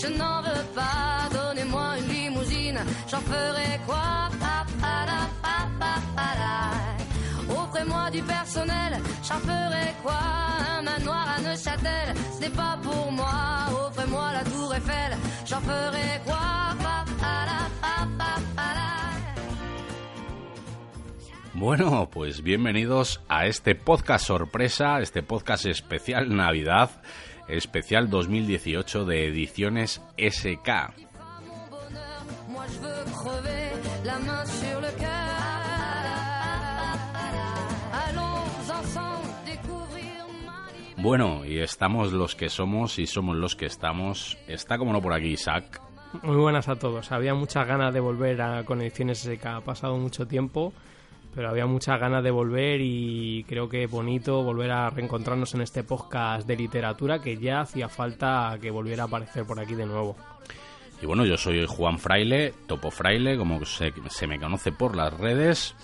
Je n'en veux pas. Donnez-moi une limousine. J'en ferai quoi. Offrez-moi du personnel. J'en ferai quoi Un manoir à Neuchâtel. Ce n'est pas pour moi. Offrez-moi la tour Eiffel. J'en ferai quoi. Bueno, pues bienvenidos a este podcast sorpresa, este podcast especial Navidad, especial 2018 de ediciones SK. Bueno, y estamos los que somos y somos los que estamos. Está como no por aquí Isaac. Muy buenas a todos. Había muchas ganas de volver a con ediciones SK. Ha pasado mucho tiempo, pero había muchas ganas de volver y creo que es bonito volver a reencontrarnos en este podcast de literatura que ya hacía falta que volviera a aparecer por aquí de nuevo. Y bueno, yo soy Juan Fraile, Topo Fraile, como se, se me conoce por las redes.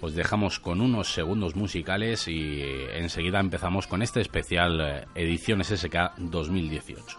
Os dejamos con unos segundos musicales y enseguida empezamos con este especial Ediciones SK 2018.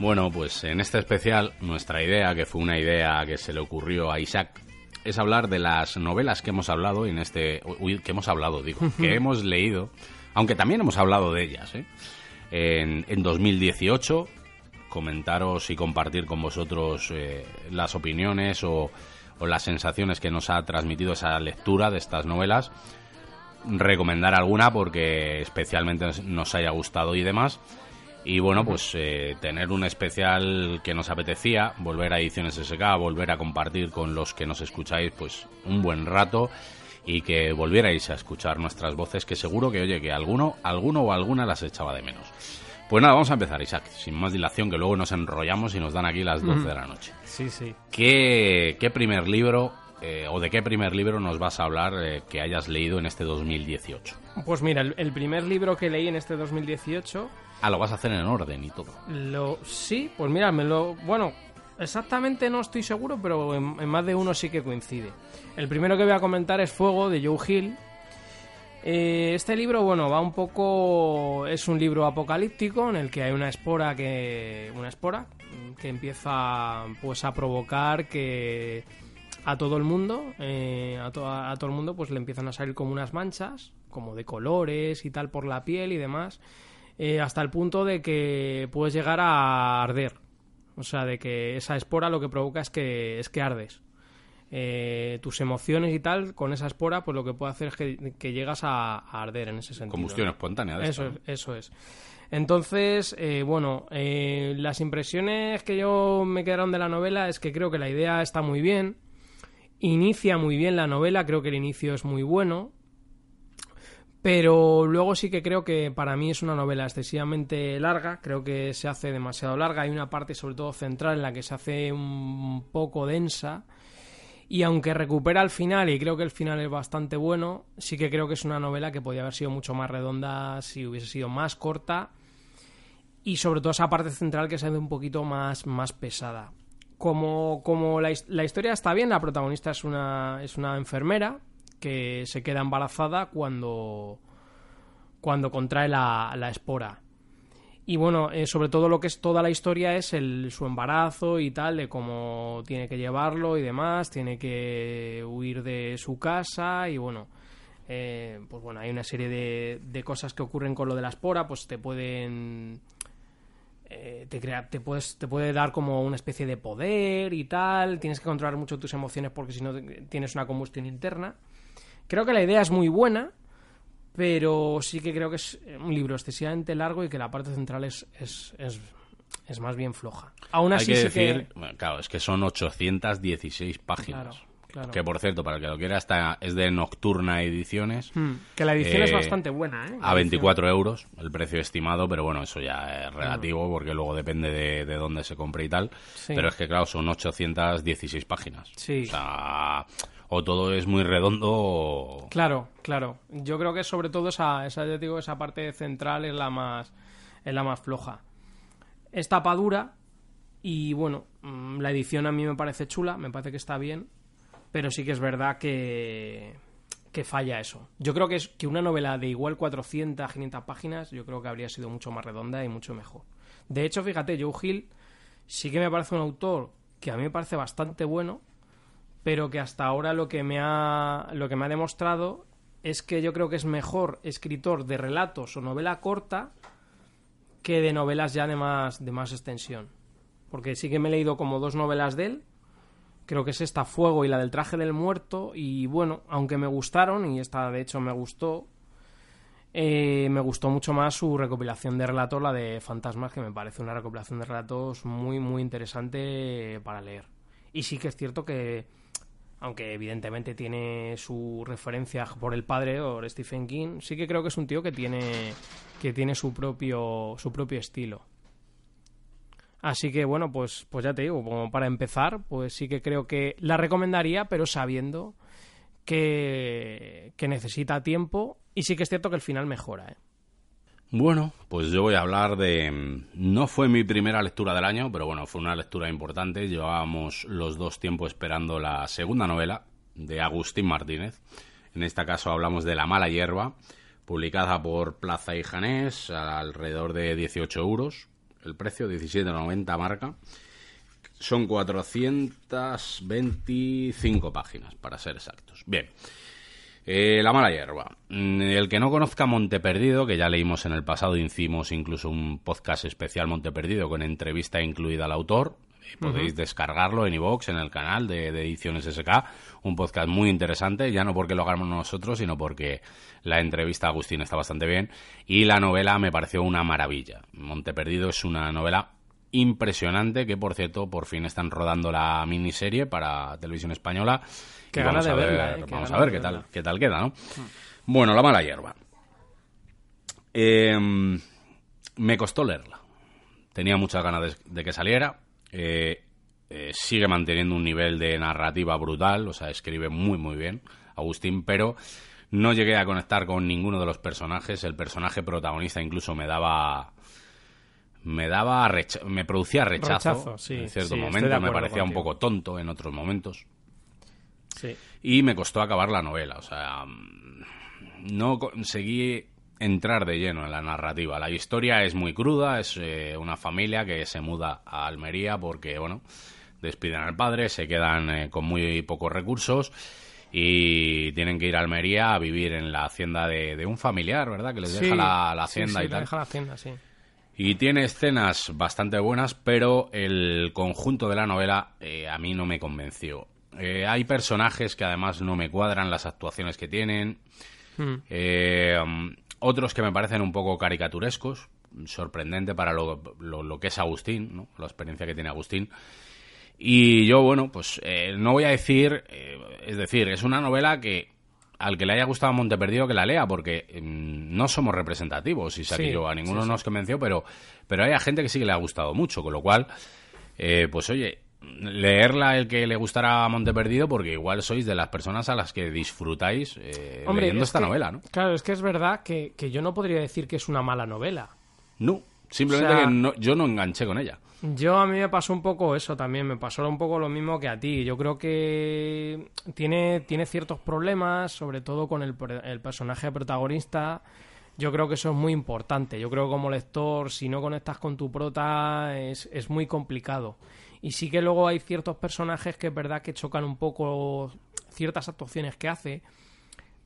Bueno, pues en este especial nuestra idea, que fue una idea que se le ocurrió a Isaac, es hablar de las novelas que hemos hablado en este uy, que hemos hablado, digo, que hemos leído, aunque también hemos hablado de ellas, ¿eh? en, en 2018, comentaros y compartir con vosotros eh, las opiniones o, o las sensaciones que nos ha transmitido esa lectura de estas novelas, recomendar alguna porque especialmente nos haya gustado y demás. Y bueno, pues eh, tener un especial que nos apetecía, volver a Ediciones SK, volver a compartir con los que nos escucháis, pues un buen rato y que volvierais a escuchar nuestras voces, que seguro que, oye, que alguno, alguno o alguna las echaba de menos. Pues nada, vamos a empezar, Isaac, sin más dilación, que luego nos enrollamos y nos dan aquí las 12 de la noche. Sí, sí. ¿Qué, qué primer libro eh, o de qué primer libro nos vas a hablar eh, que hayas leído en este 2018? Pues mira, el, el primer libro que leí en este 2018 Ah, lo vas a hacer en orden y todo. Lo, sí, pues mira, me lo. Bueno, exactamente no estoy seguro, pero en, más de uno sí que coincide. El primero que voy a comentar es Fuego de Joe Hill. Eh, este libro, bueno, va un poco. Es un libro apocalíptico en el que hay una espora que. Una espora que empieza pues a provocar que a todo el mundo, eh, a, to- a todo el mundo, pues le empiezan a salir como unas manchas, como de colores y tal por la piel y demás eh, hasta el punto de que puedes llegar a arder. O sea, de que esa espora lo que provoca es que, es que ardes. Eh, tus emociones y tal, con esa espora, pues lo que puede hacer es que, que llegas a, a arder en ese sentido. Combustión espontánea de Eso, esto, es, eso es. Entonces, eh, bueno, eh, las impresiones que yo me quedaron de la novela es que creo que la idea está muy bien. Inicia muy bien la novela, creo que el inicio es muy bueno. Pero luego sí que creo que para mí es una novela excesivamente larga, creo que se hace demasiado larga, hay una parte sobre todo central en la que se hace un poco densa y aunque recupera al final y creo que el final es bastante bueno, sí que creo que es una novela que podría haber sido mucho más redonda si hubiese sido más corta y sobre todo esa parte central que se hace un poquito más, más pesada. Como, como la, la historia está bien, la protagonista es una, es una enfermera que se queda embarazada cuando, cuando contrae la, la espora. Y bueno, eh, sobre todo lo que es toda la historia es el, su embarazo y tal, de cómo tiene que llevarlo y demás, tiene que huir de su casa y bueno, eh, pues bueno, hay una serie de, de cosas que ocurren con lo de la espora, pues te pueden... eh, te, crea, te, puedes, te puede dar como una especie de poder y tal, tienes que controlar mucho tus emociones porque si no tienes una combustión interna. Creo que la idea es muy buena, pero sí que creo que es un libro excesivamente largo y que la parte central es, es, es, es más bien floja. Aún así Hay que sí decir, bueno, claro, es que son 816 páginas. Claro, claro. Que por cierto, para el que lo quiera, está, es de Nocturna Ediciones. Hmm, que la edición es Eh, bastante buena, ¿eh? A edición. 24 euros el precio estimado, pero bueno, eso ya es relativo porque luego depende de, de dónde se compre y tal. Sí. Pero es que, claro, son 816 páginas. Sí. O sea, o todo es muy redondo o... Claro, claro. Yo creo que sobre todo esa, esa, te digo, esa parte central es la más, es la más floja. Es tapa dura y bueno, mm, la edición a mí me parece chula, me parece que está bien, pero sí que es verdad que, que falla eso. Yo creo que, es, que una novela de igual 400, 500 páginas, yo creo que habría sido mucho más redonda y mucho mejor. De hecho, fíjate, Joe Hill sí que me parece un autor que a mí me parece bastante bueno, pero que hasta ahora lo que me ha lo que me ha demostrado es que yo creo que es mejor escritor de relatos o novela corta que de novelas ya de más de más extensión. Porque sí que me he leído como dos novelas de él. Creo que es esta Fuego y la del traje del muerto. Y bueno, aunque me gustaron, y esta de hecho me gustó, eh, me gustó mucho más su recopilación de relatos, la de Fantasmas, que me parece una recopilación de relatos muy, muy interesante para leer. Y sí que es cierto que, aunque evidentemente tiene su referencia por el padre o Stephen King, sí que creo que es un tío que tiene, que tiene su propio, su propio estilo. Así que bueno, pues, pues ya te digo, como para empezar, pues sí que creo que la recomendaría, pero sabiendo que, que necesita tiempo y sí que es cierto que el final mejora. ¿eh? Bueno, pues yo voy a hablar de... mm, No fue mi primera lectura del año, pero bueno, fue una lectura importante. Llevábamos los dos tiempos esperando la segunda novela de Agustín Martínez. En este caso hablamos de La mala hierba, publicada por Plaza y Janés, alrededor de 18 euros. El precio 17,90 marca. Son 425 páginas, para ser exactos. Bien. Eh, la mala hierba. Mm, El que no conozca Monte Perdido, que ya leímos en el pasado, hicimos incluso un podcast especial Monte Perdido con entrevista incluida al autor. Podéis descargarlo en iVoox, en el canal de, de Ediciones SK. Un podcast muy interesante, ya no porque lo hagamos nosotros, sino porque la entrevista a Agustín está bastante bien. Y la novela me pareció una maravilla. Monte Perdido es una novela impresionante que, por cierto, por fin están rodando la miniserie para televisión española. Qué Y ganas vamos de a ver, verla, eh, vamos a ver qué tal, qué tal queda, ¿no? Bueno, la mala hierba. Eh, me costó leerla. Tenía muchas ganas de, de que saliera. Eh, eh, sigue manteniendo un nivel de narrativa brutal, o sea, escribe muy, muy bien Agustín, pero no llegué a conectar con ninguno de los personajes. El personaje protagonista incluso me daba me daba recha- me producía rechazo, Rechazo, sí, en cierto sí, momento me parecía un poco tonto en otros momentos Sí. y me costó acabar la novela. O sea, no conseguí entrar de lleno en la narrativa. La historia es muy cruda, es eh, una familia que se muda a Almería porque, bueno, despiden al padre, se quedan eh, con muy pocos recursos y tienen que ir a Almería a vivir en la hacienda de, de un familiar, ¿verdad? Que les Sí, deja la, hacienda sí, y tal. deja la hacienda, sí. Y tiene escenas bastante buenas, pero el conjunto de la novela eh, a mí no me convenció. Eh, hay personajes que además no me cuadran las actuaciones que tienen. Mm. Eh, um, otros que me parecen un poco caricaturescos. Sorprendente para lo, lo- lo que es Agustín, ¿no? la experiencia que tiene Agustín. Y yo, bueno, pues eh, no voy a decir, eh, es decir, es una novela que al que le haya gustado Monte Perdido que la lea, porque mm, no somos representativos, y Sí, yo a ninguno sí, sí. nos convenció, pero, pero hay a gente que sí que le ha gustado mucho, con lo cual, eh, pues oye, leerla el que le gustará Monte Perdido, porque igual sois de las personas a las que disfrutáis eh, Hombre, leyendo es esta que- novela, ¿no? Claro, es que es verdad que, que yo no podría decir que es una mala novela. No, simplemente O sea- que no- yo no enganché con ella. Yo a mí me pasó un poco eso también, me pasó un poco lo mismo que a ti. Yo creo que tiene, tiene ciertos problemas, sobre todo con el, el personaje protagonista. Yo creo que eso es muy importante. Yo creo que como lector, si no conectas con tu prota, es, es muy complicado. Y sí que luego hay ciertos personajes que es verdad que chocan un poco ciertas actuaciones que hace.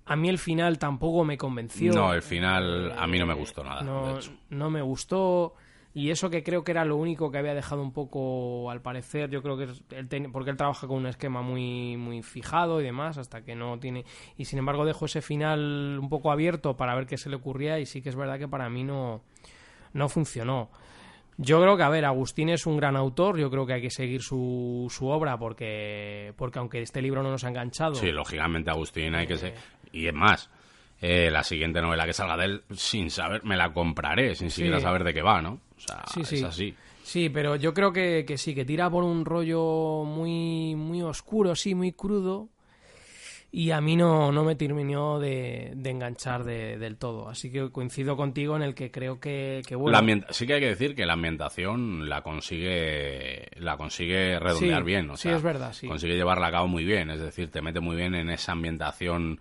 A mí el final tampoco me convenció. No, el final a mí no me gustó nada, de No, hecho. no me gustó. Y eso que creo que era lo único que había dejado un poco al parecer, yo creo que es él ten- porque él trabaja con un esquema muy muy fijado y demás, hasta que no tiene y sin embargo dejó ese final un poco abierto para ver qué se le ocurría y sí que es verdad que para mí no no funcionó. Yo creo que, a ver, Agustín es un gran autor, yo creo que hay que seguir su, su obra porque, porque aunque este libro no nos ha enganchado... Sí, lógicamente Agustín hay que ser... Y es más, eh, la siguiente novela que salga de él, sin saber, me la compraré, sin siquiera saber de qué va, ¿no? O sea, es así. Sí, pero yo creo que, que, sí, que tira por un rollo muy, muy oscuro, sí, muy crudo, y a mí no, no me terminó de, enganchar del todo. Así que coincido contigo en el que creo que, bueno. sí que hay que decir que la ambientación la consigue la consigue redondear bien. O sea, sí, es verdad. Sí. Consigue llevarla a cabo muy bien. Es decir, te mete muy bien en esa ambientación.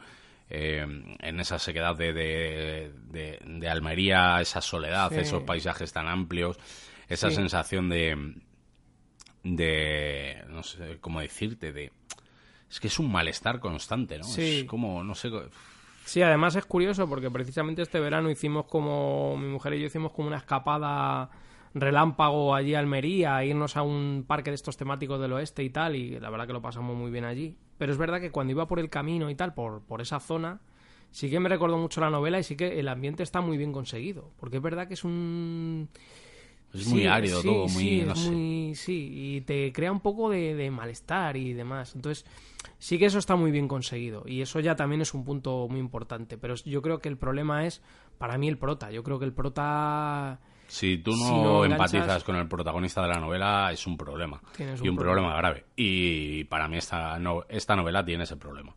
Eh, en esa sequedad de, de, de, Almería, esa soledad, esos paisajes tan amplios, esa sensación de, de, no sé cómo decirte, de, es que es un malestar constante, ¿no? Sí. Es como, no sé... Sí, además es curioso porque precisamente este verano hicimos como, mi mujer y yo hicimos como una escapada relámpago allí a Almería, irnos a un parque de estos temáticos del oeste y tal, y la verdad que lo pasamos muy bien allí. Pero es verdad que cuando iba por el camino y tal, por, por esa zona, sí que me recordó mucho la novela y sí que el ambiente está muy bien conseguido, porque es verdad que es un es muy árido todo, muy, no sé. sí, y te crea un poco de, malestar y demás. Entonces, sí que eso está muy bien conseguido. Y eso ya también es un punto muy importante. Pero yo creo que el problema es, para mí, el prota. Yo creo que el prota... Si tú no, empatizas con el protagonista de la novela, es un problema. y un problema. grave. Y para mí esta, no, esta novela tiene ese problema.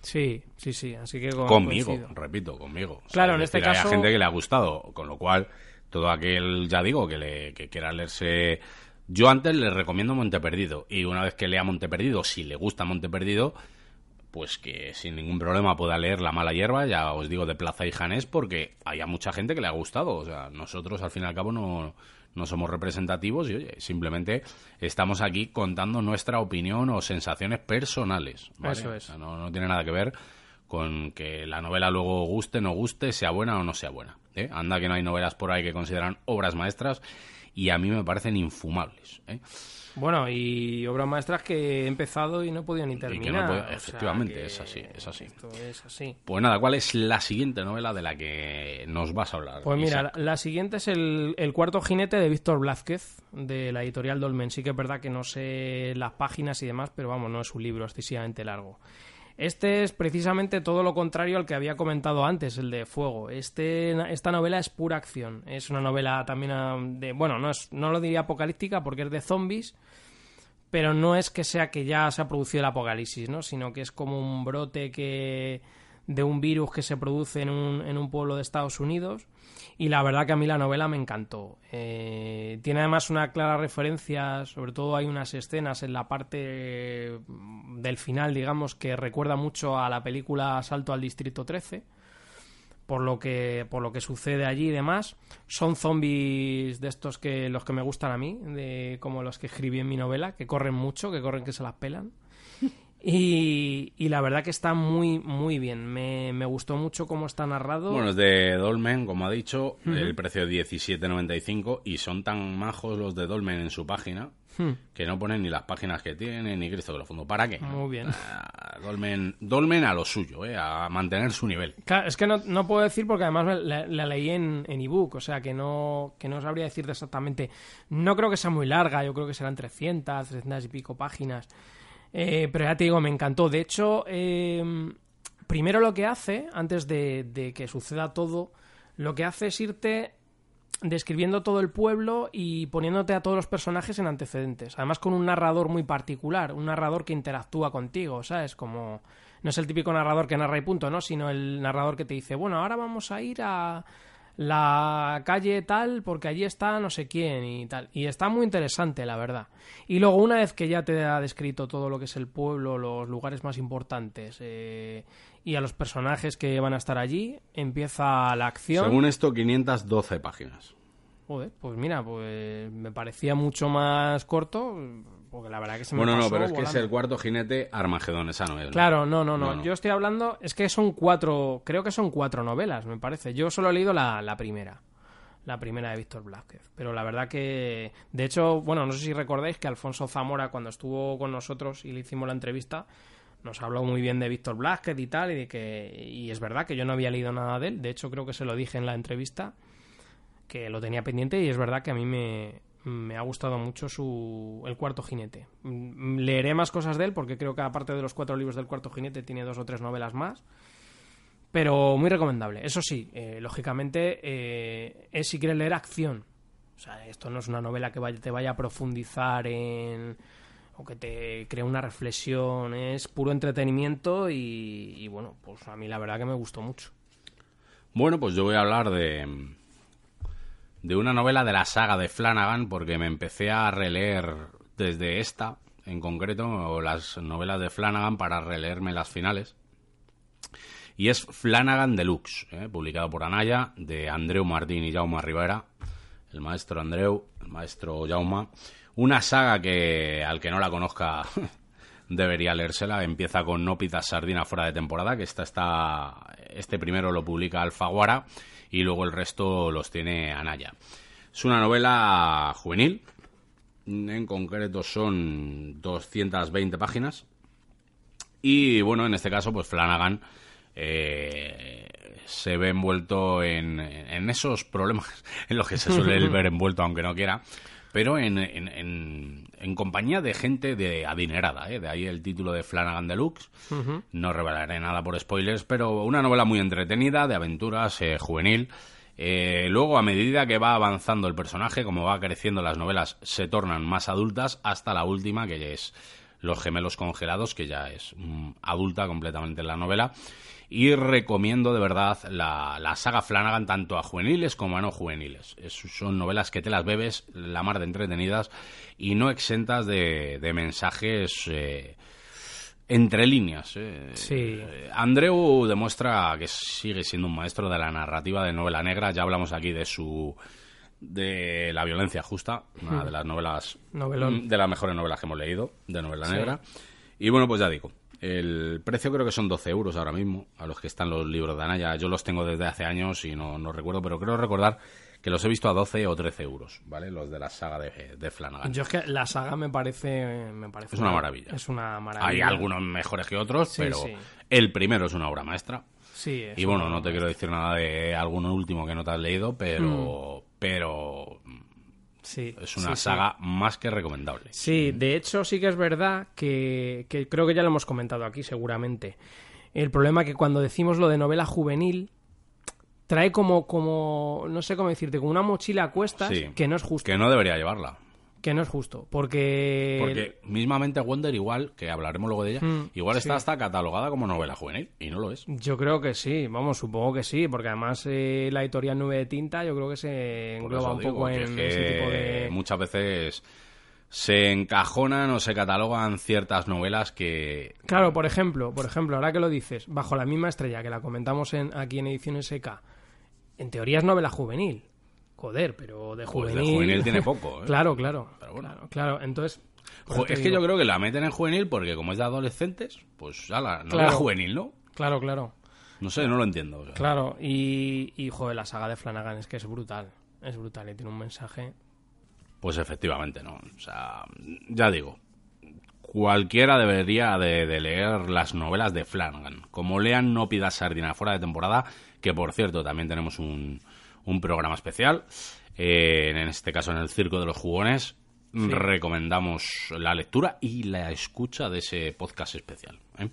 Sí, sí, sí. Así que conmigo, repito, conmigo. Claro, en este caso. Hay gente que le ha gustado, con lo cual todo aquel, ya digo, que, le, que quiera leerse... Yo antes le recomiendo Monteperdido y una vez que lea Monteperdido, si le gusta Monteperdido, pues que sin ningún problema pueda leer La mala hierba, ya os digo, de Plaza y Janés, porque haya mucha gente que le ha gustado. O sea, nosotros al fin y al cabo no, no somos representativos y oye, simplemente estamos aquí contando nuestra opinión o sensaciones personales. Eso es. no, no tiene nada que ver con que la novela luego guste, no guste, sea buena o no sea buena. ¿eh? Anda que no hay novelas por ahí que consideran obras maestras y a mí me parecen infumables. ¿eh? Bueno, y obras maestras que he empezado y no he podido ni terminar. efectivamente, es así, es así. es así. Pues nada, ¿cuál es la siguiente novela de la que nos vas a hablar? Pues mira, la siguiente es el, el, cuarto jinete de Víctor Blázquez, de la editorial Dolmen. Sí que es verdad que no sé las páginas y demás, pero vamos, no es un libro excesivamente largo. Este es precisamente todo lo contrario al que había comentado antes, el de Fuego. Este, esta novela es pura acción. Es una novela también ah, de. Bueno, no, es, no lo diría apocalíptica porque es de zombies, pero no es que sea que ya se ha producido el apocalipsis, ¿no? Sino que es como un brote que de un virus que se produce en un, en un pueblo de Estados Unidos y la verdad que a mí la novela me encantó. Eh, tiene además una clara referencia, sobre todo hay unas escenas en la parte del final, digamos, que recuerda mucho a la película Asalto al Distrito 13 por lo que por lo que sucede allí y demás son zombies de estos que los que me gustan a mí de como los que escribí en mi novela que corren mucho que corren que se las pelan y, la verdad que está muy, muy bien. Me, gustó mucho cómo está narrado. Bueno, es de Dolmen, como ha dicho, el precio es 17.95 y son tan majos los de Dolmen en su página hmm. que no ponen ni las páginas que tienen ni Cristo que lo fondo. ¿Para qué? Muy bien. Ah, Dolmen, Dolmen a lo suyo, eh, a mantener su nivel. Claro, es que no, no puedo decir porque además la, leí en, en ebook, o sea que no, que no sabría decirte exactamente. No creo que sea muy larga, yo creo que serán 300, 300 y pico páginas. Eh, pero ya te digo, me encantó. De hecho, em, primero lo que hace, antes de, que suceda todo, lo que hace es irte describiendo todo el pueblo y poniéndote a todos los personajes en antecedentes. Además con un narrador muy particular, un narrador que interactúa contigo, ¿sabes? Como no es el típico narrador que narra y punto, ¿no? Sino el narrador que te dice, bueno, ahora vamos a ir a la calle tal porque allí está no sé quién y tal. Y está muy interesante, la verdad. Y luego, una vez que ya te ha descrito todo lo que es el pueblo, los lugares más importantes eh, y a los personajes que van a estar allí, empieza la acción. Según esto, 512 páginas. Joder, pues mira, pues me parecía mucho más corto porque la verdad que se me Bueno, no, pero es que es el cuarto jinete Armagedón, esa no es. Claro, no, no, no, Yo estoy hablando, es que son cuatro, creo que son cuatro novelas, me parece. Yo solo he leído la, la primera. La primera de Víctor Blázquez. Pero la verdad que, de hecho, bueno, no sé si recordáis que Alfonso Zamora, cuando estuvo con nosotros y le hicimos la entrevista, nos habló muy bien de Víctor Blázquez y tal, y de que, y es verdad que yo no había leído nada de él. De hecho, creo que se lo dije en la entrevista que lo tenía pendiente y es verdad que a mí me, me ha gustado mucho su el cuarto jinete. Mm, Leeré más cosas de él porque creo que aparte de los cuatro libros del cuarto jinete tiene dos o tres novelas más. Pero muy recomendable. Eso sí, eh, lógicamente eh, es si quieres leer acción. O sea, esto no es una novela que te vaya a profundizar en o que te cree una reflexión. Es puro entretenimiento y, y bueno, pues a mí la verdad que me gustó mucho. Bueno, pues yo voy a hablar de de una novela de la saga de Flanagan porque me empecé a releer desde esta en concreto o las novelas de Flanagan para releerme las finales. Y es Flanagan Deluxe, ¿eh? publicado por Anaya, de Andreu Martín y Jaume Rivera, el maestro Andreu, el maestro Jaume. Una saga que al que no la conozca debería leérsela. Empieza con No pitas sardina fuera de temporada, que esta está, este primero lo publica Alfaguara y luego el resto los tiene Anaya. Es una novela juvenil, en concreto son 220 páginas. Y bueno, en este caso, pues Flanagan eh, se ve envuelto en, en esos problemas en los que se suele ver envuelto, aunque no quiera, pero en, en, en- en compañía de gente de adinerada, ¿eh? de ahí el título de Flanagan Deluxe. No revelaré nada por spoilers, pero una novela muy entretenida, de aventuras, eh, juvenil. Eh, luego, a medida que va avanzando el personaje, como va creciendo las novelas, se tornan más adultas, hasta la última, que es Los gemelos congelados, que ya es mm, adulta completamente en la novela. Y recomiendo de verdad la, la saga Flanagan tanto a juveniles como a no juveniles. Es- son novelas que te las bebes, la mar de entretenidas y no exentas de, de mensajes eh, entre líneas. eh. Sí. Andreu demuestra que sigue siendo un maestro de la narrativa de novela negra. Ya hablamos aquí de su de la violencia justa, una de las novelas Novelón. de las mejores novelas que hemos leído de novela Sí. negra. Y bueno, pues ya digo, el precio creo que son 12 euros ahora mismo, a los que están los libros de Anaya. Yo los tengo desde hace años y no, no recuerdo, pero creo recordar que los he visto a 12 o 13 euros, ¿vale? Los de la saga de, de Flanagan. Yo es que la saga me parece, me parece Es una maravilla. Es una maravilla. Hay algunos mejores que otros, Sí, pero sí. el primero es una obra maestra. Sí, es Y bueno, no te quiero decir nada de alguno último que no te has leído, pero, pero Sí, es una sí, sí. saga más que recomendable. Sí, de hecho sí que es verdad que, que creo que ya lo hemos comentado aquí seguramente. El problema que cuando decimos lo de novela juvenil trae como, como no sé cómo decirte, como una mochila a cuestas que no es justo. Que no debería llevarla. Que no es justo, porque... Porque mismamente Wonder igual, que hablaremos luego de ella, Mm, igual está sí. hasta catalogada como novela juvenil, y no lo es. Yo creo que sí, vamos, supongo que sí, porque además eh, la editorial Nube de Tinta yo creo que se engloba un poco en ese tipo de... muchas veces se encajonan o se catalogan ciertas novelas que... Claro, por ejemplo, por ejemplo, ahora que lo dices, bajo la misma estrella que la comentamos en, aquí en edición SK, en teoría es novela juvenil. Joder, pero de Pues juvenil. de juvenil tiene poco, ¿eh? claro, claro. Pero bueno. claro, claro. Entonces. es que digo- yo creo que la meten en juvenil porque como es de adolescentes, pues ya la novela Claro. juvenil, ¿no? Claro, claro. No sé, no lo entiendo. o sea. Claro. Y, y, joder, la saga de Flanagan es que es brutal. Es brutal y tiene un mensaje. Pues efectivamente, ¿no? O sea, ya digo, cualquiera debería de, de leer las novelas de Flanagan. Como lean No pidas sardina fuera de temporada, que por cierto también tenemos un, un programa especial, eh, en este caso en el Circo de los Jugones. Recomendamos la lectura y la escucha de ese podcast especial. ¿eh?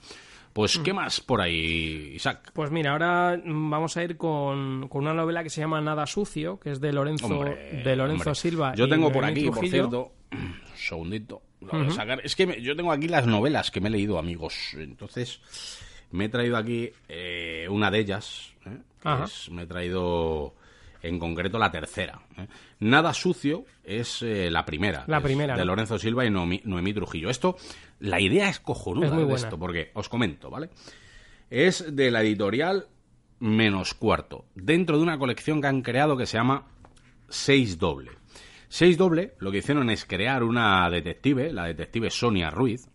Pues, ¿qué más por ahí, Isaac? Pues mira, ahora mm, vamos a ir con, con una novela que se llama Nada Sucio, que es de Lorenzo, Hombre, de Lorenzo hombre. Silva. Yo y tengo por aquí, por cierto, un segundito. lo voy a sacar. Es que me- yo tengo aquí las novelas que me he leído, amigos. Entonces, me he traído aquí eh, una de ellas. ¿eh? es- me he traído en concreto la tercera. ¿eh? Nada sucio es eh, la primera. La primera, De ¿no? Lorenzo Silva y Noemí, Noemí Trujillo. Esto, la idea es cojonuda Es muy de esto, porque os comento, ¿vale? Es de la editorial Menos Cuarto, dentro de una colección que han creado que se llama Seis Doble. Seis Doble lo que hicieron es crear una detective, la detective Sonia Ruiz,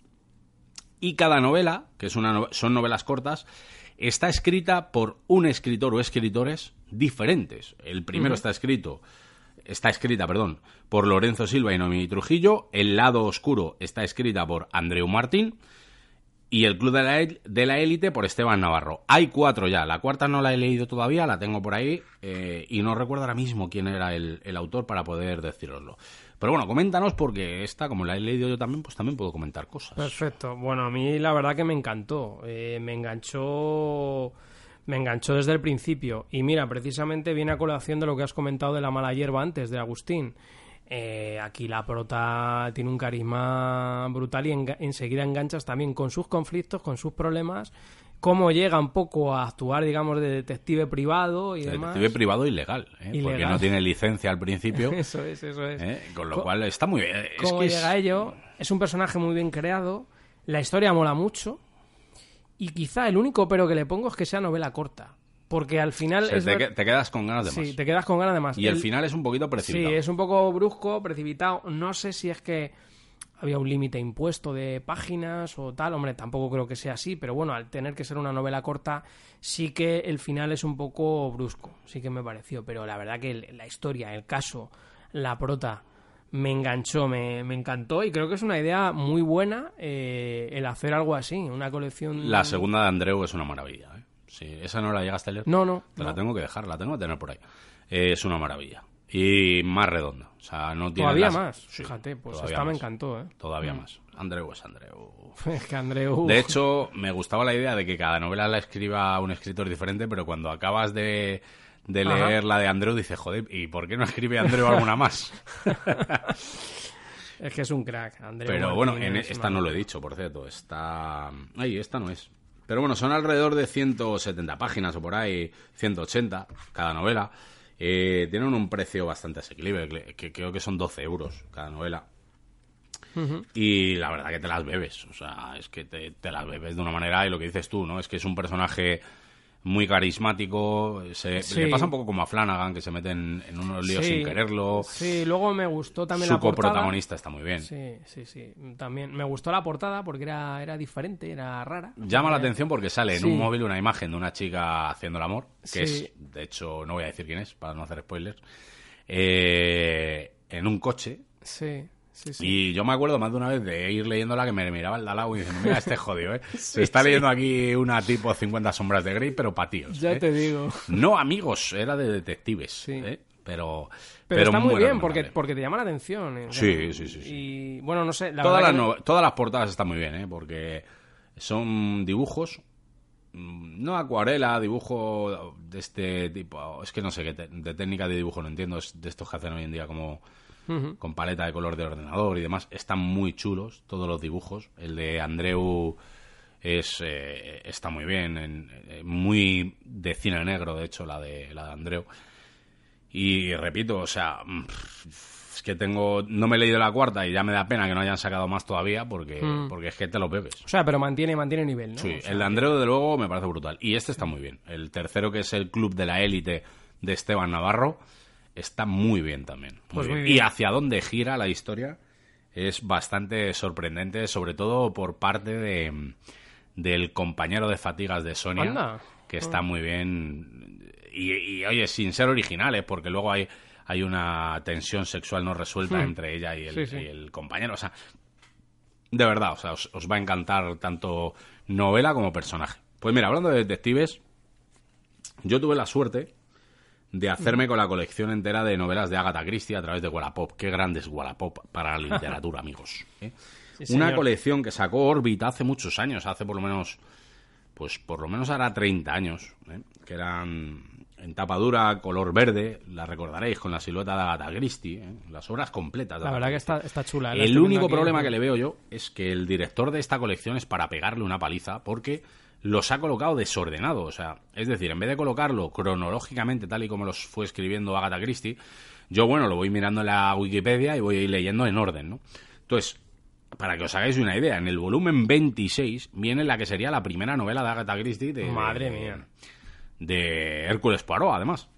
y cada novela, que es una no- son novelas cortas, está escrita por un escritor o escritores diferentes. El primero está escrito, está escrita, perdón, por Lorenzo Silva y Noemí Trujillo. El lado oscuro está escrita por Andreu Martín. y El Club de la, de la Élite por Esteban Navarro. Hay cuatro ya. La cuarta no la he leído todavía, la tengo por ahí eh, y no recuerdo ahora mismo quién era el, el autor para poder deciroslo. Pero bueno, coméntanos porque esta, como la he leído yo también, pues también puedo comentar cosas. Perfecto. Bueno, a mí la verdad que me encantó. Eh, me enganchó. Me enganchó desde el principio. Y mira, precisamente viene a colación de lo que has comentado de la mala hierba antes, de Agustín. Eh, aquí la prota tiene un carisma brutal y enga- enseguida enganchas también con sus conflictos, con sus problemas, cómo llega un poco a actuar, digamos, de detective privado y demás. Detective privado ilegal, ¿eh? porque no tiene licencia al principio. Eso es, eso es. ¿eh? Con lo Co- cual está muy bien. Es cómo que es- llega a ello. Es un personaje muy bien creado. La historia mola mucho. Y quizá el único pero que le pongo es que sea novela corta. Porque al final. es te, ver- que- te quedas con ganas de Sí, más. te quedas con ganas de más. Y el final es un poquito Sí, precipitado. es un poco brusco, precipitado. No sé si es que había un límite impuesto de páginas o tal. Hombre, tampoco creo que sea así, pero bueno, al tener que ser una novela corta, sí que el final es un poco brusco. Sí que me pareció. Pero la verdad que la historia, el caso, la prota, me enganchó, me, me encantó y creo que es una idea muy buena eh, el hacer algo así, una colección. La segunda de Andreu es una maravilla. ¿eh? Sí, esa no la llegaste a leer. No, no. Te no. la tengo que dejar, la tengo que tener por ahí. Eh, es una maravilla. Y más redonda. O sea, no tiene Todavía las- más. Sí, Fíjate, pues esta me encantó, ¿eh? Todavía más. Andreu es Andreu. Es que Andreu. De hecho, me gustaba la idea de que cada novela la escriba un escritor diferente, pero cuando acabas de, de Ajá. leer la de Andreu, dices, joder, ¿y por qué no escribe Andreu alguna más? Es que es un crack, Andreu. Pero bueno, en es esta no lo he dicho, por cierto. Está. Ay, esta no es. Pero bueno, son alrededor de 170 páginas o por ahí, 180 cada novela. Eh, tienen un precio bastante asequible, que, creo que son 12 euros cada novela. Y la verdad que te las bebes, o sea, es que te, te las bebes de una manera y lo que dices tú, ¿no? Es que es un personaje muy carismático, se, Sí. le pasa un poco como a Flanagan, que se mete en, en unos líos Sí, sin quererlo. Sí, luego me gustó también Su la portada. coprotagonista está muy bien. Sí, sí, sí. También me gustó la portada porque era, era diferente, era rara. Llama la atención porque sale en sí. un móvil una imagen de una chica haciendo el amor, que es, de hecho, no voy a decir quién es, para no hacer spoilers, eh, en un coche. Sí, sí, sí. Y yo me acuerdo más de una vez de ir leyéndola que me miraba el de al lado y diciendo, mira, este jodido, ¿eh? Se está leyendo aquí una tipo 50 sombras de Grey, pero para tíos. Ya ¿eh? te digo. No amigos, era de detectives, Sí. ¿eh? Pero, Pero, está muy bien porque, porque te llama la atención. eh, Sí, sí, sí, sí. Y bueno, no sé. La todas, verdad las que- no- todas las portadas están muy bien, ¿eh? Porque son dibujos, mm, no acuarela, dibujo de este tipo. Es que no sé qué te- de técnica de dibujo no entiendo, es de estos que hacen hoy en día como Con paleta de color de ordenador y demás. Están muy chulos todos los dibujos. El de Andreu es eh, está muy bien, en- eh, muy de cine negro, de hecho, la de la de Andreu. Y repito, o sea, es que tengo no me he leído la cuarta y ya me da pena que no hayan sacado más todavía porque Mm. porque es que te lo bebes. O sea, pero mantiene, mantiene nivel, ¿no? Sí, O sea, el de Andreu, de luego, me parece brutal. Y este está muy bien. El tercero, que es el Club de la Élite de Esteban Navarro, está muy bien también. Muy Pues bien. muy bien. Y hacia dónde gira la historia es bastante sorprendente, sobre todo por parte de del compañero de fatigas de Sonia, Anda. que está muy bien. Y, y, oye, sin ser originales, porque luego hay, hay una tensión sexual no resuelta Hmm. entre ella y el, Sí, sí. y el compañero. O sea, de verdad, o sea, os, os va a encantar tanto novela como personaje. Pues mira, hablando de detectives, yo tuve la suerte de hacerme con la colección entera de novelas de Agatha Christie a través de Wallapop. Qué grande es Wallapop para la literatura, amigos. ¿eh? Sí, Una colección que sacó Orbit hace muchos años, hace por lo menos, pues por lo menos hará 30 años, ¿eh? que eran en tapa dura, color verde, la recordaréis con la silueta de Agatha Christie, ¿eh? las obras completas. de La Agatha verdad que está, está chula. la El único problema que le veo yo es que el director de esta colección es para pegarle una paliza porque los ha colocado desordenado. O sea, es decir, en vez de colocarlo cronológicamente tal y como los fue escribiendo Agatha Christie, yo, bueno, lo voy mirando en la Wikipedia y voy leyendo en orden, ¿no? Entonces, para que os hagáis una idea, en el volumen 26 viene la que sería la primera novela de Agatha Christie de, Madre mía. de Hércules Poirot, además,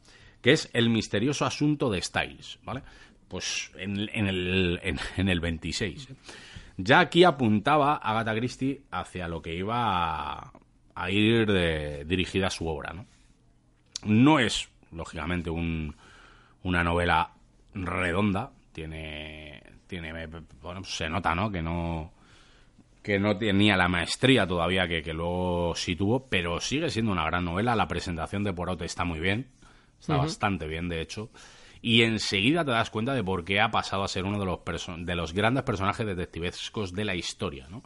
que es el misterioso asunto de Styles, ¿vale? Pues en, en el, en, en el 26. ¿eh? Ya aquí apuntaba Agatha Christie hacia lo que iba a, a ir de- dirigida su obra, ¿no? No es, lógicamente, un, una novela redonda, tiene, tiene, bueno, se nota, ¿no? Que no, que no tenía la maestría todavía que, que luego sí tuvo, pero sigue siendo una gran novela. La presentación de Poirot está muy bien, está bastante bien, de hecho. Y enseguida te das cuenta de por qué ha pasado a ser uno de los, de los grandes personajes detectivescos de la historia, ¿no?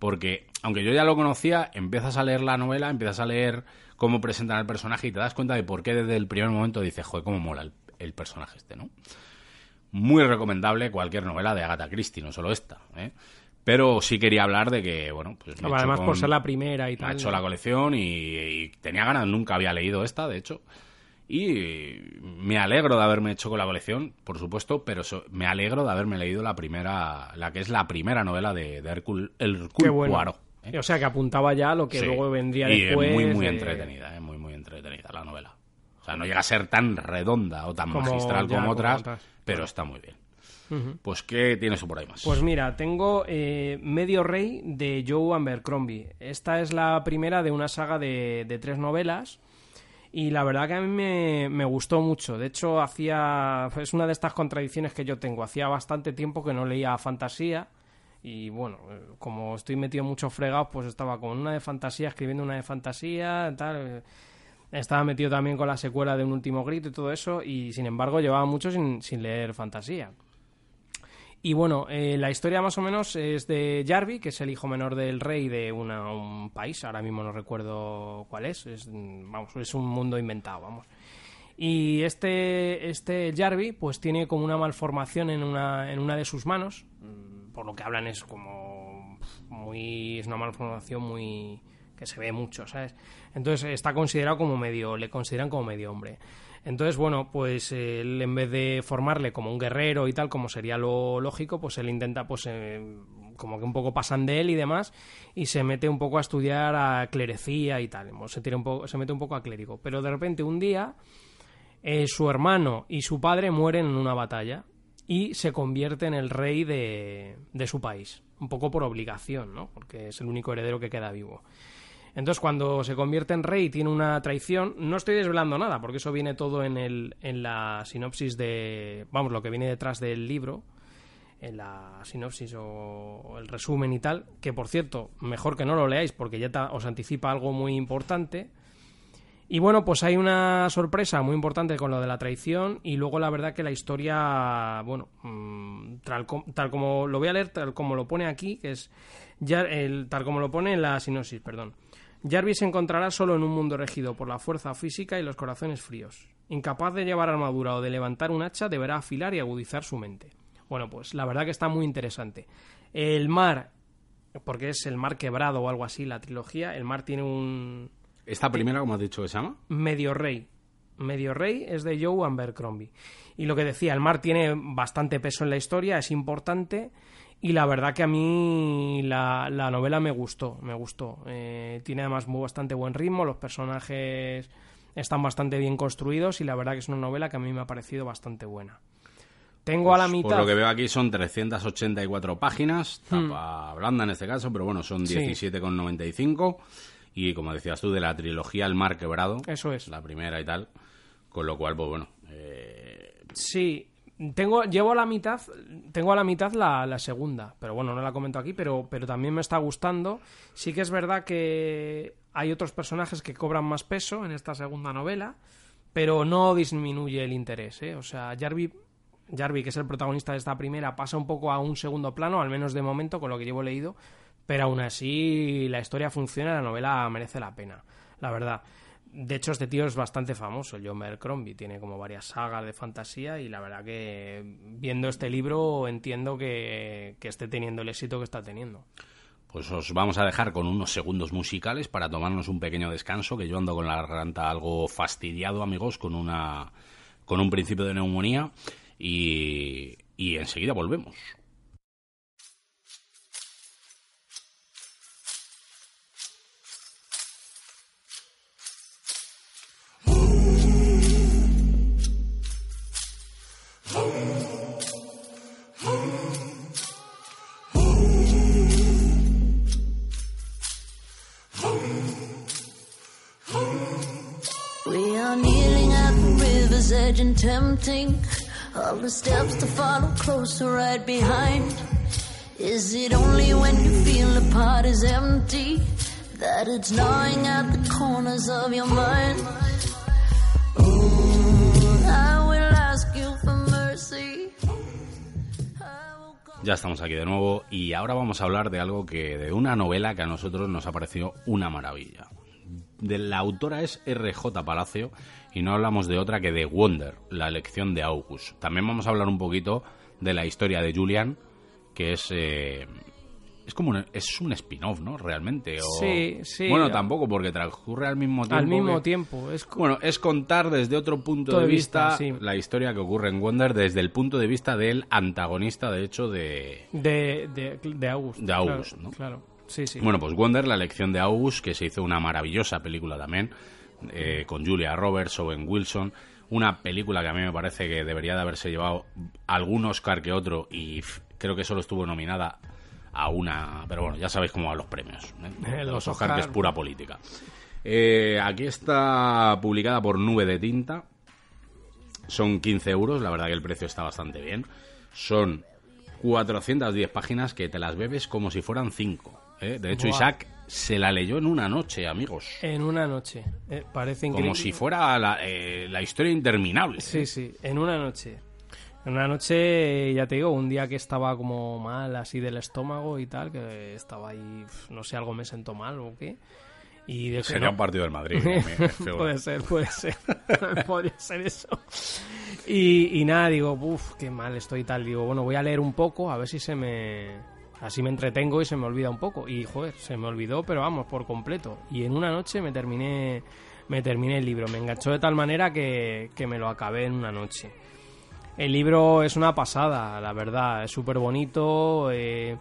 Porque, aunque yo ya lo conocía, empiezas a leer la novela, empiezas a leer cómo presentan al personaje y te das cuenta de por qué desde el primer momento dices, joder, cómo mola el, el personaje este, ¿no? Muy recomendable cualquier novela de Agatha Christie, no solo esta, ¿eh? Pero sí quería hablar de que, bueno, pues me Además, por ser la primera y tal. Me ha hecho la colección y, tenía ganas, nunca había leído esta, de hecho. Y me alegro de haberme hecho con la colección, por supuesto, pero me alegro de haberme leído la primera, la que es la primera novela de, de Hercule, el bueno. ¿eh? O sea, que apuntaba ya lo que luego vendría y después. Muy, muy entretenida, ¿eh? muy, muy entretenida la novela. O sea, no llega a ser tan redonda o tan magistral como, otras, pero está muy bien. Pues, ¿qué tienes por ahí más? Pues mira, tengo eh, Medio Rey de Joe Abercrombie. Esta es la primera de una saga de, tres novelas. Y la verdad que a mí me, gustó mucho. De hecho, hacía. Es una de estas contradicciones que yo tengo. Hacía bastante tiempo que no leía fantasía. Y bueno, eh, como estoy metido mucho fregado, pues estaba con una de fantasía, escribiendo una de fantasía, tal. Eh, estaba metido también con la secuela de Un último grito y todo eso. Y sin embargo, llevaba mucho sin, sin leer fantasía. Y bueno, eh, la historia más o menos es de Jarvi, que es el hijo menor del rey de un país, ahora mismo no recuerdo cuál es, es, vamos, es un mundo inventado, vamos. Y este, este Jarvi pues tiene como una malformación en una, en una de sus manos, mm, por lo que hablan es como muy, es una malformación muy, que se ve mucho, ¿sabes? Entonces está considerado como medio, le consideran como medio hombre. Entonces, bueno, pues él en vez de formarle como un guerrero y tal, como sería lo lógico, pues él intenta, pues, eh, como que un poco pasan de él y demás, y se mete un poco a estudiar a clerecía y tal, se, tira un poco, se mete un poco a clérigo. Pero de repente un día eh, su hermano y su padre mueren en una batalla y se convierte en el rey de, de su país, un poco por obligación, ¿no? Porque es el único heredero que queda vivo. Entonces, cuando se convierte en rey y tiene una traición, no estoy desvelando nada, porque eso viene todo en, el, en la sinopsis de. Vamos, lo que viene detrás del libro, en la sinopsis o el resumen y tal, que por cierto, mejor que no lo leáis, porque ya os anticipa algo muy importante. Y bueno, pues hay una sorpresa muy importante con lo de la traición y luego la verdad que la historia, bueno, mm, tal, tal como lo voy a leer, tal como lo pone aquí, que es ya el, tal como lo pone en la sinopsis, perdón. Jarvis se encontrará solo en un mundo regido por la fuerza física y los corazones fríos. Incapaz de llevar armadura o de levantar un hacha, deberá afilar y agudizar su mente. Bueno, pues la verdad que está muy interesante. El mar, porque es el mar quebrado o algo así, la trilogía, el mar tiene un... ¿Esta primera, como has dicho, se llama? Medio Rey. Medio Rey es de Joe Abercrombie. Y lo que decía, el mar tiene bastante peso en la historia, es importante y la verdad que a mí la, novela me gustó, me gustó. Eh, tiene además muy, bastante buen ritmo, los personajes están bastante bien construidos y la verdad que es una novela que a mí me ha parecido bastante buena. Tengo a la mitad. Pues, por lo que veo aquí son 384 páginas, hmm. tapa blanda en este caso, pero bueno, son 17,95. Y como decías tú, de la trilogía El Mar Quebrado. Eso es. La primera y tal. Con lo cual, pues bueno. Eh... Sí, tengo, llevo a la mitad, tengo a la mitad la, segunda, pero bueno, no la comento aquí, pero, pero también me está gustando. Sí que es verdad que hay otros personajes que cobran más peso en esta segunda novela, pero no disminuye el interés, ¿eh? O sea, Jarvi, Jarvi, que es el protagonista de esta primera, pasa un poco a un segundo plano, al menos de momento, con lo que llevo leído, pero aún así la historia funciona, la novela merece la pena, la verdad. De hecho, este tío es bastante famoso, John Crombie. Tiene como varias sagas de fantasía y la verdad que viendo este libro entiendo que, que esté teniendo el éxito que está teniendo. Pues os vamos a dejar con unos segundos musicales para tomarnos un pequeño descanso, que yo ando con la garganta algo fastidiado, amigos, con una con un principio de neumonía y enseguida volvemos. Edge and tempting. All the steps to follow closer right behind. Is it only when you feel the pot is empty that it's gnawing at the corners of your mind? Ya estamos aquí de nuevo y ahora vamos a hablar de algo que de una novela que a nosotros nos ha parecido una maravilla. De la autora es R.J. Palacio y no hablamos de otra que de Wonder, la elección de August. También vamos a hablar un poquito de la historia de Julian, que es eh, es como un, es un spin-off, ¿no? Realmente. O- Sí, sí. Bueno, tampoco porque transcurre al mismo tiempo. Al mismo que- tiempo. Es Bueno, es contar desde otro punto de de vista, vista, sí. la historia que ocurre en Wonder desde el punto de vista del antagonista, de hecho, de, de, de, de August. De August, claro, ¿no? Claro. Sí, sí. Bueno, pues Wonder, la elección de August, que se hizo una maravillosa película también, eh, con Julia Roberts, Owen Wilson. Una película que a mí me parece que debería de haberse llevado algún Oscar que otro y creo que solo estuvo nominada a una... Pero bueno, ya sabéis cómo van los premios. ¿eh? Los Los Oscar, que es pura política. Eh, aquí está publicada por Nube de Tinta. Son 15 euros, la verdad que el precio está bastante bien. Son 410 páginas que te las bebes como si fueran 5. De hecho, Buah. Isaac se la leyó en una noche, amigos. En una noche. Eh, parece increíble. Como si fuera la, eh, la historia interminable. Sí, sí, en una noche. En una noche, ya te digo, un día que estaba como mal así del estómago y tal, que estaba ahí, no sé, algo me sentó mal o qué. Y que Sería no- un partido del Madrid. me- me puede ser, puede ser. Podría ser eso. Y, y nada, digo, uff, qué mal estoy y tal. Digo, bueno, voy a leer un poco, a ver si se me. Así me entretengo y se me olvida un poco. Y joder, se me olvidó, pero vamos, por completo. Y en una noche me terminé. Me terminé el libro. Me enganchó de tal manera que, que me lo acabé en una noche. El libro es una pasada, la verdad. Es súper bonito. eh,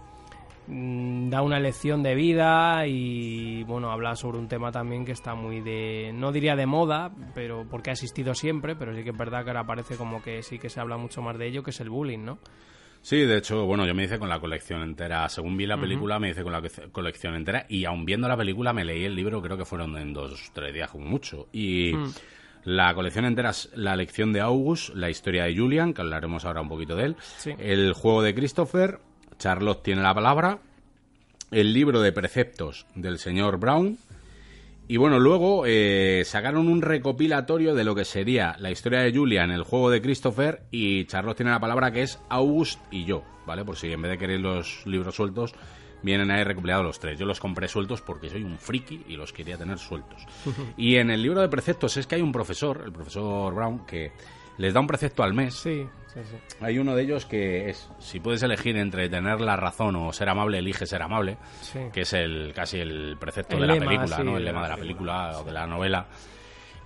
mm, da una lección de vida y bueno habla sobre un tema también que está muy de no diría de moda pero porque ha existido siempre pero sí que es verdad que ahora parece como que sí que se habla mucho más de ello que es el bullying no Sí, de hecho, bueno, yo me hice con la colección entera. Según vi la película, me hice con la co- colección entera. Y aun viendo la película, me leí el libro, creo que fueron en dos, tres días, como mucho. Y la colección entera es la lección de August, la historia de Julian, que hablaremos ahora un poquito de él. Sí. El juego de Christopher, Charlotte tiene la palabra. El libro de preceptos del señor Brown. Y bueno, luego eh, sacaron un recopilatorio de lo que sería la historia de Julian, el juego de Christopher, y Charlotte tiene la palabra que es August y yo, ¿vale? Por si en vez de querer los libros sueltos, vienen ahí recopilados los tres. Yo los compré sueltos porque soy un friki y los quería tener sueltos. y en el libro de preceptos es que hay un profesor, el profesor Brown, que les da un precepto al mes. sí sí sí Hay uno de ellos que es, si puedes elegir entre tener la razón o ser amable, elige ser amable Sí. que es el casi el precepto El de la lema, película, ¿no? El lema de la película, película o de la novela.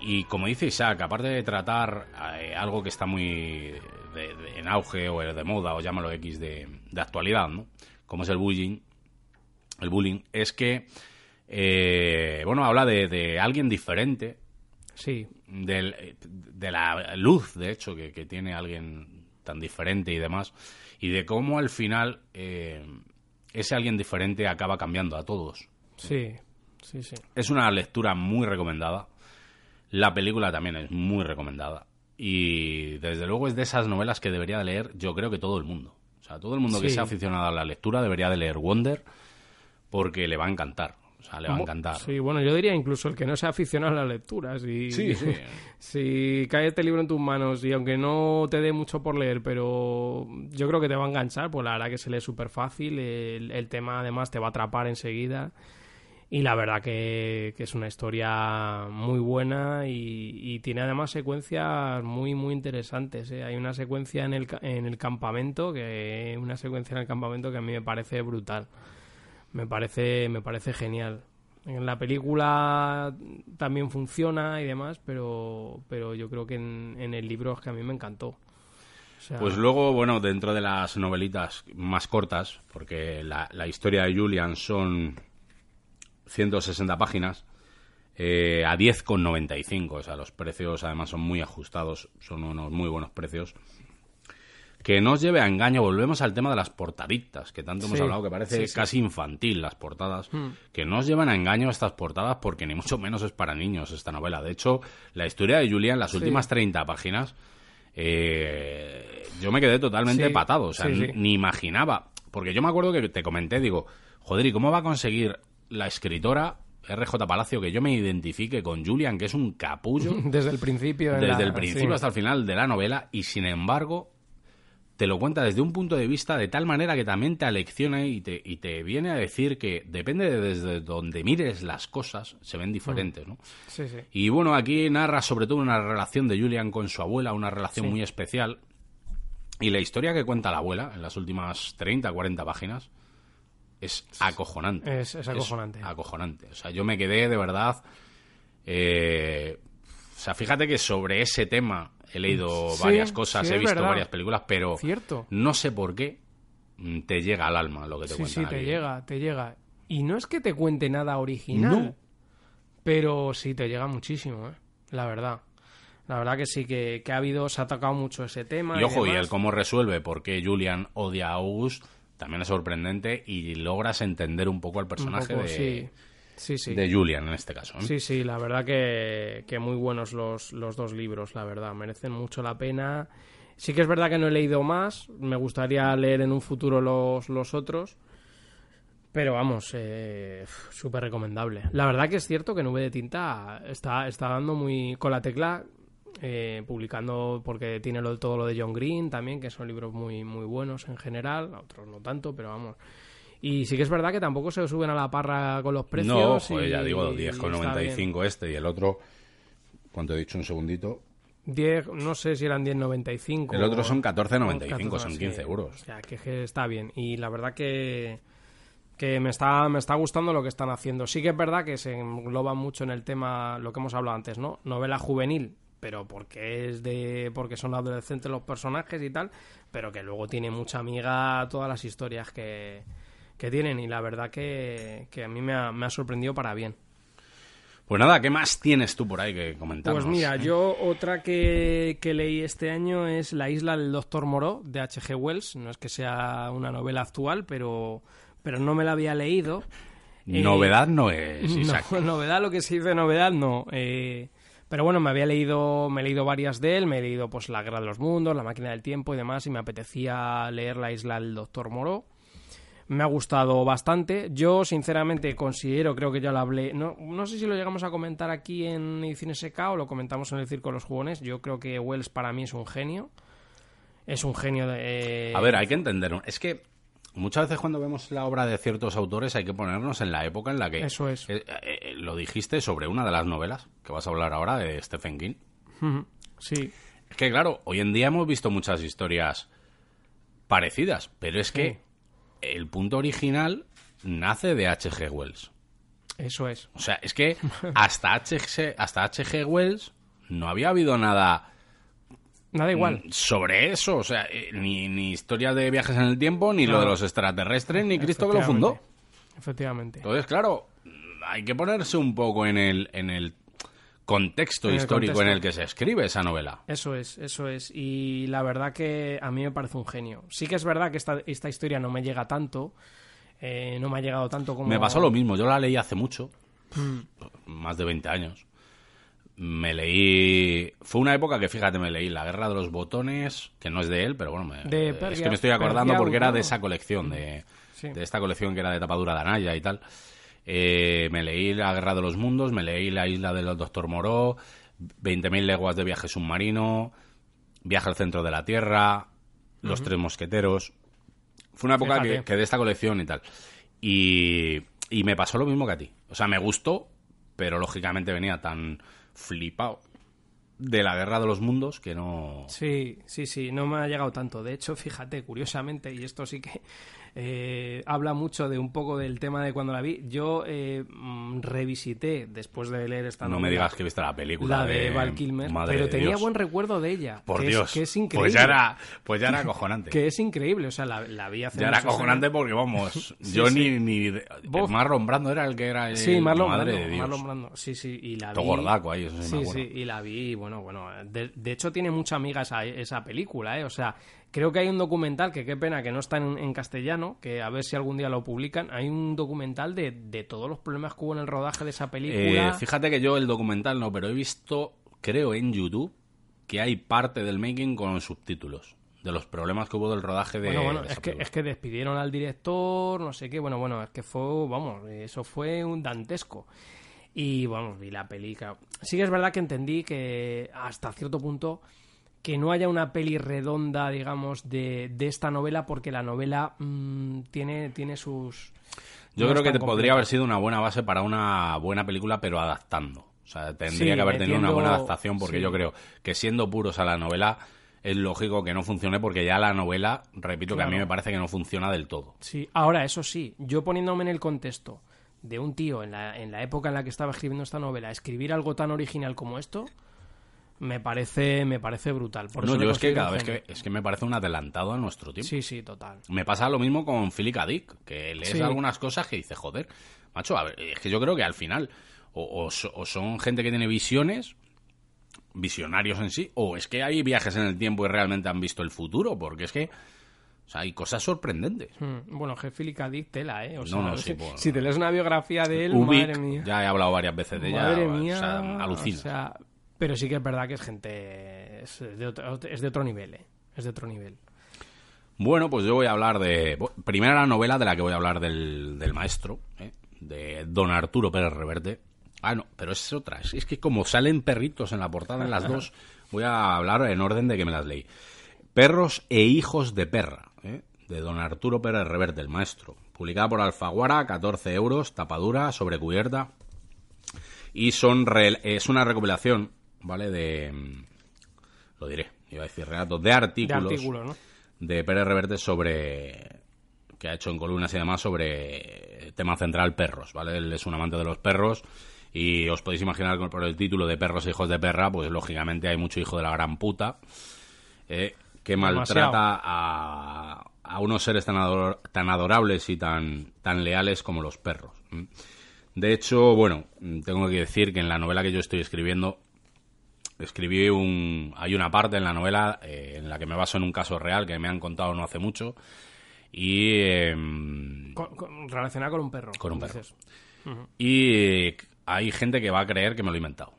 Y como dice Isaac, aparte de tratar eh, algo que está muy de- de- en auge o de moda o llámalo X de, de actualidad, ¿no? Como es el bullying, el bullying es que eh, bueno habla de, de alguien diferente, sí del- de la luz, de hecho, que, que tiene alguien tan diferente y demás, y de cómo al final eh, ese alguien diferente acaba cambiando a todos. sí sí sí Es una lectura muy recomendada. La película también es muy recomendada. Y desde luego es de esas novelas que debería de leer yo creo que todo el mundo. O sea, todo el mundo que sea aficionado a la lectura debería de leer Wonder porque le va a encantar. O sea, le va a encantar. Sí, bueno, yo diría incluso el que no sea aficionado a la lectura. Si, Sí, sí. si cae este libro en tus manos y aunque no te dé mucho por leer, pero yo creo que te va a enganchar, pues la verdad que se lee súper fácil. El, el tema además te va a atrapar enseguida. Y la verdad que, que es una historia muy buena y, y tiene además secuencias muy, muy interesantes. ¿eh? Hay una secuencia en el, en el campamento, que una secuencia en el campamento que a mí me parece brutal me parece me parece genial en la película también funciona y demás pero pero yo creo que en, el libro es que a mí me encantó Pues luego, bueno, dentro de las novelitas más cortas, porque la, la historia de Julian son 160 páginas, eh, a 10,95. O sea, los precios además son muy ajustados, son unos muy buenos precios. Que no os lleve a engaño, volvemos al tema de las portaditas, que tanto hemos Sí, hablado, que parece sí, sí. casi infantil las portadas. Hmm. Que no os lleven a engaño estas portadas porque ni mucho menos es para niños esta novela. De hecho, la historia de Julian, las últimas 30 páginas, eh, yo me quedé totalmente patado. O sea, ni imaginaba. Porque yo me acuerdo que te comenté, digo, joder, ¿y cómo va a conseguir la escritora RJ Palacio que yo me identifique con Julian, que es un capullo? Desde el principio. en desde la- el principio sí. hasta el final de la novela y sin embargo te lo cuenta desde un punto de vista de tal manera que también te alecciona y te, y te viene a decir que depende de desde donde mires las cosas, se ven diferentes, ¿no? Sí, sí. Y bueno, aquí narra sobre todo una relación de Julian con su abuela, una relación Sí. muy especial. Y la historia que cuenta la abuela en las últimas 30, 40 páginas es acojonante. Es- es acojonante. acojonante. O sea, yo me quedé de verdad. eh, o sea, fíjate que sobre ese tema he leído Sí, varias cosas, sí, he visto verdad. varias películas, pero Cierto. no sé por qué mm, te llega al alma lo que te Sí, cuentan sí, te llega, te llega. Y no es que te cuente nada original, No. pero sí te llega muchísimo, ¿eh? La verdad. La verdad que sí, que, que ha habido, se ha tocado mucho ese tema. Y ojo, y el cómo resuelve por qué Julian odia a August también es sorprendente y logras entender un poco al personaje poco, de, sí. Sí, de Julian en este caso. ¿eh? Sí, sí, la verdad que, que muy buenos los, los dos libros, la verdad. Merecen mucho la pena. Sí que es verdad que no he leído más. Me gustaría leer en un futuro los, los otros. Pero vamos, eh, súper recomendable. La verdad que es cierto que Nube de Tinta está, está dando muy con la tecla, eh, publicando, porque tiene lo, todo lo de John Green también, que son libros muy, muy buenos en general, otros no tanto, pero vamos. Y sí que es verdad que tampoco se suben a la parra con los precios. no, joder, y- ya digo, y está 10,95 este y el otro, ¿cuánto he dicho? Un segundito. bien. 10, no sé si eran 10.95. El otro son o- 14,95, o son sí. 15 euros. O sea, que, que está bien. Y la verdad que, que me, está, me está gustando lo que están haciendo. Sí que es verdad que se engloba mucho en el tema, lo que hemos hablado antes, ¿no? Novela juvenil, pero porque es de porque son adolescentes los personajes y tal, pero que luego tiene mucha amiga todas las historias que, que tienen. Y la verdad que, que a mí me ha, me ha sorprendido para bien. Pues nada, ¿qué más tienes tú por ahí que comentarnos? Pues mira, yo otra que, que leí este año es La isla del Doctor Moreau de H.G. Wells. No es que sea una novela actual, pero, pero no me la había leído. Eh, Novedad no es, Isaac. No, novedad, lo que se dice novedad, no. Eh, pero bueno, me había leído, me he leído varias de él, me he leído pues La Guerra de los Mundos, La Máquina del Tiempo y demás, y me apetecía leer La isla del Doctor Moreau. Me ha gustado bastante. Yo, sinceramente, considero, creo que ya lo hablé. No, no sé si lo llegamos a comentar aquí en Ediciones SK o lo comentamos en el Circo de los Jugones. Yo creo que Wells para mí es un genio. Es un genio de. eh, A ver, hay que entender. Es que muchas veces cuando vemos la obra de ciertos autores hay que ponernos en la época en la que... Eso es. Eh, eh, lo dijiste sobre una de las novelas que vas a hablar ahora de Stephen King. Sí. Es que claro, hoy en día hemos visto muchas historias parecidas, pero es que el punto original nace de H.G. Wells. Eso es. O sea, es que hasta H.G. hasta. Wells no había habido nada Nada igual. mm, sobre eso. O sea, eh, ni, ni historias de viajes en el tiempo, ni lo de los extraterrestres, ni Cristo que lo fundó. Efectivamente. Entonces, claro, hay que ponerse un poco en el, en el contexto En histórico en el que se escribe esa novela. Eso es, eso es. Y la verdad que a mí me parece un genio. Sí que es verdad que esta, esta historia no me llega tanto. eh, no me ha llegado tanto como... Me pasó lo mismo, yo la leí hace mucho, Mm. más de 20 años. Me leí... Fue una época que, fíjate, me leí La Guerra de los Botones, que no es de él, pero bueno, me- De es que me estoy acordando Pergia porque era de esa colección, de, Sí. de esta colección que era de tapadura de Anaya y tal. Eh, me leí La Guerra de los Mundos, me leí La Isla del Doctor Moró, 20.000 leguas de viaje submarino, Viaje al centro de la Tierra, Los Tres Mosqueteros. Fue una época que, que de esta colección y tal. Y, y me pasó lo mismo que a ti. O sea, me gustó, pero lógicamente venía tan flipado de la Guerra de los Mundos que no... Sí, sí, sí, no me ha llegado tanto. De hecho, fíjate, curiosamente, y esto sí que eh, habla mucho de un poco del tema de cuando la vi, yo eh, mm, revisité, después de leer esta No novela, me digas que viste la película la de Val Kilmer, Madre pero de tenía Dios. buen recuerdo de ella. Por que Dios. Es, que es increíble. Pues ya era, pues ya era acojonante. Que es increíble, o sea, la, la vi hace Ya era acojonante años. porque, vamos, Sí, yo sí. ni... ni. Marlon Brando era el que era el... Sí, Marlon Madre Brando, de Dios. Marlon Brando, sí, sí, y la vi... Todo gordaco ahí, eso sí Sí, sí, y la vi, bueno, bueno, de, de hecho tiene mucha amiga esa, esa película, ¿eh? O sea, creo que hay un documental, que qué pena que no está en, en castellano, que a ver si algún día lo publican, hay un documental de, de todos los problemas que hubo en el rodaje de esa película. Eh, fíjate que yo el documental no, pero he visto, creo en YouTube, que hay parte del making con subtítulos. de los problemas que hubo del rodaje de. Bueno, bueno, de es que, película. es que despidieron al director, no sé qué, bueno, bueno, es que fue, vamos, eso fue un dantesco. Y, vamos, vi la peli, claro. Sí que es verdad que entendí que hasta cierto punto que no haya una peli redonda, digamos, de, de esta novela, porque la novela mm, tiene, tiene sus... Yo no creo que te podría haber sido una buena base para una buena película, pero adaptando. O sea, tendría Sí, que haber tenido una buena adaptación, porque sí. yo creo que siendo puros a la novela, es lógico que no funcione, porque ya la novela, repito que a mí me parece que no funciona del todo. Sí, ahora, eso sí, yo poniéndome en el contexto de un tío en la, en la época en la que estaba escribiendo esta novela, escribir algo tan original como esto, me parece, me parece brutal. Por no, eso yo es que cada vez que es que me parece un adelantado a nuestro tiempo. Sí, sí, total. Me pasa lo mismo con Philip K. Dick, que lees Sí. algunas cosas que dice, joder, macho, a ver, es que yo creo que al final o, o o son gente que tiene visiones, visionarios en sí, o es que hay viajes en el tiempo y realmente han visto el futuro, porque es que o sea, hay cosas sorprendentes. Hmm, Bueno, Jefe y Cadiz, tela, ¿eh? O No, sea, no, si, sí, si te lees una biografía de él, Ubik, madre mía. ya he hablado varias veces de ella, madre o mía. sea, alucina. o sea, pero sí que es verdad que es gente. Es de otro, es de otro nivel, ¿eh? Es de otro nivel. Bueno, pues yo voy a hablar de... Primero la novela de la que voy a hablar del, del maestro, ¿eh? de don Arturo Pérez Reverte. Ah, no, pero es otra. Es, es que como salen perritos en la portada en las dos, voy a hablar en orden de que me las leí. Perros e hijos de perra, ¿eh? de don Arturo Pérez Reverte, el maestro. Publicada por Alfaguara, 14 euros, tapadura, sobrecubierta. Y son re- es una recopilación, ¿vale? De... mm, Lo diré, iba a decir relatos, de De artículos artículo, ¿no? de Pérez Reverte sobre que ha hecho en columnas y demás sobre el tema central perros, ¿vale? Él es un amante de los perros y os podéis imaginar por el título de perros e hijos de perra, pues lógicamente hay mucho hijo de la gran puta eh, que maltrata a, a unos seres tan, ador- tan adorables y tan, tan leales como los perros. De hecho, bueno, tengo que decir que en la novela que yo estoy escribiendo escribí un hay una parte en la novela eh, en la que me baso en un caso real que me han contado no hace mucho y em, Con- con- relacionada con un perro. Con un perro. y eh, hay gente que va a creer que me lo he inventado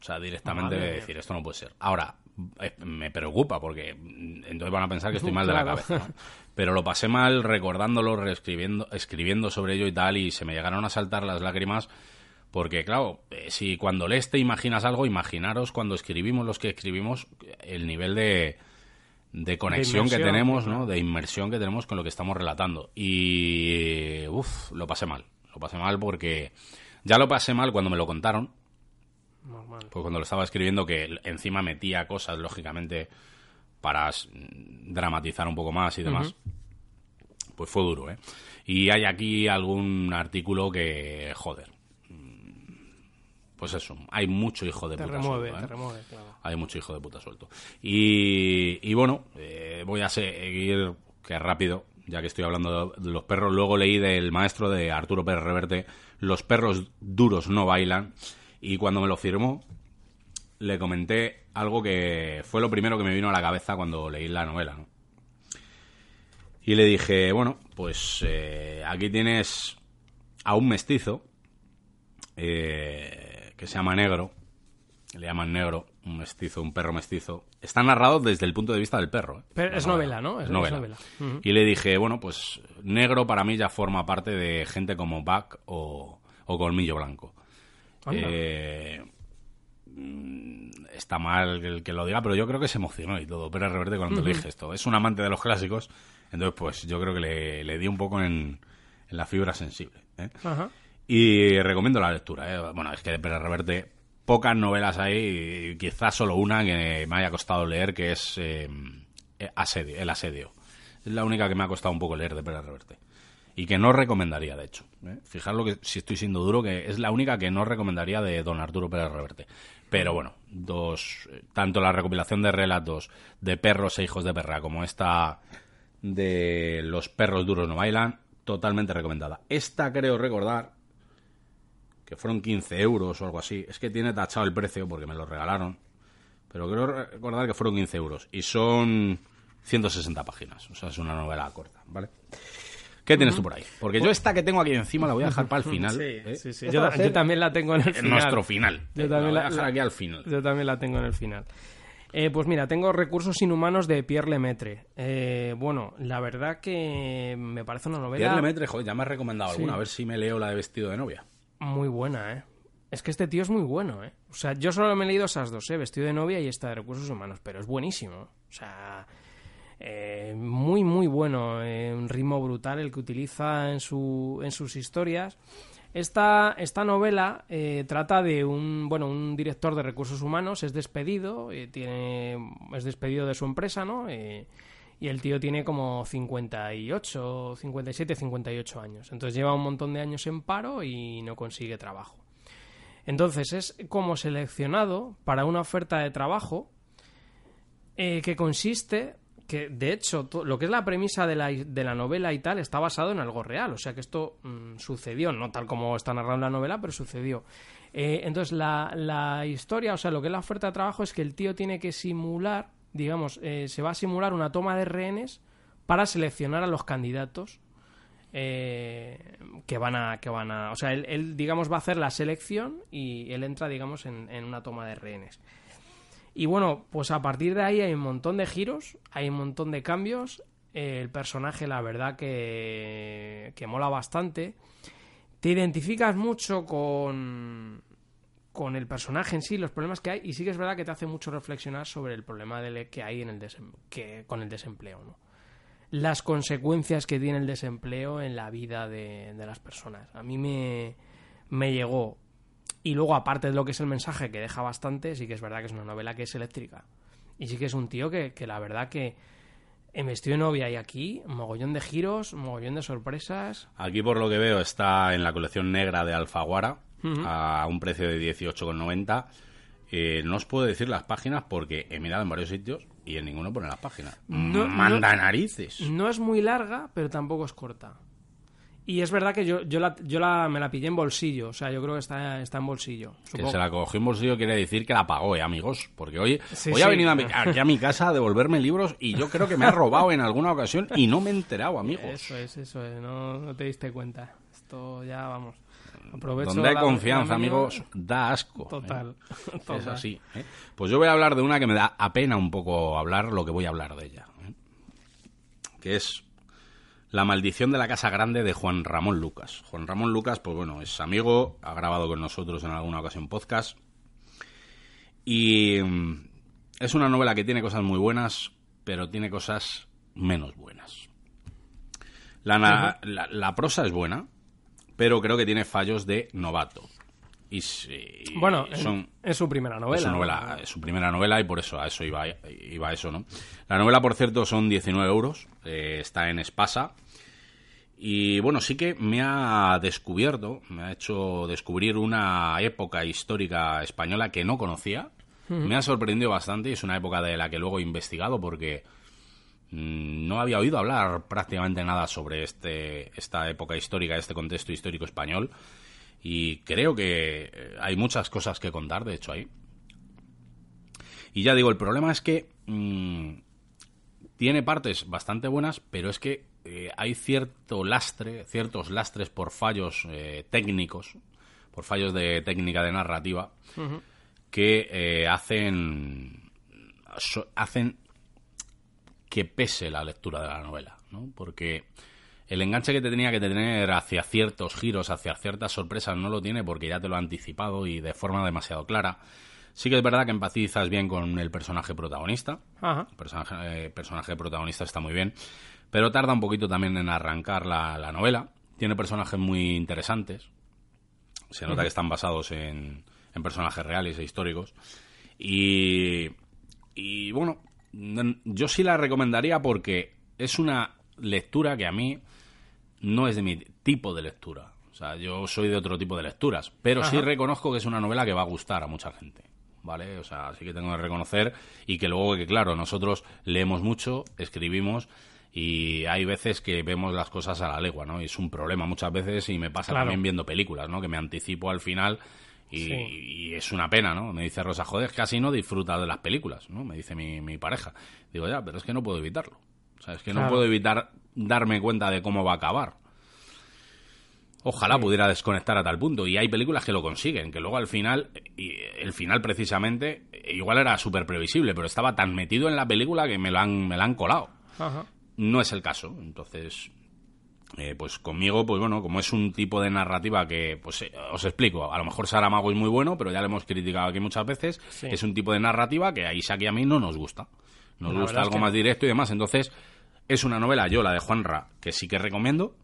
o sea directamente Madre decir esto no puede ser ahora eh, me preocupa porque mm, entonces van a pensar que estoy mal de la cabeza ¿no? pero lo pasé mal recordándolo reescribiendo escribiendo sobre ello y tal y se me llegaron a saltar las lágrimas porque, claro, eh, si cuando lees te imaginas algo, imaginaros cuando escribimos los que escribimos el nivel de, de conexión que tenemos. ¿no? De inmersión que tenemos con lo que estamos relatando. Y, uff, lo pasé mal. Lo pasé mal porque ya lo pasé mal cuando me lo contaron. Normal. Pues cuando lo estaba escribiendo, que encima metía cosas, lógicamente, para dramatizar un poco más y demás. Pues fue duro, ¿eh? Y hay aquí algún artículo que, joder. Pues eso, hay mucho hijo de Te puta remueve, suelto, ¿eh? te remueve, claro. Hay mucho hijo de puta suelto. Y, y bueno, eh, voy a seguir, que rápido, ya que estoy hablando de los perros. Luego leí del maestro de Arturo Pérez Reverte, Los perros duros no bailan. Y cuando me lo firmó, le comenté algo que fue lo primero que me vino a la cabeza cuando leí la novela. ¿no? Y le dije, bueno, pues eh, aquí tienes a un mestizo eh, que se llama Negro, le llaman Negro, un mestizo, un perro mestizo. Está narrado desde el punto de vista del perro. ¿eh? Pero es novela, ¿no? Es, novela. Y le dije, bueno, pues Negro para mí ya forma parte de gente como Buck o, o Colmillo Blanco. Eh, está mal el que lo diga, pero yo creo que se emocionó y todo. Pero Reverte cuando le dije esto. Es un amante de los clásicos, entonces pues yo creo que le, le di un poco en, en la fibra sensible. ¿eh? Ajá. Y recomiendo la lectura. ¿eh? Bueno, es que de Pérez Reverte pocas novelas hay, quizás solo una que me haya costado leer, que es eh, Asedio, El Asedio. Es la única que me ha costado un poco leer de Pérez Reverte. Y que no recomendaría, de hecho. ¿eh? Fijaros que si estoy siendo duro, que es la única que no recomendaría de don Arturo Pérez Reverte. Pero bueno, dos, eh, tanto la recopilación de relatos de perros e hijos de perra como esta de los perros duros no bailan, totalmente recomendada. Esta creo recordar que fueron 15 euros o algo así. Es que tiene tachado el precio porque me lo regalaron. Pero creo recordar que fueron 15 euros. Y son 160 páginas. O sea, es una novela corta, ¿vale? ¿Qué tienes tú por ahí? Porque yo esta que tengo aquí encima la voy a dejar para el final. Sí, ¿eh? sí, sí. Yo, también la tengo en el en final. nuestro final. Yo también la voy a dejar la- aquí al final. Yo también la tengo en el final. Eh, pues mira, tengo Recursos Inhumanos de Pierre Lemaitre. Eh, bueno, la verdad que me parece una novela... Pierre Lemaitre, joder, ya me has recomendado alguna, a ver si me leo la de vestido de novia. Muy buena, ¿eh? Es que este tío es muy bueno, ¿eh? O sea, yo solo me he leído esas dos, ¿eh? Vestido de novia y esta de Recursos Humanos, pero es buenísimo. O sea, eh, muy, muy bueno. Eh, un ritmo brutal el que utiliza en, su, en sus historias. Esta, esta novela eh, trata de un, bueno, un director de recursos humanos, es despedido, eh, tiene, es despedido de su empresa, ¿no? Eh, y el tío tiene como 58, 57, 58 años. Entonces lleva un montón de años en paro y no consigue trabajo. Entonces es como seleccionado para una oferta de trabajo que consiste que de hecho lo que es la premisa de la, de la, novela y tal está basado en algo real, o sea que esto mmm, sucedió, no tal como está narrado en la novela, pero sucedió. Eh, entonces la, la, historia, o sea, lo que es la oferta de trabajo es que el tío tiene que simular, digamos, eh, se va a simular una toma de rehenes para seleccionar a los candidatos eh, que van a, que van a, o sea, él, digamos va a hacer la selección y él entra, digamos, en, en una toma de rehenes. Y bueno, pues a partir de ahí hay un montón de giros, hay un montón de cambios. El personaje, la verdad, que, que mola bastante. Te identificas mucho con, con el personaje en sí, los problemas que hay, y sí que es verdad que te hace mucho reflexionar sobre el problema de, que hay en el que, con el desempleo. ¿no? Las consecuencias que tiene el desempleo en la vida de, de las personas. A mí me, me llegó y luego, aparte de lo que es el mensaje, que deja bastante, sí que es verdad que es una novela que es eléctrica. Y sí que es un tío que, que la verdad que en vestido de novia y aquí, mogollón de giros, mogollón de sorpresas. Aquí, por lo que veo, está en la colección negra de Alfaguara, uh -huh. a un precio de 18,90. Eh, no os puedo decir las páginas porque he mirado en varios sitios y en ninguno pone las páginas. No, Manda narices. No es muy larga, pero tampoco es corta. Y es verdad que yo, yo, la, yo la, me la pillé en bolsillo, o sea, yo creo que está, está en bolsillo. Supongo. Que se la cogió en bolsillo quiere decir que la pagó, ¿eh, amigos? Porque hoy, sí, hoy sí. ha venido a mi, aquí a mi casa a devolverme libros y yo creo que me ha robado en alguna ocasión y no me he enterado, amigos. Eso es, eso es, no, no te diste cuenta. Esto ya, vamos. Aprovecho Donde hay confianza, amigos, da asco. Total. ¿eh? total. Es así. ¿eh? Pues yo voy a hablar de una que me da apena un poco hablar lo que voy a hablar de ella. ¿eh? Que es la maldición de la Casa Grande de Juan Ramón Lucas. Juan Ramón Lucas, pues bueno, es amigo, ha grabado con nosotros en alguna ocasión podcast. Y mm, es una novela que tiene cosas muy buenas, pero tiene cosas menos buenas. La, la prosa es buena, pero creo que tiene fallos de novato. Y, y bueno, son, es su primera novela. Es su, novela, es su primera novela y por eso a eso iba, iba eso, ¿no? La novela, por cierto, son 19 euros. Eh, está en Espasa. Y bueno, sí que me ha descubierto, me ha hecho descubrir una época histórica española que no conocía. Me ha sorprendido bastante y es una época de la que luego he investigado porque no había oído hablar prácticamente nada sobre este, esta época histórica, este contexto histórico español. Y creo que eh, hay muchas cosas que contar, de hecho, ahí. Y ya digo, el problema es que mmm, tiene partes bastante buenas, pero es que eh, hay cierto lastre, ciertos lastres por fallos eh, técnicos, por fallos de técnica de narrativa, uh -huh. que eh, hacen, so, hacen que pese la lectura de la novela, ¿no? Porque el enganche que te tenía que tener hacia ciertos giros, hacia ciertas sorpresas, no lo tiene porque ya te lo ha anticipado y de forma demasiado clara. Sí que es verdad que empatizas bien con el personaje protagonista. Ajá. El personaje, eh, personaje protagonista está muy bien. Pero tarda un poquito también en arrancar la, la novela. Tiene personajes muy interesantes. Se nota uh -huh. que están basados en, en, personajes reales e históricos. Y, y bueno, yo sí la recomendaría porque es una lectura que a mí no es de mi tipo de lectura. O sea, yo soy de otro tipo de lecturas, pero Ajá. sí reconozco que es una novela que va a gustar a mucha gente. ¿Vale? O sea, sí que tengo que reconocer y que luego que claro, nosotros leemos mucho, escribimos y hay veces que vemos las cosas a la legua, ¿no? Y es un problema muchas veces y me pasa claro. también viendo películas, ¿no? Que me anticipo al final y, sí. y, es una pena, ¿no? Me dice Rosa, joder, casi no disfruta de las películas, ¿no? Me dice mi, mi pareja. Digo, ya, pero es que no puedo evitarlo. O sea, es que claro. no puedo evitar darme cuenta de cómo va a acabar. Ojalá pudiera desconectar a tal punto. Y hay películas que lo consiguen, que luego al final, y el final precisamente, igual era súper previsible, pero estaba tan metido en la película que me lo han, me la han colado. Ajá. No es el caso. Entonces, eh, pues conmigo, pues bueno, como es un tipo de narrativa que, pues eh, os explico, a lo mejor Saramago es muy bueno, pero ya lo hemos criticado aquí muchas veces, Sí. es un tipo de narrativa que a Isaac y a mí no nos gusta. Nos La gusta es algo que más directo y demás. Entonces, es una novela, yo la de Juanra, que sí que recomiendo,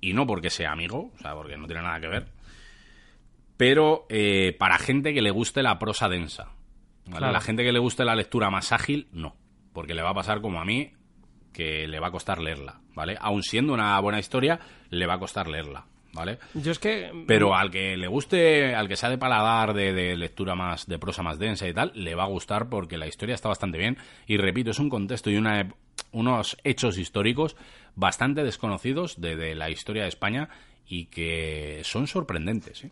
y no porque sea amigo, o sea, porque no tiene nada que ver, pero eh, para gente que le guste la prosa densa. ¿vale? Claro. La gente que le guste la lectura más ágil, no. Porque le va a pasar como a mí, que le va a costar leerla, ¿vale? Aun siendo una buena historia, le va a costar leerla, ¿vale? Yo es que... Pero al que le guste, al que sea de paladar, de, de lectura más, de prosa más densa y tal, le va a gustar porque la historia está bastante bien. Y repito, es un contexto y una, unos hechos históricos bastante desconocidos de, de la historia de España y que son sorprendentes. ¿eh?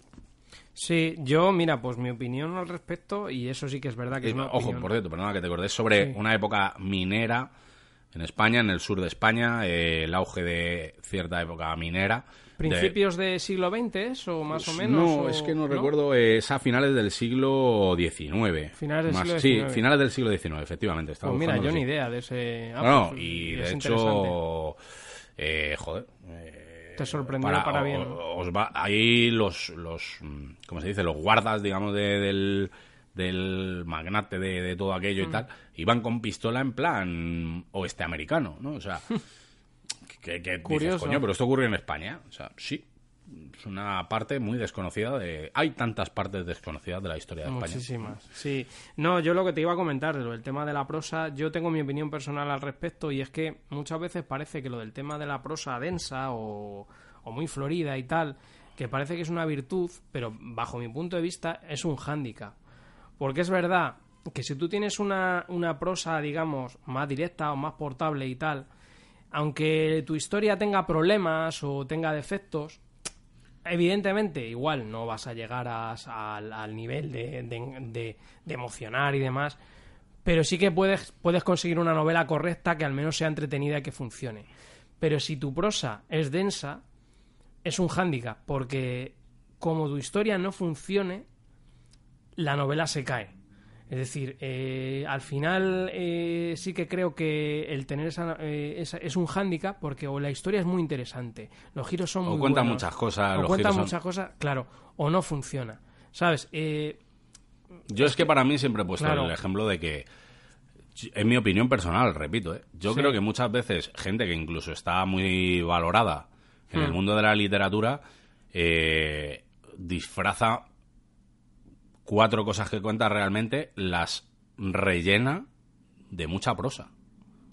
Sí, yo, mira, pues mi opinión al respecto, y eso sí que es verdad que Eh, es una Ojo, opinión- por cierto, perdona que te acordé, sobre Sí. una época minera en España, en el sur de España, eh, el auge de cierta época minera. ¿Principios de siglo XX es, o más o Pues menos? No, o- es que no, recuerdo, eh, es a finales del siglo XIX. Finales del Más- siglo Sí, XIX. finales del siglo XIX, efectivamente. estaba Pues mira, yo ni idea de ese... ah, No, pues, y de hecho, eh, joder. Te sorprendió para bien. Os va, ahí los, los, mm, ¿cómo se dice? Los guardas, digamos, de- del, del magnate de, de todo aquello Mm. y tal, iban con pistola en plan oeste americano, ¿no? O sea, que, que dices, Curioso. coño, pero esto ocurrió en España. O sea, sí. Es una parte muy desconocida de... Hay tantas partes desconocidas de la historia de España. Muchísimas, sí. No, yo lo que te iba a comentar de lo del tema de la prosa, yo tengo mi opinión personal al respecto y es que muchas veces parece que lo del tema de la prosa densa o, o muy florida y tal, que parece que es una virtud, pero bajo mi punto de vista es un hándicap. Porque es verdad que si tú tienes una, una prosa, digamos, más directa o más portable y tal, aunque tu historia tenga problemas o tenga defectos, evidentemente igual no vas a llegar a- al, nivel de, de- de- de emocionar y demás, pero sí que puedes, puedes conseguir una novela correcta que al menos sea entretenida y que funcione. Pero si tu prosa es densa, es un hándicap, porque como tu historia no funcione, la novela se cae. Es decir, eh, al final eh, sí que creo que el tener esa, eh, esa- es un hándicap porque o la historia es muy interesante, los giros son O muy cuentan buenos, muchas cosas, o los cuentan giros son- muchas cosas, claro, o no funciona. ¿Sabes? Eh, Yo es que para mí siempre he puesto Claro. el ejemplo de que, en mi opinión personal, repito, ¿eh? yo Sí. creo que muchas veces gente que incluso está muy valorada en el Hmm. mundo de la literatura eh, disfraza cuatro cosas que cuenta realmente, las rellena de mucha prosa.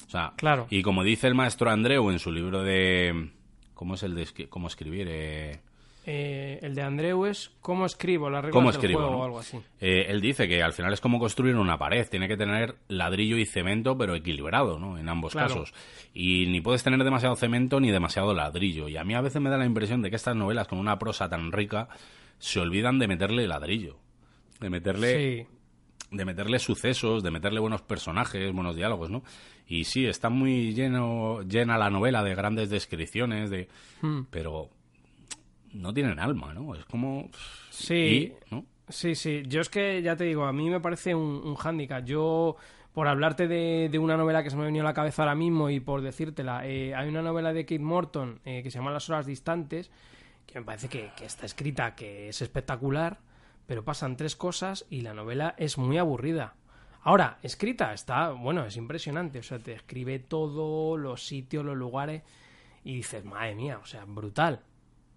O sea, Claro. y como dice el maestro Andreu en su libro de... ¿Cómo es el de cómo escribir? Eh, eh, el de Andreu es cómo escribo las reglas ¿Cómo del escribo? juego no? o algo así. Eh, él dice que al final es como construir una pared, tiene que tener ladrillo y cemento, pero equilibrado, ¿no? En ambos Claro. casos. Y ni puedes tener demasiado cemento ni demasiado ladrillo. Y a mí a veces me da la impresión de que estas novelas con una prosa tan rica se olvidan de meterle ladrillo, de meterle Sí. de meterle sucesos, de meterle buenos personajes, buenos diálogos, ¿no? Y sí, está muy lleno, llena la novela de grandes descripciones, de, Hmm. pero no tienen alma, ¿no? Es como Sí. y, ¿no? Sí, sí. Yo es que, ya te digo, a mí me parece un, un hándicap. Yo, por hablarte de, de una novela que se me ha venido a la cabeza ahora mismo y por decírtela, eh, hay una novela de Kate Morton eh, que se llama Las horas distantes, que me parece que, que está escrita, que es espectacular, pero pasan tres cosas y la novela es muy aburrida. Ahora, escrita está, bueno, es impresionante. O sea, te escribe todo, los sitios, los lugares, y dices, madre mía, o sea, brutal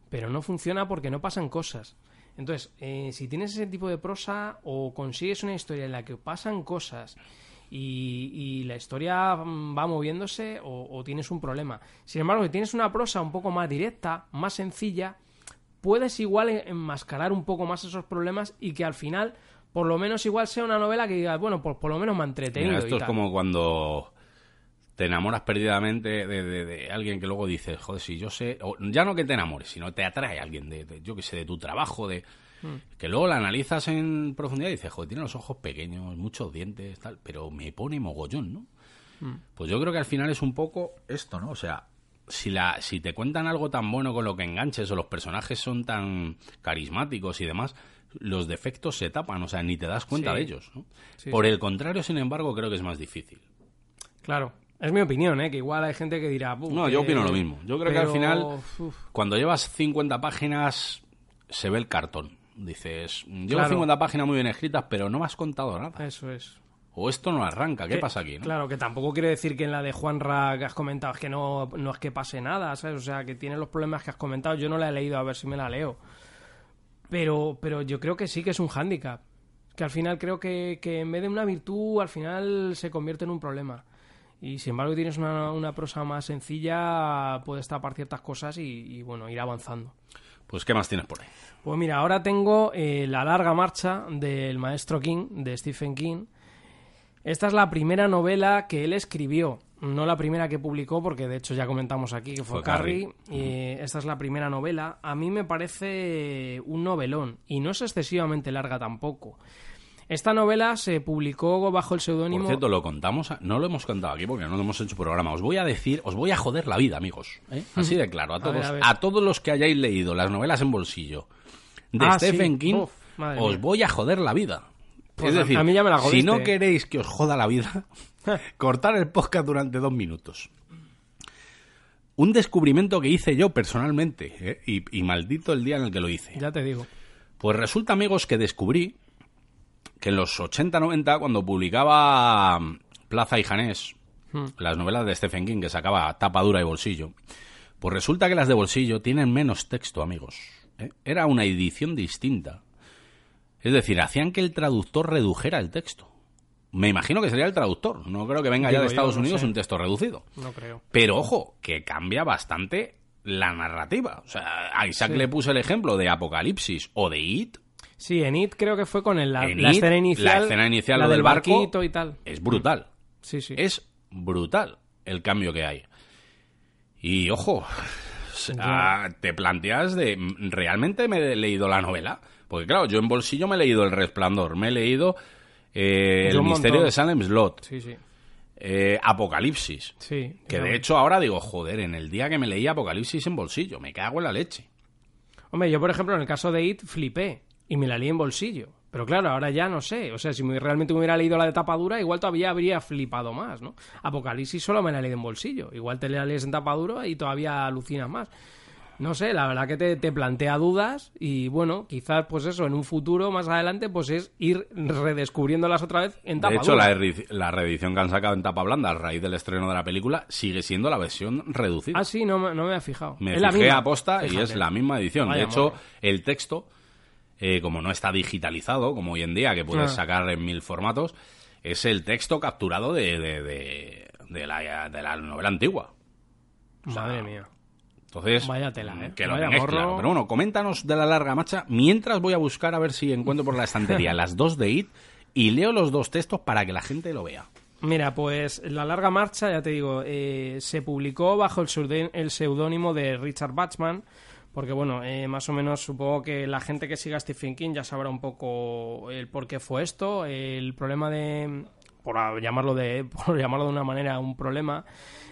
pero no funciona porque no pasan cosas. Entonces, eh, si tienes ese tipo de prosa o consigues una historia en la que pasan cosas y, y la historia mm, va moviéndose o, o tienes un problema. Sin embargo, si tienes una prosa un poco más directa, más sencilla, puedes igual en- enmascarar un poco más esos problemas y que al final, por lo menos igual sea una novela que digas, bueno, pues por lo menos me ha entretenido. Mira, y esto es tal. como cuando te enamoras perdidamente de, de- de alguien que luego dices, joder, si yo sé, o ya no que te enamores, sino te atrae alguien de, de- yo que sé, de tu trabajo, de Hmm. que luego la analizas en profundidad y dices, joder, tiene los ojos pequeños, muchos dientes, tal, pero me pone mogollón, ¿no? Hmm. Pues yo creo que al final es un poco esto, ¿no? O sea, si, la, si te cuentan algo tan bueno con lo que enganches o los personajes son tan carismáticos y demás, los defectos se tapan, o sea, ni te das cuenta Sí. de ellos. ¿no? Sí, Por el contrario, sin embargo, creo que es más difícil. Claro. Es mi opinión, ¿eh? Que igual hay gente que dirá... "Buf, No, yo opino lo mismo. Yo creo que al final, uf, cuando llevas 50 páginas, se ve el cartón. Dices, llevo Claro. 50 páginas muy bien escritas, pero no me has contado nada. Eso es. O esto no arranca, ¿qué Que- pasa aquí? no? Claro, que tampoco quiere decir que en la de Juanra que has comentado es que no, no es que pase nada, ¿sabes? O sea, que tiene los problemas que has comentado. Yo no la he leído, a ver si me la leo. Pero, pero yo creo que sí que es un hándicap. Que al final creo que, que en vez de una virtud, al final se convierte en un problema. Y sin embargo tienes una, una prosa más sencilla, puedes tapar ciertas cosas y, y, bueno, ir avanzando. Pues, ¿qué más tienes por ahí? Pues mira, ahora tengo eh, La larga marcha del maestro King, de Stephen King. Esta es la primera novela que él escribió, no la primera que publicó, porque de hecho ya comentamos aquí que fue, Fue Carrie. Carrie. y esta es la primera novela. A mí me parece un novelón, y no es excesivamente larga tampoco. Esta novela se publicó bajo el seudónimo... Por cierto, lo contamos, a- no lo hemos contado aquí porque no lo hemos hecho programa. Os voy a decir, os voy a joder la vida, amigos. ¿eh? Así de claro, a todos, a a, ver. todos los que hayáis leído las novelas en bolsillo de Ah, sí. Stephen King, Uf, os mía. voy a joder la vida. Pues es decir, a mí ya me la si no queréis que os joda la vida, cortar el podcast durante dos minutos. Un descubrimiento que hice yo personalmente, ¿eh? y, y maldito el día en el que lo hice. Ya te digo. Pues resulta, amigos, que descubrí que en los 80-90, cuando publicaba mm, Plaza y Janés, Hmm. las novelas de Stephen King que sacaba tapa dura y bolsillo, pues resulta que las de bolsillo tienen menos texto, amigos. ¿eh? Era una edición distinta. Es decir, hacían que el traductor redujera el texto. Me imagino que sería el traductor. No creo que venga ya de Estados no Unidos sé. un texto reducido. No creo. Pero ojo, que cambia bastante la narrativa. O sea, a Isaac le puse el ejemplo de Apocalipsis o de It. Sí, en It creo que fue con el- la, En la It, escena inicial. la escena inicial, la del barco, y tal. Es brutal. Sí, sí. Es brutal el cambio que hay. Y ojo, te planteas de, ¿realmente me he leído la novela? Porque claro, yo en bolsillo me he leído El Resplandor, me he leído eh, El misterio montón. de Salem Slot, Sí, sí. eh, Apocalipsis. Sí. Que de hecho ahora digo, joder, en el día que me leí Apocalipsis en bolsillo, me cago en la leche. Hombre, yo por ejemplo en el caso de It flipé y me la leí en bolsillo. Pero claro, ahora ya no sé. O sea, si me- realmente me hubiera leído la de tapadura, igual todavía habría flipado más, ¿no? Apocalipsis solo me la leído en bolsillo. Igual te la lees en tapadura y todavía alucinas más. No sé, la verdad que te, te plantea dudas y bueno, quizás pues eso, en un futuro más adelante pues es ir redescubriéndolas otra vez en De tapadura. hecho, la, la reedición que han sacado en tapa blanda a raíz del estreno de la película sigue siendo la versión reducida. Ah, sí, no, me- no me he fijado. Me Es fijé misma. a posta y es la misma edición. Vaya de hecho, el texto, eh, como no está digitalizado, como hoy en día, que puedes Ah. sacar en mil formatos, es el texto capturado de, de, de- de la, de la novela antigua. Madre mía. Entonces, Vaya tela, ¿eh? que lo Vaya tengáis morro. claro. Pero bueno, coméntanos de la larga marcha mientras voy a buscar a ver si encuentro por la estantería las dos de IT y leo los dos textos para que la gente lo vea. Mira, pues La Larga Marcha, ya te digo, eh, se publicó bajo el el seudónimo de Richard Bachman, porque bueno, eh, más o menos supongo que la gente que siga a Stephen King ya sabrá un poco el por qué fue esto, el problema de, por llamarlo de, por llamarlo de una manera, un problema,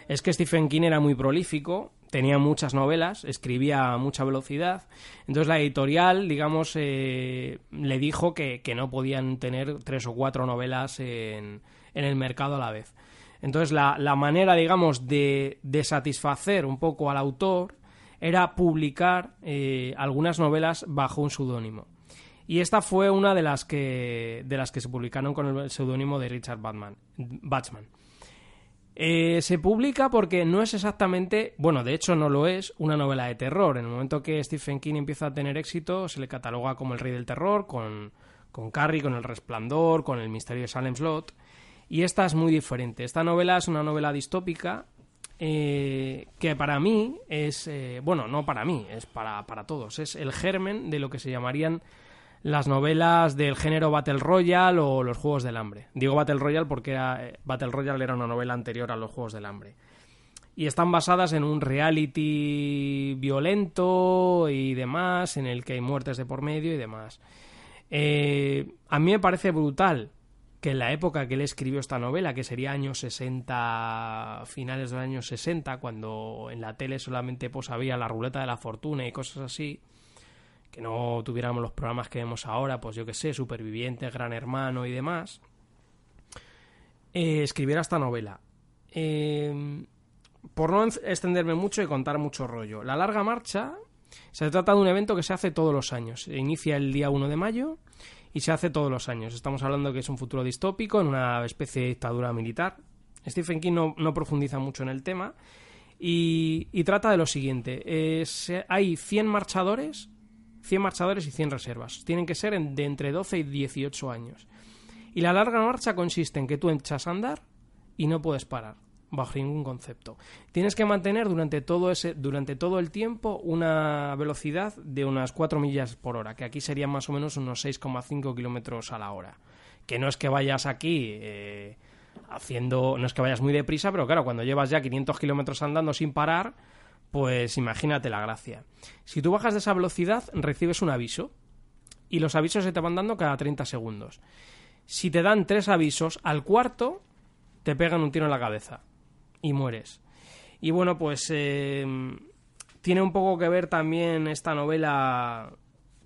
es que Stephen King era muy prolífico, tenía muchas novelas, escribía a mucha velocidad, entonces la editorial, digamos, eh, le dijo que, que no podían tener tres o cuatro novelas en, en el mercado a la vez. Entonces la, la manera, digamos, de, de satisfacer un poco al autor era publicar eh, algunas novelas bajo un seudónimo. Y esta fue una de las que, de las que se publicaron con el seudónimo de Richard Batman, Bachman. Eh, se publica porque no es exactamente, bueno, de hecho no lo es, una novela de terror. En el momento que Stephen King empieza a tener éxito, se le cataloga como el rey del terror, con, con Carrie, con El Resplandor, con El misterio de Salem Slot. Y esta es muy diferente. Esta novela es una novela distópica eh, que para mí es, eh, bueno, no para mí, es para, para todos. Es el germen de lo que se llamarían las novelas del género Battle Royale o los Juegos del Hambre. Digo Battle Royale porque eh, Battle Royale era una novela anterior a los Juegos del Hambre. Y están basadas en un reality violento y demás, en el que hay muertes de por medio y demás. Eh, a mí me parece brutal que en la época que él escribió esta novela, que sería años 60, finales de los años 60, cuando en la tele solamente pues había la ruleta de la fortuna y cosas así, que no tuviéramos los programas que vemos ahora, pues yo que sé, Supervivientes, Gran Hermano y demás, eh, escribiera esta novela. Eh, por no extenderme mucho y contar mucho rollo, La Larga Marcha se trata de un evento que se hace todos los años. Se inicia el día 1 de mayo y se hace todos los años. Estamos hablando que es un futuro distópico en una especie de dictadura militar. Stephen King no, profundiza mucho en el tema y, trata de lo siguiente. hay 100 marchadores, 100 marchadores y 100 reservas. Tienen que ser de entre 12 y 18 años. Y la larga marcha consiste en que tú echas a andar y no puedes parar bajo ningún concepto. Tienes que mantener durante todo, ese, durante todo el tiempo una velocidad de unas 4 millas por hora, que aquí serían más o menos unos 6,5 kilómetros a la hora. Que no es que vayas aquí eh, haciendo, no es que vayas muy deprisa, pero claro, cuando llevas ya 500 kilómetros andando sin parar, pues imagínate la gracia. Si tú bajas de esa velocidad, recibes un aviso. Y los avisos se te van dando cada 30 segundos. Si te dan tres avisos, al cuarto te pegan un tiro en la cabeza y mueres. Y bueno, pues eh, tiene un poco que ver también esta novela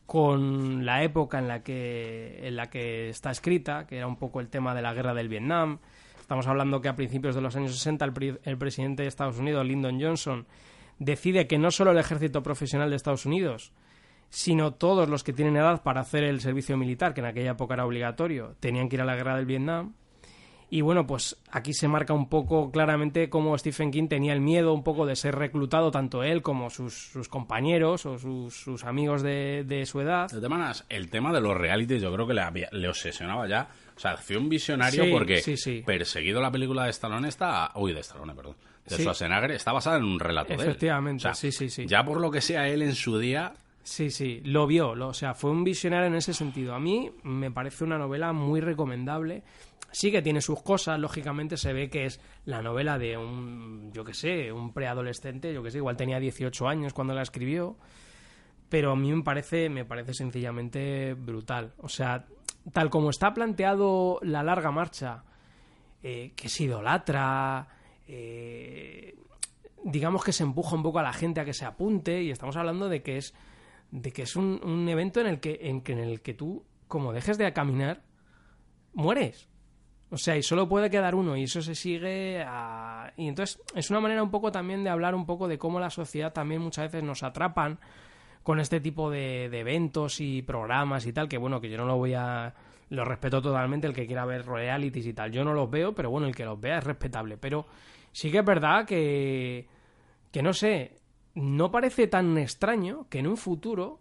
con la época en la que en la que está escrita, que era un poco el tema de la guerra del Vietnam. Estamos hablando que a principios de los años 60 el, el presidente de Estados Unidos, Lyndon Johnson, decide que no solo el ejército profesional de Estados Unidos, sino todos los que tienen edad para hacer el servicio militar, que en aquella época era obligatorio, tenían que ir a la guerra del Vietnam. Y bueno, pues aquí se marca un poco claramente cómo Stephen King tenía el miedo un poco de ser reclutado, tanto él como sus, compañeros o sus, amigos de, su edad. De todas el tema de los realities yo creo que le, le obsesionaba ya. O sea, fue un visionario porque perseguido la película de Stallone está... Uy, de Stallone, perdón. De Schwarzenegger está basada en un relato de él. Efectivamente, sí, sí, sí. Ya por lo que sea él en su día Sí, sí, lo vio, o sea, fue un visionario en ese sentido. A mí me parece una novela muy recomendable. Sí que tiene sus cosas, lógicamente se ve que es la novela de un, yo qué sé, un preadolescente, yo qué sé, igual tenía 18 años cuando la escribió, pero a mí me parece, me parece sencillamente brutal. O sea, tal como está planteado la larga marcha, eh, que se idolatra, eh, digamos que se empuja un poco a la gente a que se apunte, y estamos hablando de que es de que es un, evento en el que, en, en el que tú, como dejes de caminar, mueres. O sea, y solo puede quedar uno y eso se sigue a... Y entonces es una manera un poco también de hablar un poco de cómo la sociedad también muchas veces nos atrapan con este tipo de, eventos y programas y tal, que bueno, que yo no lo voy a... Lo respeto totalmente el que quiera ver realities y tal. Yo no los veo, pero bueno, el que los vea es respetable. Pero sí que es verdad que... Que no sé, no parece tan extraño que en un futuro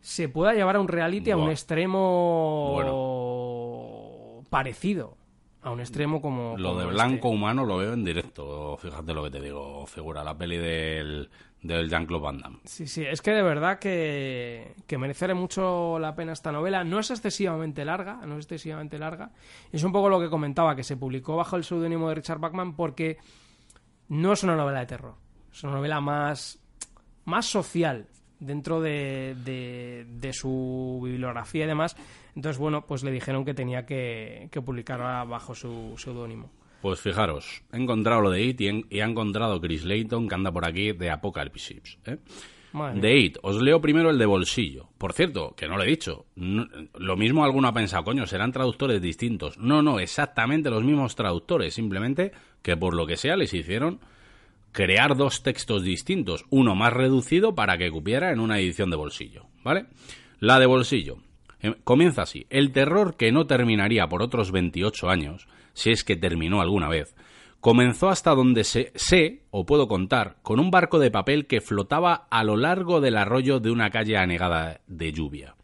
se pueda llevar a un reality a un extremo parecido. A un extremo como. Lo de este. blanco humano lo veo en directo. Fíjate lo que te digo, figura. La peli del, del Jean-Claude Van Damme. Sí, sí. Es que de verdad que, que merece mucho la pena esta novela. No es excesivamente larga. No es excesivamente larga. Es un poco lo que comentaba, que se publicó bajo el seudónimo de Richard Bachman porque no es una novela de terror es una novela más, más social dentro de, de, su bibliografía y demás. Entonces, bueno, pues le dijeron que tenía que, que publicarla bajo su seudónimo. Pues fijaros, he encontrado lo de It y, he encontrado Chris Layton que anda por aquí de Apocalypse. ¿eh? De It, os leo primero el de bolsillo. Por cierto, que no lo he dicho. lo mismo alguno ha pensado, coño, serán traductores distintos. No, no, exactamente los mismos traductores. Simplemente que por lo que sea les hicieron crear dos textos distintos, uno más reducido para que cupiera en una edición de bolsillo, ¿vale? La de bolsillo. Em, comienza así. El terror que no terminaría por otros 28 años, si es que terminó alguna vez, comenzó hasta donde sé, sé, o puedo contar, con un barco de papel que flotaba a lo largo del arroyo de una calle anegada de lluvia.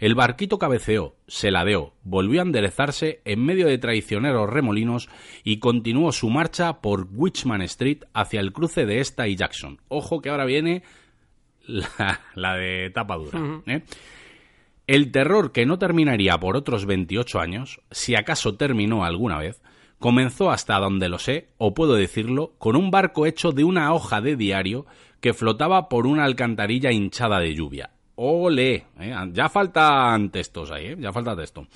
El barquito cabeceó, se ladeó, volvió a enderezarse en medio de traicioneros remolinos y continuó su marcha por Witchman Street hacia el cruce de esta y Jackson. Ojo que ahora viene la, de tapa dura. ¿eh? El terror que no terminaría por otros 28 años, si acaso terminó alguna vez, comenzó hasta donde lo sé, o puedo decirlo, con un barco hecho de una hoja de diario que flotaba por una alcantarilla hinchada de lluvia. Ole, ¿eh? ya faltan textos ahí, ¿eh? ya falta texto.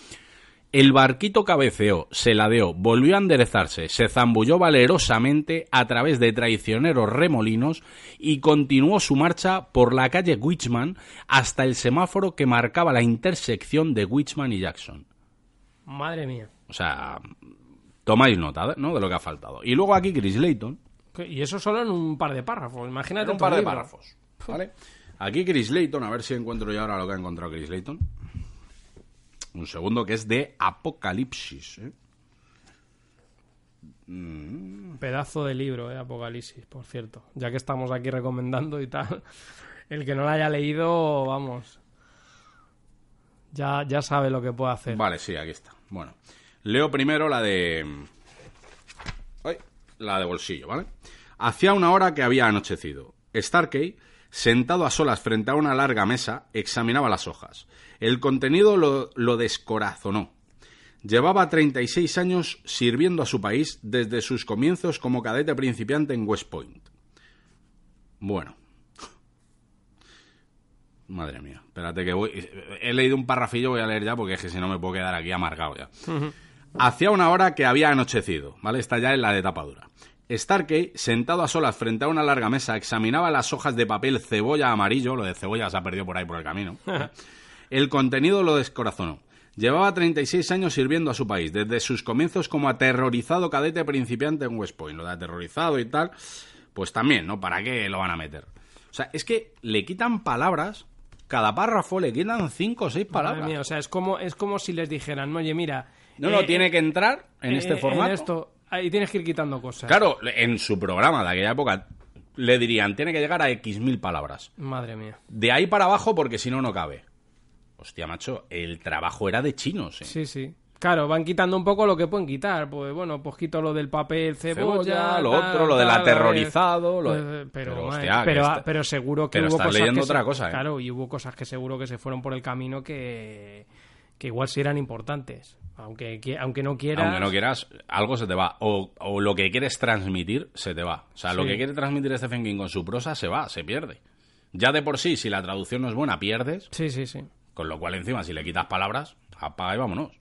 El barquito cabeceó, se ladeó, volvió a enderezarse, se zambulló valerosamente a través de traicioneros remolinos y continuó su marcha por la calle Wichman hasta el semáforo que marcaba la intersección de Wichman y Jackson. Madre mía. O sea, tomáis nota ¿no? de lo que ha faltado. Y luego aquí Chris Layton. Y eso solo en un par de párrafos. Imagínate un par de párrafos. ¿vale? Aquí Chris Layton, a ver si encuentro yo ahora lo que ha encontrado Chris Layton. Un segundo que es de Apocalipsis. ¿eh? Mm. Pedazo de libro, ¿eh? Apocalipsis, por cierto. Ya que estamos aquí recomendando y tal. El que no lo haya leído, vamos. Ya, ya sabe lo que puede hacer. Vale, sí, aquí está. Bueno. Leo primero la de. Ay, la de bolsillo, ¿vale? Hacía una hora que había anochecido. Starkey, sentado a solas frente a una larga mesa, examinaba las hojas. El contenido lo, descorazonó. Llevaba 36 años sirviendo a su país desde sus comienzos como cadete principiante en West Point. Bueno. Madre mía. Espérate que voy. He leído un parrafillo, voy a leer ya porque es que si no me puedo quedar aquí amargado ya. Hacía una hora que había anochecido, ¿vale? Está ya en la de tapadura. Starkey, sentado a solas frente a una larga mesa, examinaba las hojas de papel cebolla amarillo, lo de cebolla se ha perdido por ahí por el camino. El contenido lo descorazonó. Llevaba 36 años sirviendo a su país, desde sus comienzos como aterrorizado cadete principiante en West Point. Lo de aterrorizado y tal, pues también, ¿no? ¿Para qué lo van a meter? O sea, es que le quitan palabras, cada párrafo le quitan cinco o seis palabras. o sea, es como, es como si les dijeran, oye, mira... No, no, eh, tiene que entrar en eh, este formato. En esto, ahí tienes que ir quitando cosas. Claro, en su programa de aquella época le dirían, tiene que llegar a X mil palabras. Madre mía. De ahí para abajo porque si no, no cabe. Hostia, macho, el trabajo era de chinos, ¿eh? Sí, sí. Claro, van quitando un poco lo que pueden quitar. Pues bueno, pues quito lo del papel cebolla, lo otro, lo del aterrorizado. Lo... Pues, pero, pero, seguro que pero hubo cosas leyendo otra cosa, ¿eh? Claro, y hubo cosas que seguro que se fueron por el camino que, que igual sí eran importantes. Aunque, aunque no quieras. Aunque no quieras, algo se te va. O, o lo que quieres transmitir se te va. O sea, lo que quiere transmitir Stephen King con su prosa se va, se pierde. Ya de por sí, si la traducción no es buena, pierdes. Sí, sí, sí. Con lo cual, encima, si le quitas palabras, apaga y vámonos.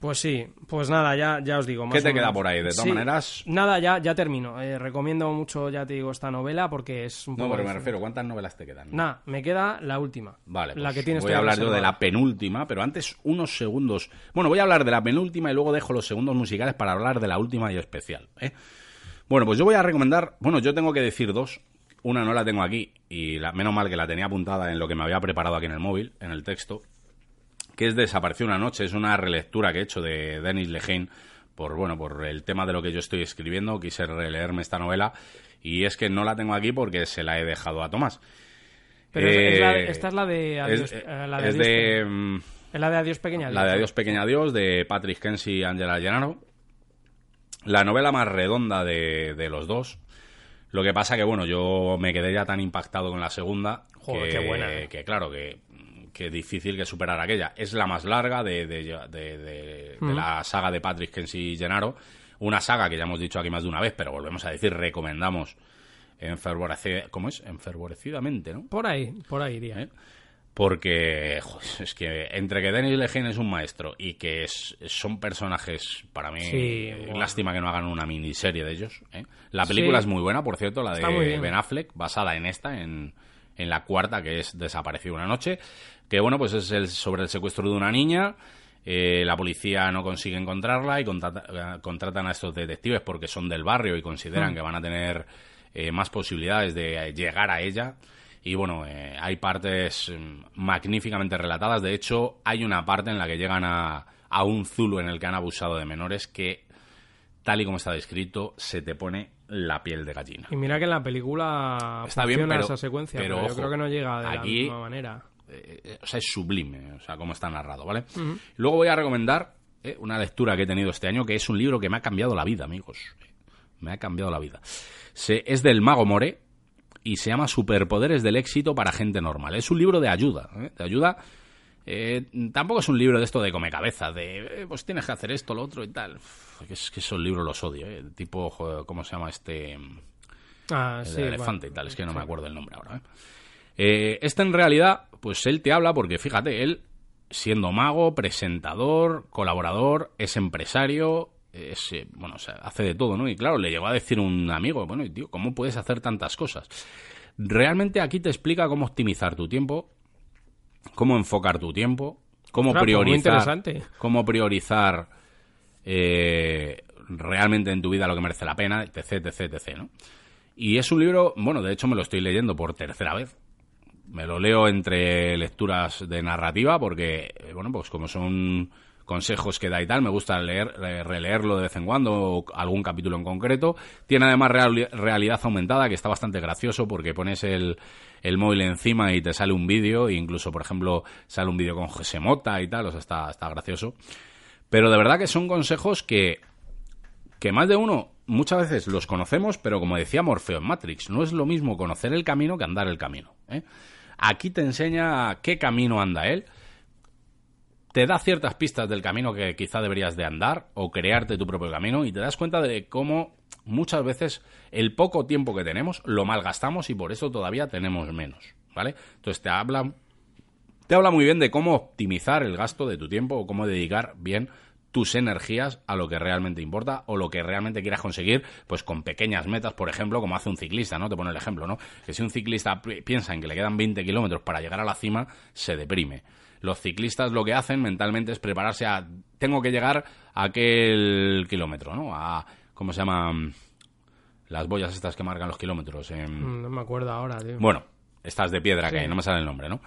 Pues sí, pues nada, ya, ya os digo. Más ¿Qué te queda por ahí? De todas maneras. Nada, ya, ya termino. Eh, recomiendo mucho, ya te digo, esta novela porque es un poco. No, pero me refiero, ¿cuántas novelas te quedan? Nada, me queda la última. Vale, la pues que tienes voy a hablar yo de la penúltima, pero antes unos segundos. Bueno, voy a hablar de la penúltima y luego dejo los segundos musicales para hablar de la última y especial. ¿eh? Bueno, pues yo voy a recomendar. Bueno, yo tengo que decir dos. Una no la tengo aquí y la, menos mal que la tenía apuntada en lo que me había preparado aquí en el móvil, en el texto, que es Desapareció una noche. Es una relectura que he hecho de Denis Lehane por, bueno, por el tema de lo que yo estoy escribiendo. Quise releerme esta novela y es que no la tengo aquí porque se la he dejado a Tomás. Pero eh, esta es la de Adiós, es, eh, la de, de es la de Adiós Pequeña Adiós. La de Adiós Pequeña Adiós de Patrick Kensi y Angela Llenaro. La novela más redonda de, de los dos. Lo que pasa que, bueno, yo me quedé ya tan impactado con la segunda que, buena. que, claro, que, que difícil que superar aquella. Es la más larga de, de, la saga de Patrick Kensi Gennaro. Una saga que ya hemos dicho aquí más de una vez, pero volvemos a decir, recomendamos ¿cómo es? enfervorecidamente, ¿no? Por ahí, por ahí iría. ¿Eh? porque es que entre que Denis Lehane es un maestro y que son personajes para mí lástima que no hagan una miniserie de ellos ¿eh? la película es muy buena por cierto la de Ben Affleck basada en esta en, la cuarta que es Desaparecido una noche que bueno pues es el, sobre el secuestro de una niña eh, la policía no consigue encontrarla y contratan a estos detectives porque son del barrio y consideran mm. que van a tener eh, más posibilidades de llegar a ella y bueno, eh, hay partes mm, magníficamente relatadas. De hecho, hay una parte en la que llegan a, a un Zulu en el que han abusado de menores que, tal y como está descrito, se te pone la piel de gallina. Y mira que en la película está bien pero, esa secuencia, pero, yo creo que no llega de aquí, la misma manera. Eh, o sea, es sublime, o sea, como está narrado, ¿vale? Luego voy a recomendar eh, una lectura que he tenido este año, que es un libro que me ha cambiado la vida, amigos. Me ha cambiado la vida. Se, es del Mago More, y se llama Superpoderes del éxito para gente normal. Es un libro de ayuda, ¿eh? de ayuda. Eh, tampoco es un libro de esto de come cabeza, de eh, pues tienes que hacer esto, lo otro y tal. es que esos libros los odio, ¿eh? tipo, ¿cómo se llama este? Ah, el elefante y tal, es que no me acuerdo el nombre ahora. Este en realidad, pues él te habla porque fíjate, él siendo mago, presentador, colaborador, es empresario, es, eh, bueno, o sea, hace de todo, ¿no? Y claro, le llegó a decir un amigo, bueno, tío, ¿cómo puedes hacer tantas cosas? Realmente aquí te explica cómo optimizar tu tiempo, cómo enfocar tu tiempo, cómo pues muy priorizar, interesante. cómo priorizar eh, realmente en tu vida lo que merece la pena, etc, etc, etc, ¿no? Y es un libro, bueno, de hecho me lo estoy leyendo por tercera vez. Me lo leo entre lecturas de narrativa porque, bueno, pues como son consejos que da y tal, me gusta leer, eh, releerlo de vez en cuando, o algún capítulo en concreto. Tiene además reali- realidad aumentada, que está bastante gracioso porque pones el, móvil encima y te sale un vídeo, e incluso, por ejemplo, sale un vídeo con José y tal, o sea, está, está gracioso. Pero de verdad que son consejos que, que más de uno muchas veces los conocemos, pero como decía Morfeo en Matrix, no es lo mismo conocer el camino que andar el camino. ¿eh? Aquí te enseña qué camino anda él, te da ciertas pistas del camino que quizá deberías de andar o crearte tu propio camino y te das cuenta de cómo muchas veces el poco tiempo que tenemos lo malgastamos y por eso todavía tenemos menos, ¿vale? Entonces te habla te habla muy bien de cómo optimizar el gasto de tu tiempo o cómo dedicar bien tus energías a lo que realmente importa o lo que realmente quieras conseguir, pues con pequeñas metas, por ejemplo, como hace un ciclista, ¿no? Te pone el ejemplo, ¿no? Que si un ciclista pi- piensa en que le quedan 20 kilómetros para llegar a la cima, se deprime. Los ciclistas lo que hacen mentalmente es prepararse a, tengo que llegar a aquel kilómetro, ¿no? A, ¿cómo se llaman? Las boyas estas que marcan los kilómetros. en- Mm, No me acuerdo ahora, tío. bueno, estas de piedra Sí. que hay, no me sale el nombre, ¿no?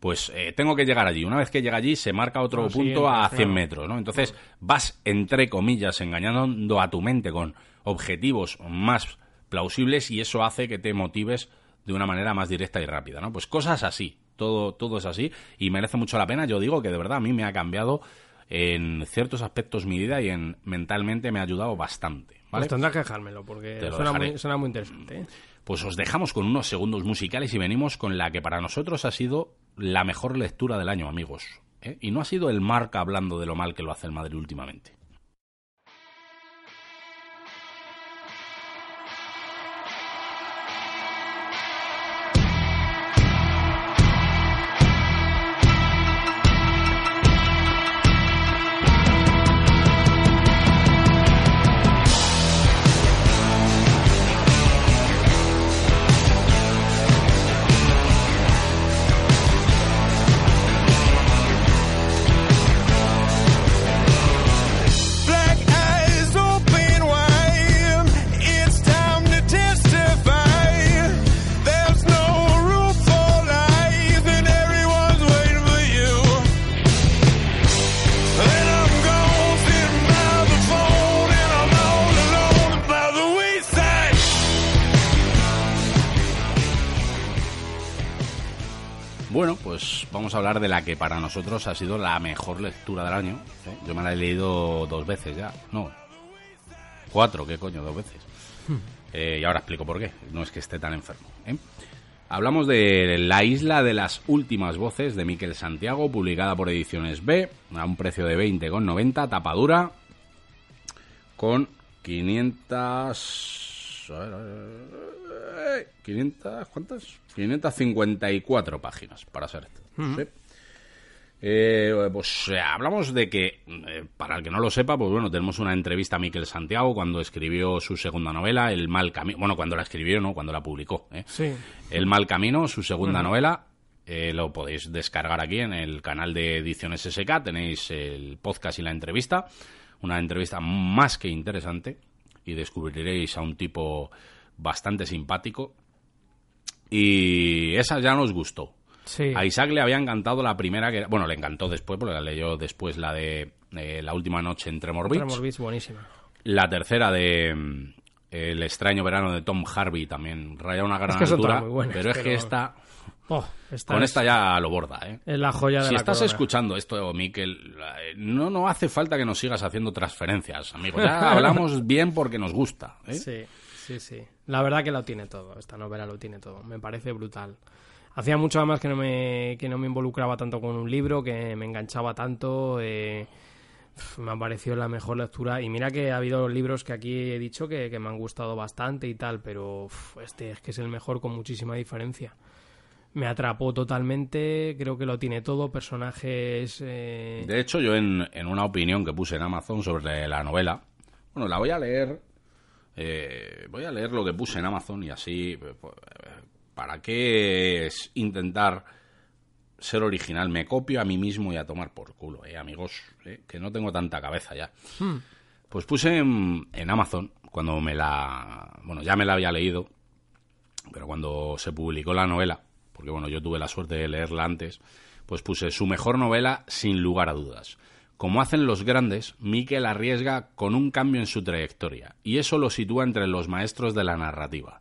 Pues eh, tengo que llegar allí. Una vez que llega allí, se marca otro Lo punto a 100 claro. metros, ¿no? Entonces vas, entre comillas, engañando a tu mente con objetivos más plausibles y eso hace que te motives de una manera más directa y rápida, ¿no? Pues cosas así. Todo, todo es así y merece mucho la pena. Yo digo que de verdad a mí me ha cambiado en ciertos aspectos mi vida y en mentalmente me ha ayudado bastante, ¿vale? Pues tendrás que dejármelo porque muy, suena muy interesante. ¿eh? Pues os dejamos con unos segundos musicales y venimos con la que para nosotros ha sido la mejor lectura del año, amigos. ¿eh? Y no ha sido el Marca hablando de lo mal que lo hace el Madrid últimamente. Hablar de la que para nosotros ha sido la mejor lectura del año. ¿eh? Yo me la he leído dos veces ya. No, cuatro, ¿qué coño? Dos veces. Eh, y ahora explico por qué. No es que esté tan enfermo. ¿eh? Hablamos de La isla de las últimas voces de Miquel Santiago, publicada por Ediciones B, a un precio de 20,90, tapadura, con 500... a ver, a ver, 500... ¿Cuántas? 554 páginas, para ser exacto. ¿sí? Eh, pues eh, hablamos de que, eh, para el que no lo sepa, pues bueno, tenemos una entrevista a Miquel Santiago cuando escribió su segunda novela, El mal camino. Bueno, cuando la escribió, no, cuando la publicó. ¿eh? Sí. El mal camino, su segunda novela. eh, lo podéis descargar aquí en el canal de Ediciones SK. Tenéis el podcast y la entrevista. Una entrevista más que interesante. Y descubriréis a un tipo bastante simpático. Y esa ya nos gustó. Sí. A Isaac le había encantado la primera, que bueno, le encantó después, porque la leyó después la de eh, La última noche en Tremor Beach. Tremor Beach, buenísima. La tercera de mm, El extraño verano de Tom Harvey también raya una gran Es que son altura, todas muy buenas, pero es que esta Oh, esta con es, esta ya lo borda, ¿eh? es la joya de Si la estás corona. escuchando esto, Miquel, eh, no, no hace falta que nos sigas haciendo transferencias, amigo. Ya hablamos bien porque nos gusta. ¿eh? Sí, sí, sí. La verdad que lo tiene todo. Esta novela lo tiene todo. Me parece brutal. Hacía mucho además que no me, que no me involucraba tanto con un libro, que me enganchaba tanto. eh, me ha parecido la mejor lectura. Y mira que ha habido libros que aquí he dicho que, que me han gustado bastante y tal, pero este es que es el mejor con muchísima diferencia. me atrapó totalmente, creo que lo tiene todo, personajes... eh, De hecho, yo en, en una opinión que puse en Amazon sobre la novela, bueno, la voy a leer, eh, voy a leer lo que puse en Amazon y así, pues, eh, ¿para qué es intentar ser original? Me copio a mí mismo y a tomar por culo, eh, amigos, eh, que no tengo tanta cabeza ya. Pues puse en, en Amazon, cuando me la... Bueno, ya me la había leído, pero cuando se publicó la novela, porque bueno, yo tuve la suerte de leerla antes, pues puse su mejor novela sin lugar a dudas. Como hacen los grandes, Miquel arriesga con un cambio en su trayectoria, y eso lo sitúa entre los maestros de la narrativa.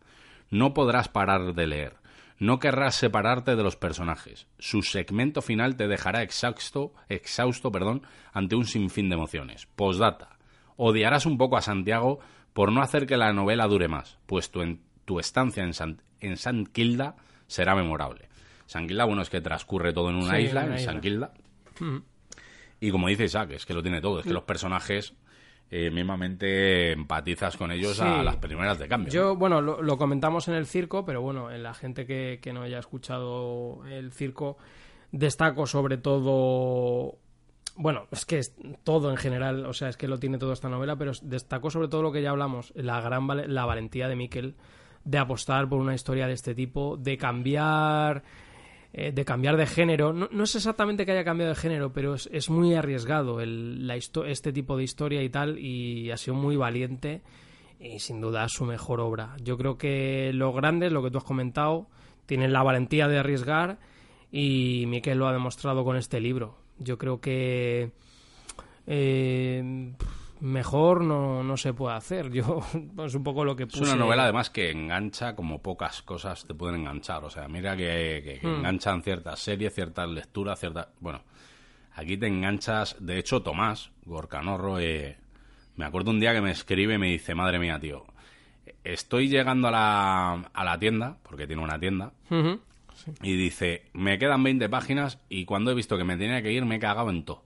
No podrás parar de leer, no querrás separarte de los personajes. Su segmento final te dejará exhausto, exhausto perdón, ante un sinfín de emociones. Postdata. Odiarás un poco a Santiago por no hacer que la novela dure más, pues tu, en- tu estancia en San, en San Kilda será memorable. San Kilda, bueno, es que transcurre todo en una Sí, isla, una en San. Kilda. Y como dice Isaac, es que lo tiene todo, es que los personajes eh, mismamente empatizas con ellos a las primeras de cambio. Yo, bueno, lo, lo comentamos en el circo, pero bueno, en la gente que, que no haya escuchado el circo, destaco sobre todo. Bueno, es que es todo en general, o sea, es que lo tiene todo esta novela, pero destaco sobre todo lo que ya hablamos, la gran la valentía de Miquel de apostar por una historia de este tipo, de cambiar eh, de cambiar de género. No, no es exactamente que haya cambiado de género, pero es, es muy arriesgado el, la este tipo de historia y tal, y ha sido muy valiente y sin duda su mejor obra. Yo creo que los grandes, lo que tú has comentado, tienen la valentía de arriesgar y Miquel lo ha demostrado con este libro. Yo creo que eh, mejor no, no se puede hacer. Yo es un poco lo que Es puse. una novela además que engancha como pocas cosas te pueden enganchar. O sea, mira que, que- que Hmm. enganchan ciertas series, ciertas lecturas, ciertas... Bueno, aquí te enganchas... De hecho, Tomás Gorcanorro, eh, me acuerdo un día que me escribe y me dice, madre mía, tío, estoy llegando a la, a la tienda, porque tiene una tienda, y dice, me quedan 20 páginas y cuando he visto que me tenía que ir me he cagado en todo.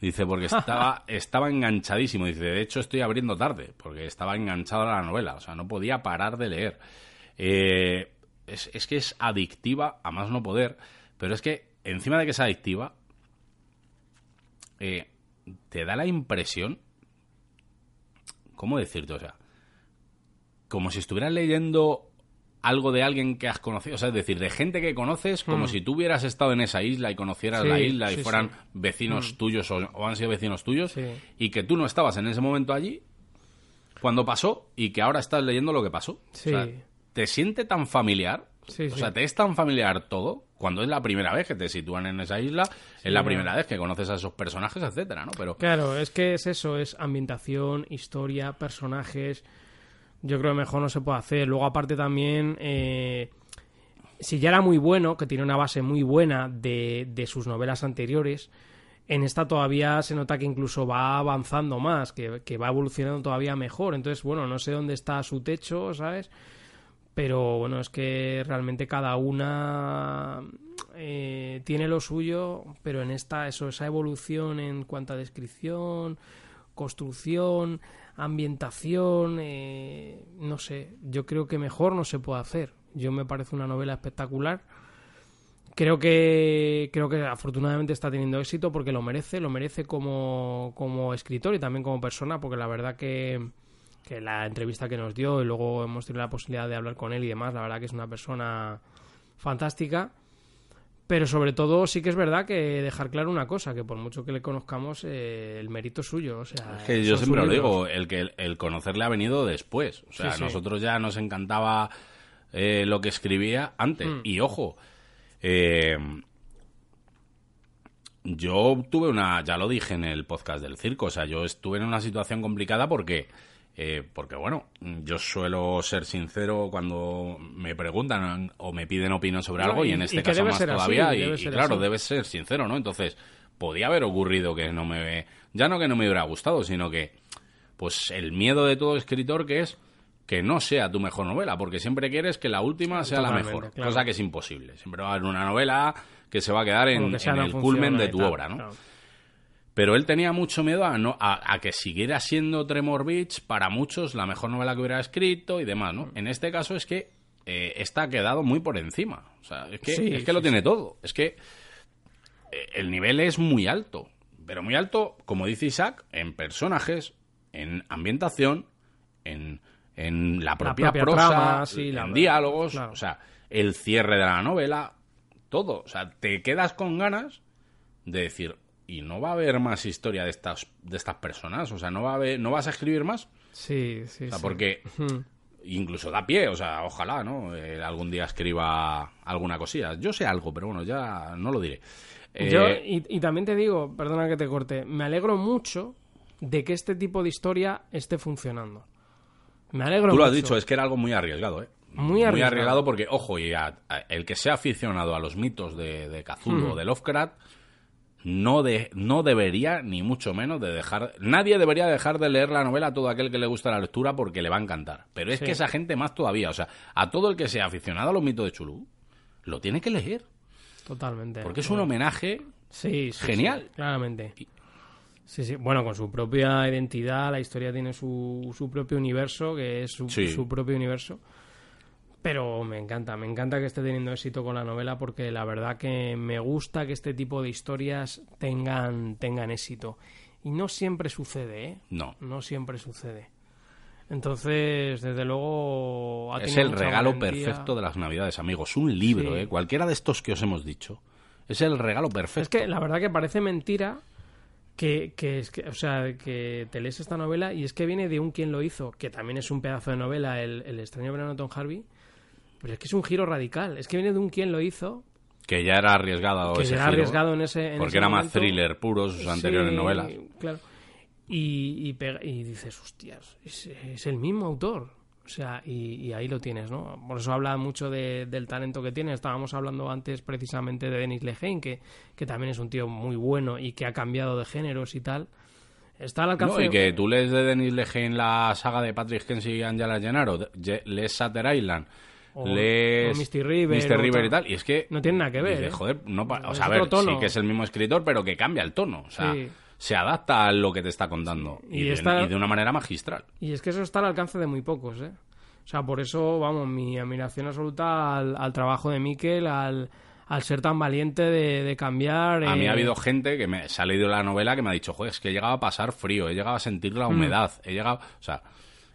Dice, porque estaba, estaba enganchadísimo. Dice, de hecho estoy abriendo tarde, porque estaba enganchado a la novela. O sea, no podía parar de leer. Eh, es, es que es adictiva a más no poder, pero es que encima de que es adictiva, eh, te da la impresión, ¿cómo decirte? O sea, como si estuvieras leyendo algo de alguien que has conocido, o sea, es decir, de gente que conoces, como si tú hubieras estado en esa isla y conocieras Sí, la isla y sí, fueran sí. vecinos tuyos o, o han sido vecinos tuyos y que tú no estabas en ese momento allí cuando pasó y que ahora estás leyendo lo que pasó. Sí. O sea, te siente tan familiar, Sí, o sea, te es tan familiar todo cuando es la primera vez que te sitúan en esa isla, es la primera vez que conoces a esos personajes, etcétera, ¿no? Pero Claro, es que es eso, es ambientación, historia, personajes. Yo creo que mejor no se puede hacer. Luego, aparte también, eh, si ya era muy bueno, que tiene una base muy buena de, de sus novelas anteriores, en esta todavía se nota que incluso va avanzando más, que, que va evolucionando todavía mejor. Entonces, bueno, no sé dónde está su techo, ¿sabes? Pero bueno, es que realmente cada una eh, tiene lo suyo, pero en esta, eso, esa evolución en cuanto a descripción, construcción, ambientación, eh, no sé, yo creo que mejor no se puede hacer. Yo me parece una novela espectacular. Creo que, creo que afortunadamente está teniendo éxito porque lo merece, lo merece como, como escritor y también como persona, porque la verdad que, que la entrevista que nos dio y luego hemos tenido la posibilidad de hablar con él y demás, la verdad que es una persona fantástica. Pero sobre todo sí que es verdad que dejar claro una cosa, que por mucho que le conozcamos, eh, el mérito es suyo. O sea, Es que yo siempre lo digo, el que el conocerle ha venido después. O sea, Sí, sí. nosotros ya nos encantaba eh, lo que escribía antes. Mm. Y ojo, eh, yo tuve una, ya lo dije en el podcast del circo, o sea, yo estuve en una situación complicada porque, eh, porque bueno, yo suelo ser sincero cuando me preguntan o me piden opinión sobre algo y, y- en este caso más así, todavía y, debe y claro, así. debes ser sincero, ¿no? Entonces, podía haber ocurrido que no me, ya no que no me hubiera gustado, sino que, pues el miedo de todo escritor que es que no sea tu mejor novela, porque siempre quieres que la última sea la mejor, claro. cosa que es imposible. Siempre va a haber una novela que se va a quedar en, que en el culmen de tu obra, ¿no? claro. Pero él tenía mucho miedo a, no, a, a que siguiera siendo Tremor Beach para muchos la mejor novela que hubiera escrito y demás, ¿no? En este caso es que eh, esta ha quedado muy por encima. O sea, es que, Sí, es que lo sí, tiene todo. Es que eh, el nivel es muy alto. Pero muy alto, como dice Isaac, en personajes, en ambientación, en, en la propia, propia prosa, trama, sí, la en diálogos, claro. o sea, el cierre de la novela, todo. O sea, te quedas con ganas de decir, ¿y no va a haber más historia de estas, de estas personas? O sea, ¿no, va a haber, ¿no vas a escribir más? Sí, sí, O sea, sí. porque incluso da pie, o sea, ojalá, ¿no? Eh, algún día escriba alguna cosilla. Yo sé algo, pero bueno, ya no lo diré. Eh, Yo, y, y también te digo, perdona que te corte, me alegro mucho de que este tipo de historia esté funcionando. Me alegro tú lo has mucho. dicho, es que era algo muy arriesgado, ¿eh? Muy arriesgado. porque, ojo, y a- a- el que sea aficionado a los mitos de, de Cthulhu o de Lovecraft no, de, no debería, ni mucho menos, de dejar... Nadie debería dejar de leer la novela a todo aquel que le gusta la lectura porque le va a encantar. Pero es Sí. que esa gente más todavía, o sea, a todo el que sea aficionado a los mitos de Chulú, lo tiene que leer. Totalmente. Porque es un homenaje Sí, sí, Genial. claramente. Sí, sí. Bueno, con su propia identidad, la historia tiene su, su propio universo, que es su, Sí. su propio universo. Pero me encanta, me encanta que esté teniendo éxito con la novela porque la verdad que me gusta que este tipo de historias tengan, tengan éxito. Y no siempre sucede, ¿eh? No. No siempre sucede. Entonces, desde luego... ha Es el regalo valentía. perfecto de las Navidades, amigos. Un libro, Sí. ¿eh? Cualquiera de estos que os hemos dicho. Es el regalo perfecto. Es que la verdad que parece mentira que, que es que, o sea, que te lees esta novela y es que viene de un quien lo hizo, que también es un pedazo de novela, el, el extraño verano de Tom Harvey, pero es que es un giro radical. Es que viene de un quien lo hizo, Que ya era arriesgado que ese era giro, arriesgado en ese en Porque ese era más thriller puro sus anteriores Sí, novelas. Claro. Y, y, pega- y dices, hostias, es, es el mismo autor. O sea, y, y ahí lo tienes, ¿no? Por eso habla mucho de- del talento que tiene. Estábamos hablando antes precisamente de Denis Lehane, que, que también es un tío muy bueno y que ha cambiado de géneros y tal. Está al alcance. No, y que tú lees de Denis Lehane la saga de Patrick Kenzie y Angela Gennaro, lees Satter Island, O- lees o Misty River, Mr. River y tal. y es que... No tiene nada que ver, dices, ¿eh? joder, no pa- o sea, a ver, sí que es el mismo escritor, pero que cambia el tono. O sea, Sí. se adapta a lo que te está contando. Y Y, de, está- y de una manera magistral. Y es que eso está al alcance de muy pocos, ¿eh? O sea, por eso, vamos, mi admiración absoluta al, al trabajo de Miquel, al, al ser tan valiente de, de cambiar. A mí eh, ha habido gente que me, se ha leído la novela que me ha dicho, joder, es que he llegado a pasar frío, he llegado a sentir Mm. la humedad, he llegado... O sea,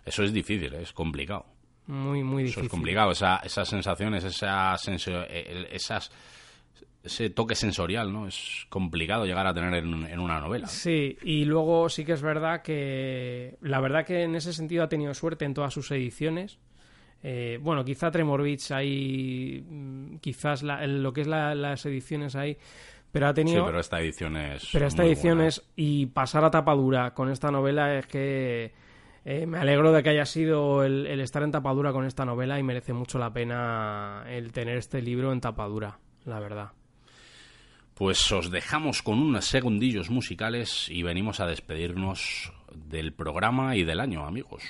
eso es difícil, es complicado. Muy, muy Eso difícil. es complicado, esa, esas sensaciones, esa eh, esas, ese toque sensorial, ¿no? Es complicado llegar a tener en, en una novela. Sí, y luego sí que es verdad que la verdad que en ese sentido ha tenido suerte en todas sus ediciones. Eh, bueno, quizá Tremor Beach ahí, mm, quizás la- lo que es la- las ediciones ahí, pero ha Sí, tenido... pero esta edición es. Pero esta edición buena. es. Y pasar a tapadura con esta novela es que. Eh, me alegro de que haya sido el, el estar en tapadura con esta novela y merece mucho la pena el tener este libro en tapadura, la verdad. Pues os dejamos con unos segundillos musicales y venimos a despedirnos del programa y del año, amigos.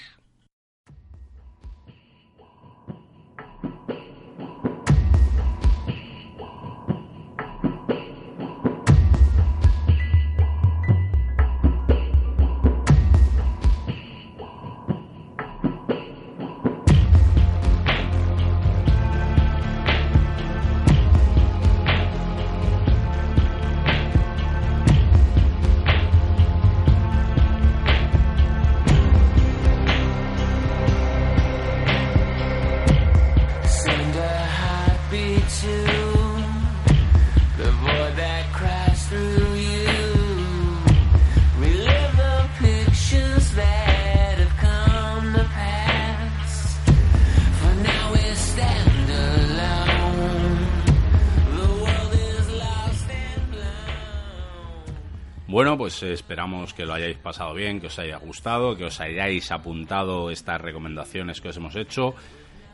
Pues esperamos que lo hayáis pasado bien, que os haya gustado, que os hayáis apuntado estas recomendaciones que os hemos hecho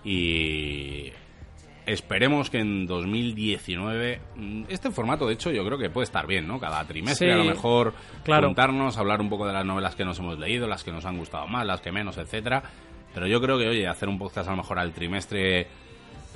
y esperemos que en 2019 mm, este formato de hecho yo creo que puede estar bien, ¿no? Cada trimestre Sí, a lo mejor claro. juntarnos, hablar un poco de las novelas que nos hemos leído, las que nos han gustado más, las que menos, etcétera. Pero yo creo que oye, hacer un podcast a lo mejor al trimestre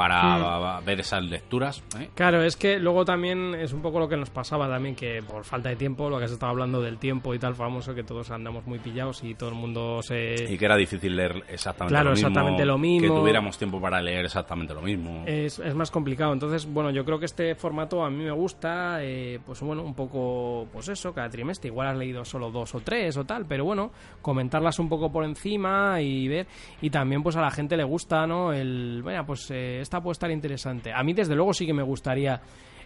para ver esas lecturas. ¿eh? Claro, es que luego también es un poco lo que nos pasaba también, que por falta de tiempo, lo que se estaba hablando del tiempo y tal famoso, que todos andamos muy pillados y todo el mundo se... Y que era difícil leer exactamente Claro, lo mismo. exactamente lo mismo. Que tuviéramos tiempo para leer exactamente lo mismo. Es, es más complicado. Entonces, bueno, yo creo que este formato a mí me gusta, eh, pues bueno, un poco, pues eso, cada trimestre. Igual has leído solo dos o tres o tal, pero bueno, comentarlas un poco por encima y ver. Y también, pues a la gente le gusta, ¿no? El, bueno, pues eh, esta puede estar interesante. A mí, desde luego, sí que me gustaría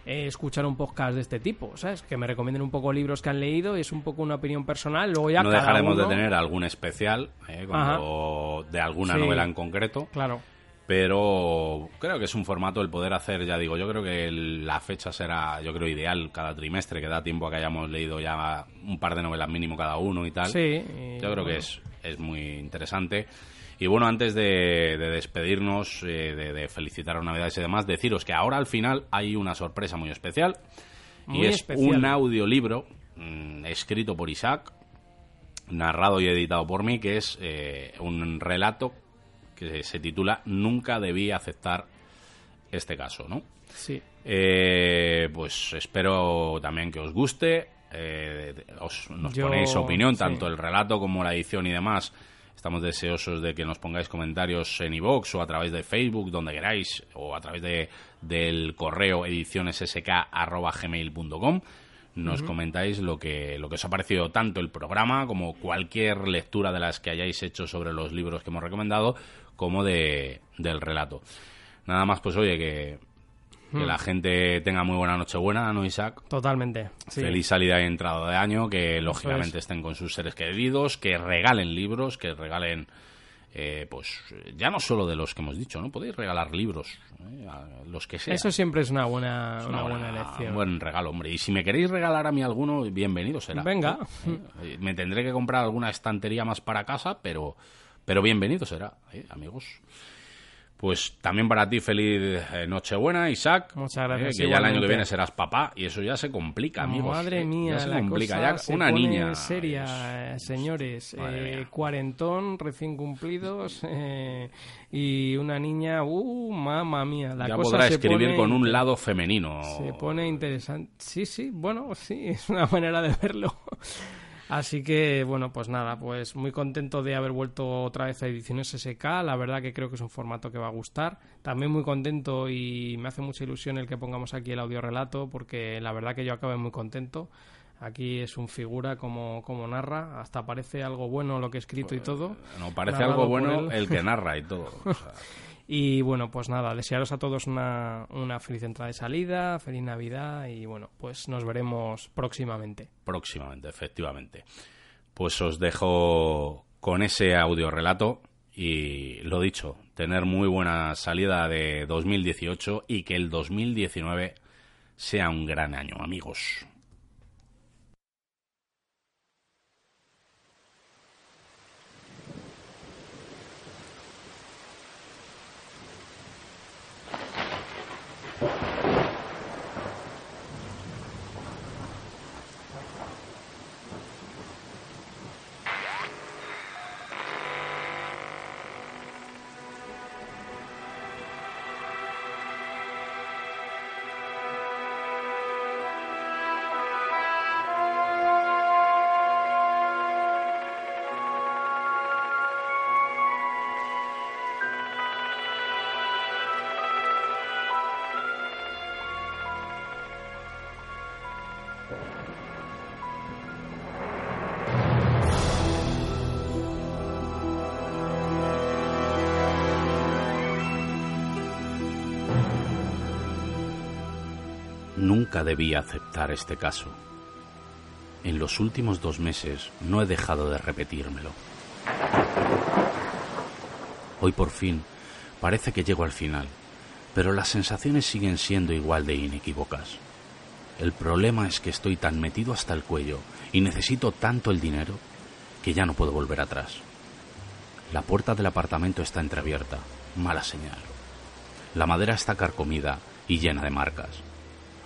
eh, escuchar un podcast de este tipo, ¿sabes? Que me recomienden un poco libros que han leído y es un poco una opinión personal. Luego ya no cada dejaremos uno- de tener algún especial eh, cuando- de alguna Sí. novela en concreto. Claro. Pero creo que es un formato el poder hacer, ya digo, yo creo que la fecha será, yo creo, ideal cada trimestre, que da tiempo a que hayamos leído ya un par de novelas mínimo cada uno y tal. Sí. y, Yo creo que es, es muy interesante. Y bueno, antes de, de despedirnos, eh, de, de felicitar a Navidades y demás, deciros que ahora al final hay una sorpresa muy especial. Muy y es especial. un audiolibro mm, escrito por Isaac, narrado y editado por mí, que es eh, un relato que se titula Nunca debí aceptar este caso, ¿no? Sí. Eh, pues espero también que os guste. eh, os, nos Yo- ponéis opinión, sí. tanto el relato como la edición y demás. Estamos deseosos de que nos pongáis comentarios en iVoox o a través de Facebook, donde queráis, o a través de, del correo edicionessk.gmail.com. Nos comentáis lo que, lo que os ha parecido tanto el programa como cualquier lectura de las que hayáis hecho sobre los libros que hemos recomendado, como de, del relato. Nada más, pues oye, que, que la gente tenga muy buena Nochebuena, ¿no, Isaac? Totalmente. sí. Feliz salida y entrada de año, que lógicamente es. estén con sus seres queridos, que regalen libros, que regalen, eh, pues ya no solo de los que hemos dicho, ¿no? Podéis regalar libros, ¿eh? a los que sea. Eso siempre es una buena, Es una buena elección. Un buen regalo, hombre. Y si me queréis regalar a mí alguno, bienvenido será. Venga. Eh, Me tendré que comprar alguna estantería más para casa, pero, pero bienvenido será, ¿eh, amigos. Pues también para ti feliz eh, Nochebuena, Isaac. Muchas gracias, Eh, que ya el año que viene serás papá y eso ya se complica, amigos. Madre eh, mía, ya se la complica. cosa Ya se una pone niña. seria, eh, señores. Eh, cuarentón, recién cumplidos eh, y una niña, uh, mamma mía. La ya cosa podrá se escribir pone con un lado femenino. Se pone interesante. Sí, sí, bueno, sí, es una manera de verlo. Así que, bueno, pues nada, pues muy contento de haber vuelto otra vez a Ediciones SK. La verdad que creo que es un formato que va a gustar. También muy contento y me hace mucha ilusión el que pongamos aquí el audio relato, porque la verdad que yo acabé muy contento. Aquí es un figura como, como narra, hasta parece algo bueno lo que he escrito y todo. No, parece Narrado algo bueno el que narra y todo. O sea, Y bueno, pues nada, desearos a todos una, una feliz entrada y salida, feliz Navidad y bueno, pues nos veremos próximamente. próximamente, efectivamente. Pues os dejo con ese audio relato y lo dicho, tener muy buena salida de 2018 y que el 2019 sea un gran año, amigos. Nunca debí aceptar este caso. En los últimos dos meses no he dejado de repetírmelo. Hoy por fin parece que llego al final, pero las sensaciones siguen siendo igual de inequívocas. El problema es que estoy tan metido hasta el cuello y necesito tanto el dinero que ya no puedo volver atrás. La puerta del apartamento está entreabierta, mala señal. La madera está carcomida y llena de marcas.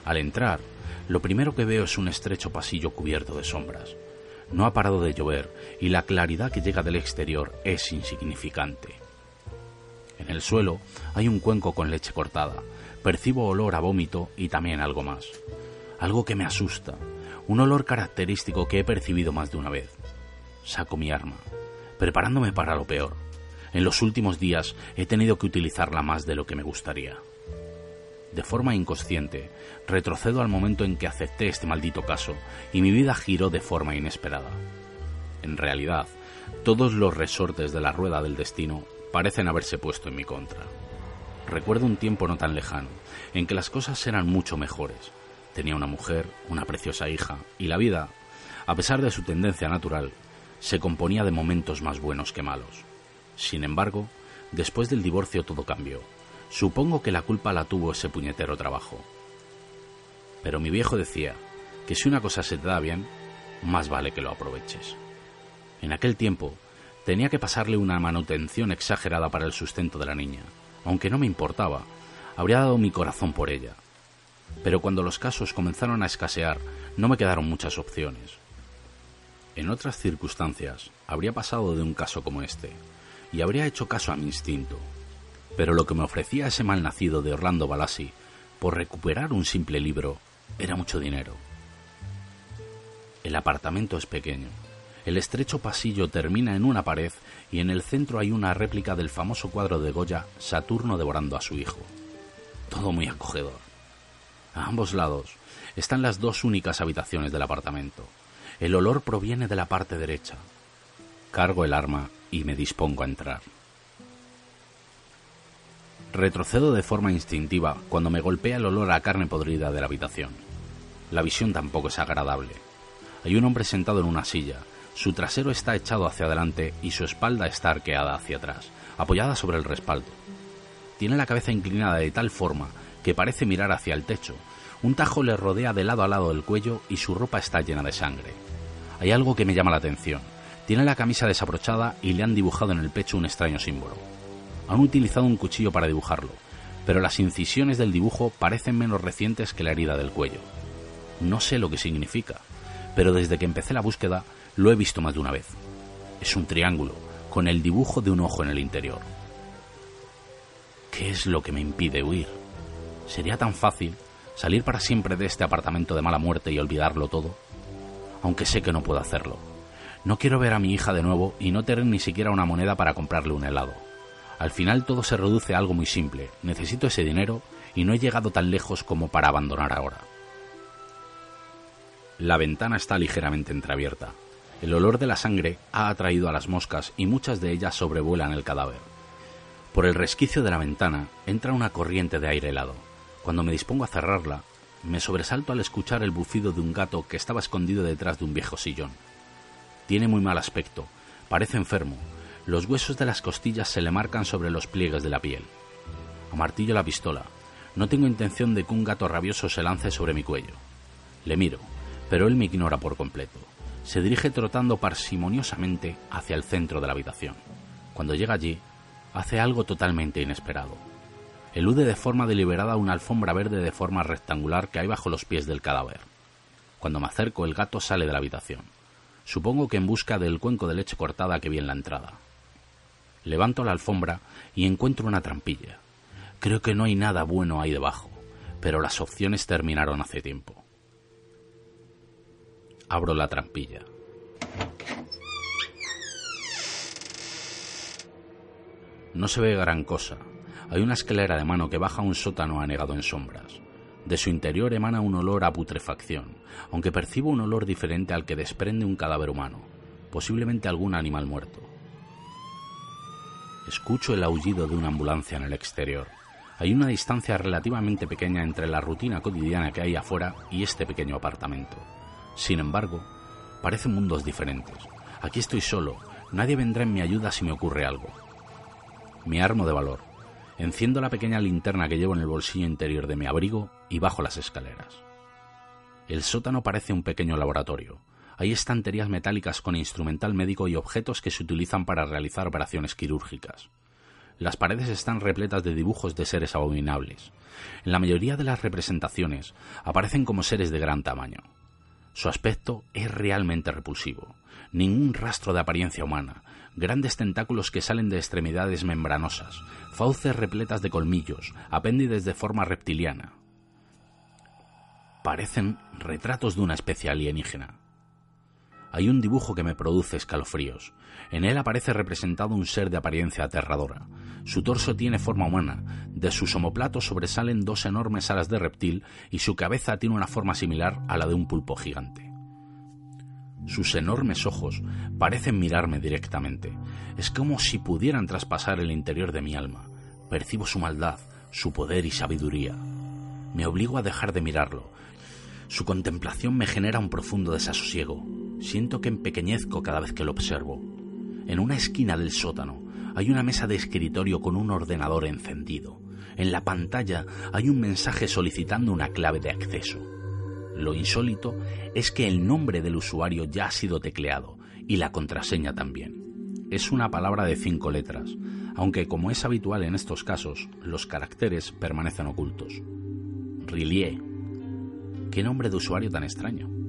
Al entrar, lo primero que veo es un estrecho pasillo cubierto de sombras. No ha parado de llover y la claridad que llega del exterior es insignificante. En el suelo hay un cuenco con leche cortada. Percibo olor a vómito y también algo más. Algo que me asusta. Un olor característico que he percibido más de una vez. Saco mi arma, preparándome para lo peor. En los últimos días he tenido que utilizarla más de lo que me gustaría. De forma inconsciente, retrocedo al momento en que acepté este maldito caso y mi vida giró de forma inesperada. En realidad, todos los resortes de la rueda del destino parecen haberse puesto en mi contra. Recuerdo un tiempo no tan lejano, en que las cosas eran mucho mejores. Tenía una mujer, una preciosa hija, y la vida, a pesar de su tendencia natural, se componía de momentos más buenos que malos. Sin embargo, después del divorcio todo cambió. Supongo que la culpa la tuvo ese puñetero trabajo. Pero mi viejo decía que si una cosa se te da bien, más vale que lo aproveches. En aquel tiempo tenía que pasarle una manutención exagerada para el sustento de la niña. Aunque no me importaba, habría dado mi corazón por ella. Pero cuando los casos comenzaron a escasear, no me quedaron muchas opciones. En otras circunstancias, habría pasado de un caso como este, y habría hecho caso a mi instinto. Pero lo que me ofrecía ese malnacido de Orlando Balassi por recuperar un simple libro era mucho dinero. El apartamento es pequeño. El estrecho pasillo termina en una pared y en el centro hay una réplica del famoso cuadro de Goya, Saturno devorando a su hijo. Todo muy acogedor. A ambos lados están las dos únicas habitaciones del apartamento. El olor proviene de la parte derecha. Cargo el arma y me dispongo a entrar. Retrocedo de forma instintiva cuando me golpea el olor a carne podrida de la habitación. La visión tampoco es agradable. Hay un hombre sentado en una silla. Su trasero está echado hacia adelante y su espalda está arqueada hacia atrás, apoyada sobre el respaldo. Tiene la cabeza inclinada de tal forma que parece mirar hacia el techo. Un tajo le rodea de lado a lado del cuello y su ropa está llena de sangre. Hay algo que me llama la atención. Tiene la camisa desabrochada y le han dibujado en el pecho un extraño símbolo. Han utilizado un cuchillo para dibujarlo, pero las incisiones del dibujo parecen menos recientes que la herida del cuello. No sé lo que significa, pero desde que empecé la búsqueda lo he visto más de una vez. Es un triángulo, con el dibujo de un ojo en el interior. ¿Qué es lo que me impide huir? ¿Sería tan fácil salir para siempre de este apartamento de mala muerte y olvidarlo todo? Aunque sé que no puedo hacerlo. No quiero ver a mi hija de nuevo y no tener ni siquiera una moneda para comprarle un helado. Al final todo se reduce a algo muy simple. Necesito ese dinero y no he llegado tan lejos como para abandonar ahora. La ventana está ligeramente entreabierta. El olor de la sangre ha atraído a las moscas y muchas de ellas sobrevuelan el cadáver. Por el resquicio de la ventana entra una corriente de aire helado. Cuando me dispongo a cerrarla, me sobresalto al escuchar el bufido de un gato que estaba escondido detrás de un viejo sillón. Tiene muy mal aspecto, parece enfermo, los huesos de las costillas se le marcan sobre los pliegues de la piel. Amartillo la pistola. No tengo intención de que un gato rabioso se lance sobre mi cuello. Le miro, pero él me ignora por completo. Se dirige trotando parsimoniosamente hacia el centro de la habitación. Cuando llega allí, hace algo totalmente inesperado. Elude de forma deliberada una alfombra verde de forma rectangular que hay bajo los pies del cadáver. Cuando me acerco, el gato sale de la habitación. Supongo que en busca del cuenco de leche cortada que vi en la entrada. Levanto la alfombra y encuentro una trampilla. Creo que no hay nada bueno ahí debajo, pero las opciones terminaron hace tiempo. Abro la trampilla. No se ve gran cosa. Hay una escalera de mano que baja a un sótano anegado en sombras. De su interior emana un olor a putrefacción, aunque percibo un olor diferente al que desprende un cadáver humano, posiblemente algún animal muerto. Escucho el aullido de una ambulancia en el exterior. Hay una distancia relativamente pequeña entre la rutina cotidiana que hay afuera y este pequeño apartamento. Sin embargo, parecen mundos diferentes. Aquí estoy solo, nadie vendrá en mi ayuda si me ocurre algo. Me armo de valor. Enciendo la pequeña linterna que llevo en el bolsillo interior de mi abrigo y bajo las escaleras. El sótano parece un pequeño laboratorio. Hay estanterías metálicas con instrumental médico y objetos que se utilizan para realizar operaciones quirúrgicas. Las paredes están repletas de dibujos de seres abominables. En la mayoría de las representaciones aparecen como seres de gran tamaño. Su aspecto es realmente repulsivo. Ningún rastro de apariencia humana, grandes tentáculos que salen de extremidades membranosas, fauces repletas de colmillos, apéndices de forma reptiliana. Parecen retratos de una especie alienígena. Hay un dibujo que me produce escalofríos. En él aparece representado un ser de apariencia aterradora. Su torso tiene forma humana, de sus omoplatos sobresalen dos enormes alas de reptil y su cabeza tiene una forma similar a la de un pulpo gigante. Sus enormes ojos parecen mirarme directamente. Es como si pudieran traspasar el interior de mi alma. Percibo su maldad, su poder y sabiduría. Me obligo a dejar de mirarlo. Su contemplación me genera un profundo desasosiego. Siento que empequeñezco cada vez que lo observo. En una esquina del sótano hay una mesa de escritorio con un ordenador encendido. En la pantalla hay un mensaje solicitando una clave de acceso. Lo insólito es que el nombre del usuario ya ha sido tecleado y la contraseña también. Es una palabra de cinco letras, aunque como es habitual en estos casos, los caracteres permanecen ocultos. Rillier. ¿Qué nombre de usuario tan extraño?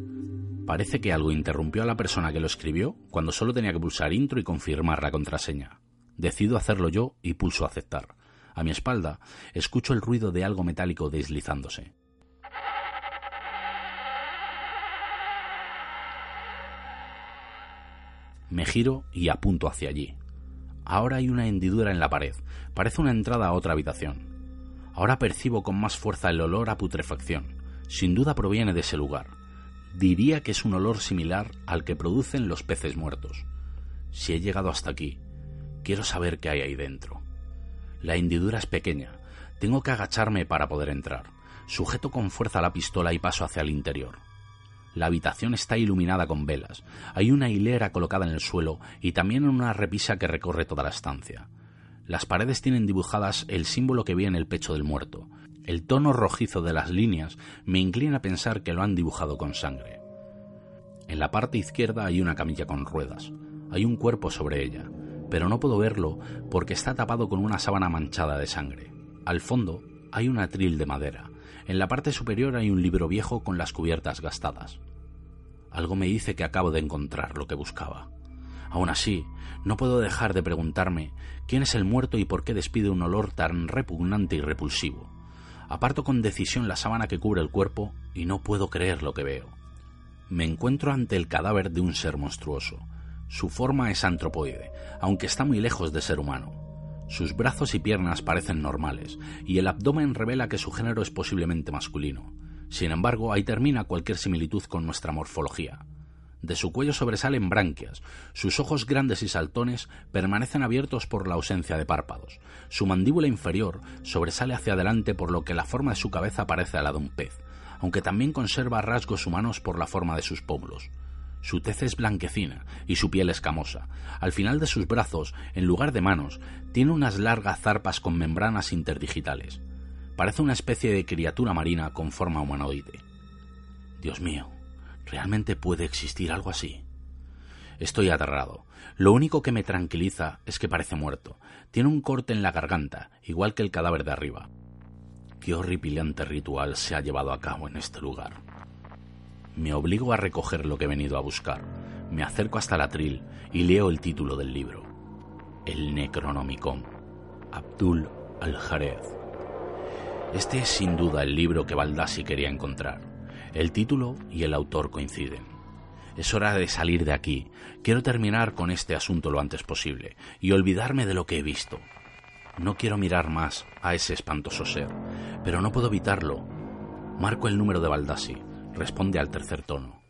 Parece que algo interrumpió a la persona que lo escribió cuando solo tenía que pulsar intro y confirmar la contraseña. Decido hacerlo yo y pulso aceptar. A mi espalda escucho el ruido de algo metálico deslizándose. Me giro y apunto hacia allí. Ahora hay una hendidura en la pared. Parece una entrada a otra habitación. Ahora percibo con más fuerza el olor a putrefacción. Sin duda proviene de ese lugar. Diría que es un olor similar al que producen los peces muertos. Si he llegado hasta aquí, quiero saber qué hay ahí dentro. La hendidura es pequeña. Tengo que agacharme para poder entrar. Sujeto con fuerza la pistola y paso hacia el interior. La habitación está iluminada con velas. Hay una hilera colocada en el suelo y también una repisa que recorre toda la estancia. Las paredes tienen dibujadas el símbolo que vi en el pecho del muerto. El tono rojizo de las líneas me inclina a pensar que lo han dibujado con sangre. En la parte izquierda hay una camilla con ruedas. Hay un cuerpo sobre ella, pero no puedo verlo porque está tapado con una sábana manchada de sangre. Al fondo hay un atril de madera. En la parte superior hay un libro viejo con las cubiertas gastadas. Algo me dice que acabo de encontrar lo que buscaba. Aún así, no puedo dejar de preguntarme quién es el muerto y por qué despide un olor tan repugnante y repulsivo. Aparto con decisión la sábana que cubre el cuerpo y no puedo creer lo que veo. Me encuentro ante el cadáver de un ser monstruoso. Su forma es antropoide, aunque está muy lejos de ser humano. Sus brazos y piernas parecen normales, y el abdomen revela que su género es posiblemente masculino. Sin embargo, ahí termina cualquier similitud con nuestra morfología. De su cuello sobresalen branquias, sus ojos grandes y saltones permanecen abiertos por la ausencia de párpados, su mandíbula inferior sobresale hacia adelante por lo que la forma de su cabeza parece a la de un pez, aunque también conserva rasgos humanos por la forma de sus pómulos. Su tez es blanquecina y su piel escamosa. Al final de sus brazos, en lugar de manos, tiene unas largas zarpas con membranas interdigitales. Parece una especie de criatura marina con forma humanoide. Dios mío, ¿realmente puede existir algo así? Estoy aterrado. Lo único que me tranquiliza es que parece muerto. Tiene un corte en la garganta, igual que el cadáver de arriba. Qué horripilante ritual se ha llevado a cabo en este lugar. Me obligo a recoger lo que he venido a buscar. Me acerco hasta el atril y leo el título del libro. El Necronomicon. Abdul al-Jarez. Este es sin duda el libro que Baldassi quería encontrar. El título y el autor coinciden. Es hora de salir de aquí. Quiero terminar con este asunto lo antes posible y olvidarme de lo que he visto. No quiero mirar más a ese espantoso ser, pero no puedo evitarlo. Marco el número de Baldassi. Responde al tercer tono.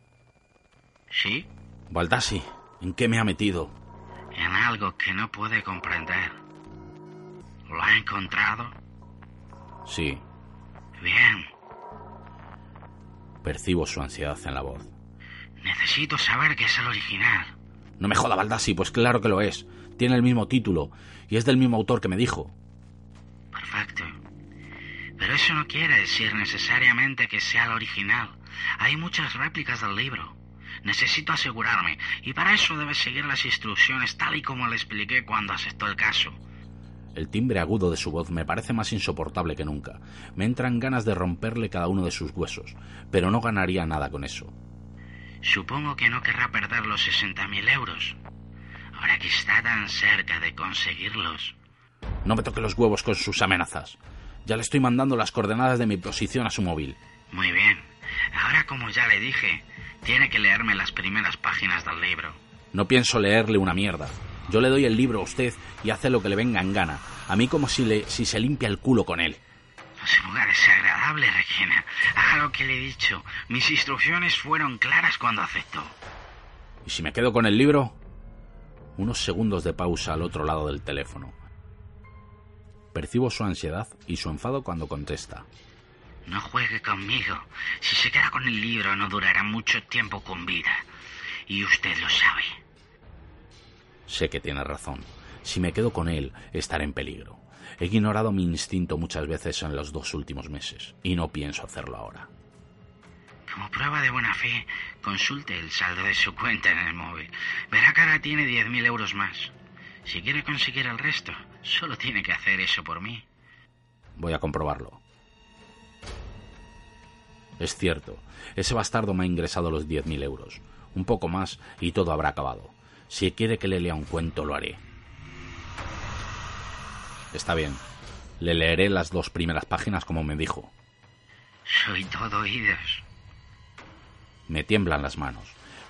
¿Sí? Baldassi, ¿en qué me ha metido? En algo que no puede comprender. ¿Lo ha encontrado? Sí, Bien. Percibo su ansiedad en la voz. Necesito saber que es el original. No me joda, Baldassi, pues claro que lo es. Tiene el mismo título y es del mismo autor que me dijo. Perfecto. Pero eso no quiere decir necesariamente que sea el original. Hay muchas réplicas del libro. Necesito asegurarme, y para eso debes seguir las instrucciones tal y como le expliqué cuando aceptó el caso. El timbre agudo de su voz me parece más insoportable que nunca. Me entran ganas de romperle cada uno de sus huesos, pero no ganaría nada con eso. Supongo que no querrá perder los 60.000 euros. Ahora que está tan cerca de conseguirlos. No me toque los huevos con sus amenazas. Ya le estoy mandando las coordenadas de mi posición a su móvil. Muy bien. Ahora, como ya le dije, tiene que leerme las primeras páginas del libro. No pienso leerle una mierda. Yo le doy el libro a usted y hace lo que le venga en gana. A mí como si, le, si se limpia el culo con él. No se ponga desagradable, Regina. Haga lo que le he dicho. Mis instrucciones fueron claras cuando aceptó. ¿Y si me quedo con el libro? Unos segundos de pausa al otro lado del teléfono. Percibo su ansiedad y su enfado cuando contesta. No juegue conmigo. Si se queda con el libro no durará mucho tiempo con vida. Y usted lo sabe. Sé que tiene razón. Si me quedo con él, estaré en peligro. He ignorado mi instinto muchas veces en los dos últimos meses y no pienso hacerlo ahora. Como prueba de buena fe, consulte el saldo de su cuenta en el móvil. Verá que ahora tiene 10.000 euros más. Si quiere conseguir el resto, solo tiene que hacer eso por mí. Voy a comprobarlo. Es cierto, ese bastardo me ha ingresado los 10.000 euros. Un poco más y todo habrá acabado. Si quiere que le lea un cuento, lo haré. Está bien. Le leeré las dos primeras páginas como me dijo. Soy todo oídos. Me tiemblan las manos.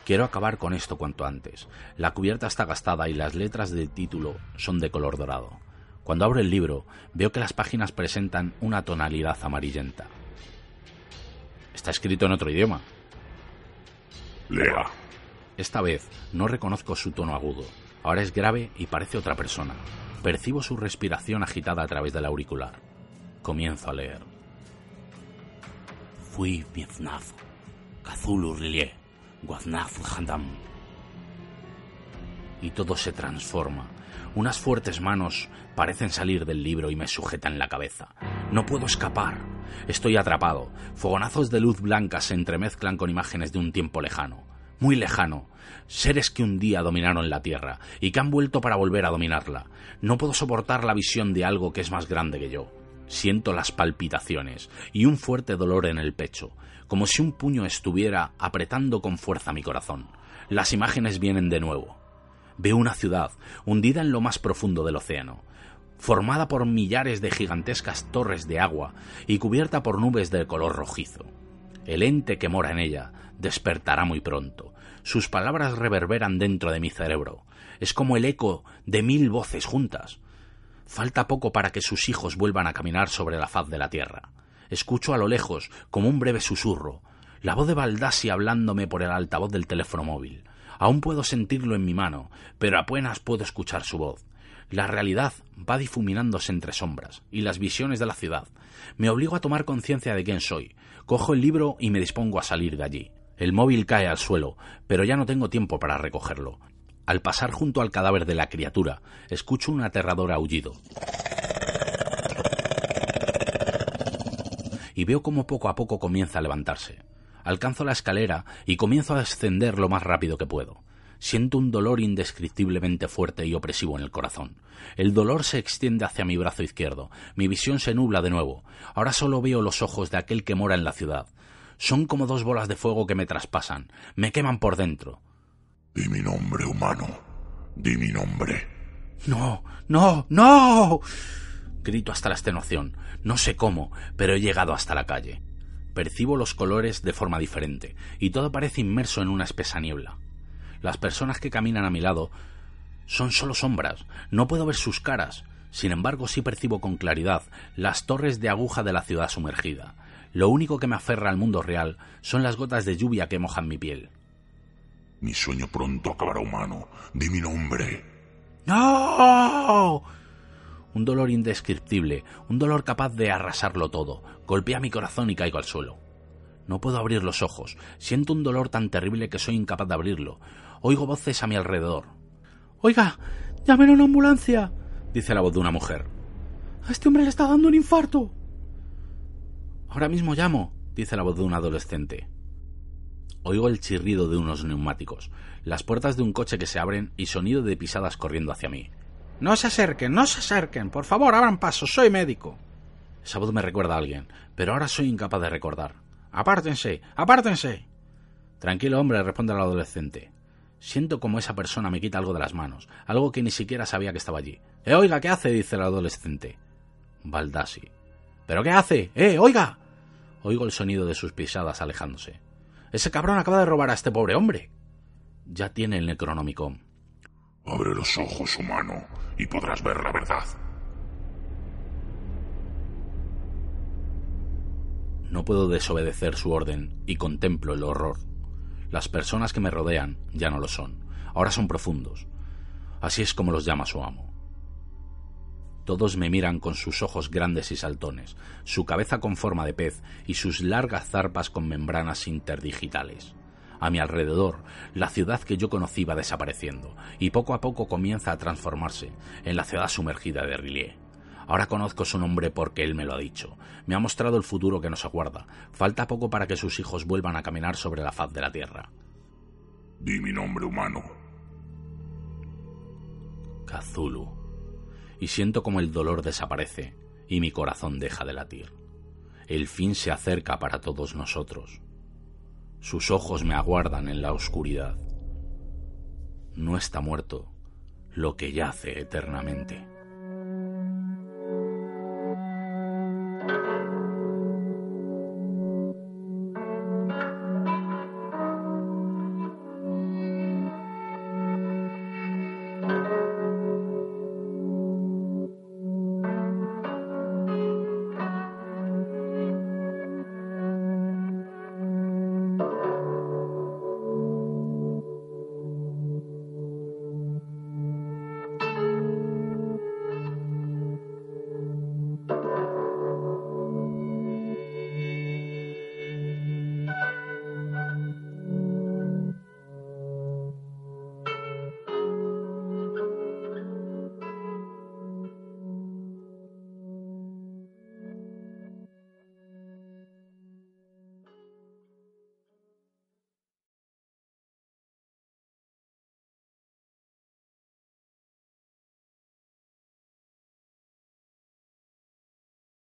Quiero acabar con esto cuanto antes. La cubierta está gastada y las letras del título son de color dorado. Cuando abro el libro, veo que las páginas presentan una tonalidad amarillenta. Está escrito en otro idioma. Lea. Esta vez no reconozco su tono agudo. Ahora es grave y parece otra persona. Percibo su respiración agitada a través del auricular. Comienzo a leer. Fui Vietnaf, Kazulu Rilie, Guaznaf Handam. Y todo se transforma. Unas fuertes manos parecen salir del libro y me sujetan la cabeza. No puedo escapar. Estoy atrapado. Fogonazos de luz blanca se entremezclan con imágenes de un tiempo lejano. Muy lejano. Seres que un día dominaron la Tierra y que han vuelto para volver a dominarla. No puedo soportar la visión de algo que es más grande que yo. Siento las palpitaciones y un fuerte dolor en el pecho, como si un puño estuviera apretando con fuerza mi corazón. Las imágenes vienen de nuevo. Veo una ciudad hundida en lo más profundo del océano, formada por millares de gigantescas torres de agua y cubierta por nubes de color rojizo. El ente que mora en ella despertará muy pronto. Sus palabras reverberan dentro de mi cerebro. Es como el eco de mil voces juntas. Falta poco para que sus hijos vuelvan a caminar sobre la faz de la tierra. Escucho a lo lejos, como un breve susurro, la voz de Baldassi hablándome por el altavoz del teléfono móvil. Aún puedo sentirlo en mi mano, pero apenas puedo escuchar su voz. La realidad va difuminándose entre sombras y las visiones de la ciudad. Me obligo a tomar conciencia de quién soy. Cojo el libro y me dispongo a salir de allí. El móvil cae al suelo, pero ya no tengo tiempo para recogerlo. Al pasar junto al cadáver de la criatura, escucho un aterrador aullido. Y veo cómo poco a poco comienza a levantarse. Alcanzo la escalera y comienzo a descender lo más rápido que puedo. Siento un dolor indescriptiblemente fuerte y opresivo en el corazón. El dolor se extiende hacia mi brazo izquierdo. Mi visión se nubla de nuevo. Ahora solo veo los ojos de aquel que mora en la ciudad. Son como dos bolas de fuego que me traspasan. Me queman por dentro. Di mi nombre, humano. Di mi nombre. No, no, no. Grito hasta la extenuación. No sé cómo, pero he llegado hasta la calle. Percibo los colores de forma diferente, y todo parece inmerso en una espesa niebla. Las personas que caminan a mi lado son solo sombras, no puedo ver sus caras. Sin embargo, sí percibo con claridad las torres de aguja de la ciudad sumergida. Lo único que me aferra al mundo real son las gotas de lluvia que mojan mi piel. Mi sueño pronto acabará, humano. Di mi nombre. ¡No! Un dolor indescriptible, un dolor capaz de arrasarlo todo. Golpea mi corazón y caigo al suelo. No puedo abrir los ojos. Siento un dolor tan terrible que soy incapaz de abrirlo. Oigo voces a mi alrededor. Oiga, llamen a una ambulancia, dice la voz de una mujer. A este hombre le está dando un infarto. Ahora mismo llamo, dice la voz de un adolescente. Oigo el chirrido de unos neumáticos, las puertas de un coche que se abren y sonido de pisadas corriendo hacia mí. No se acerquen, no se acerquen, por favor, abran paso, soy médico. Esa voz me recuerda a alguien, pero ahora soy incapaz de recordar. Apártense, apártense. Tranquilo, hombre, responde el adolescente. Siento como esa persona me quita algo de las manos, algo que ni siquiera sabía que estaba allí. ¡Eh, oiga, qué hace! dice el adolescente. Baldassi. ¿Pero qué hace? ¡Eh, oiga! Oigo el sonido de sus pisadas alejándose. Ese cabrón acaba de robar a este pobre hombre. Ya tiene el Necronomicon. Abre los ojos, humano, y podrás ver la verdad. No puedo desobedecer su orden y contemplo el horror. Las personas que me rodean ya no lo son, ahora son profundos. Así es como los llama su amo. Todos me miran con sus ojos grandes y saltones, su cabeza con forma de pez y sus largas zarpas con membranas interdigitales. A mi alrededor, la ciudad que yo conocí va desapareciendo, y poco a poco comienza a transformarse en la ciudad sumergida de Rillier. Ahora conozco su nombre porque él me lo ha dicho. Me ha mostrado el futuro que nos aguarda. Falta poco para que sus hijos vuelvan a caminar sobre la faz de la tierra. Di mi nombre humano. Cthulhu. Y siento como el dolor desaparece y mi corazón deja de latir. El fin se acerca para todos nosotros. Sus ojos me aguardan en la oscuridad. No está muerto lo que yace eternamente.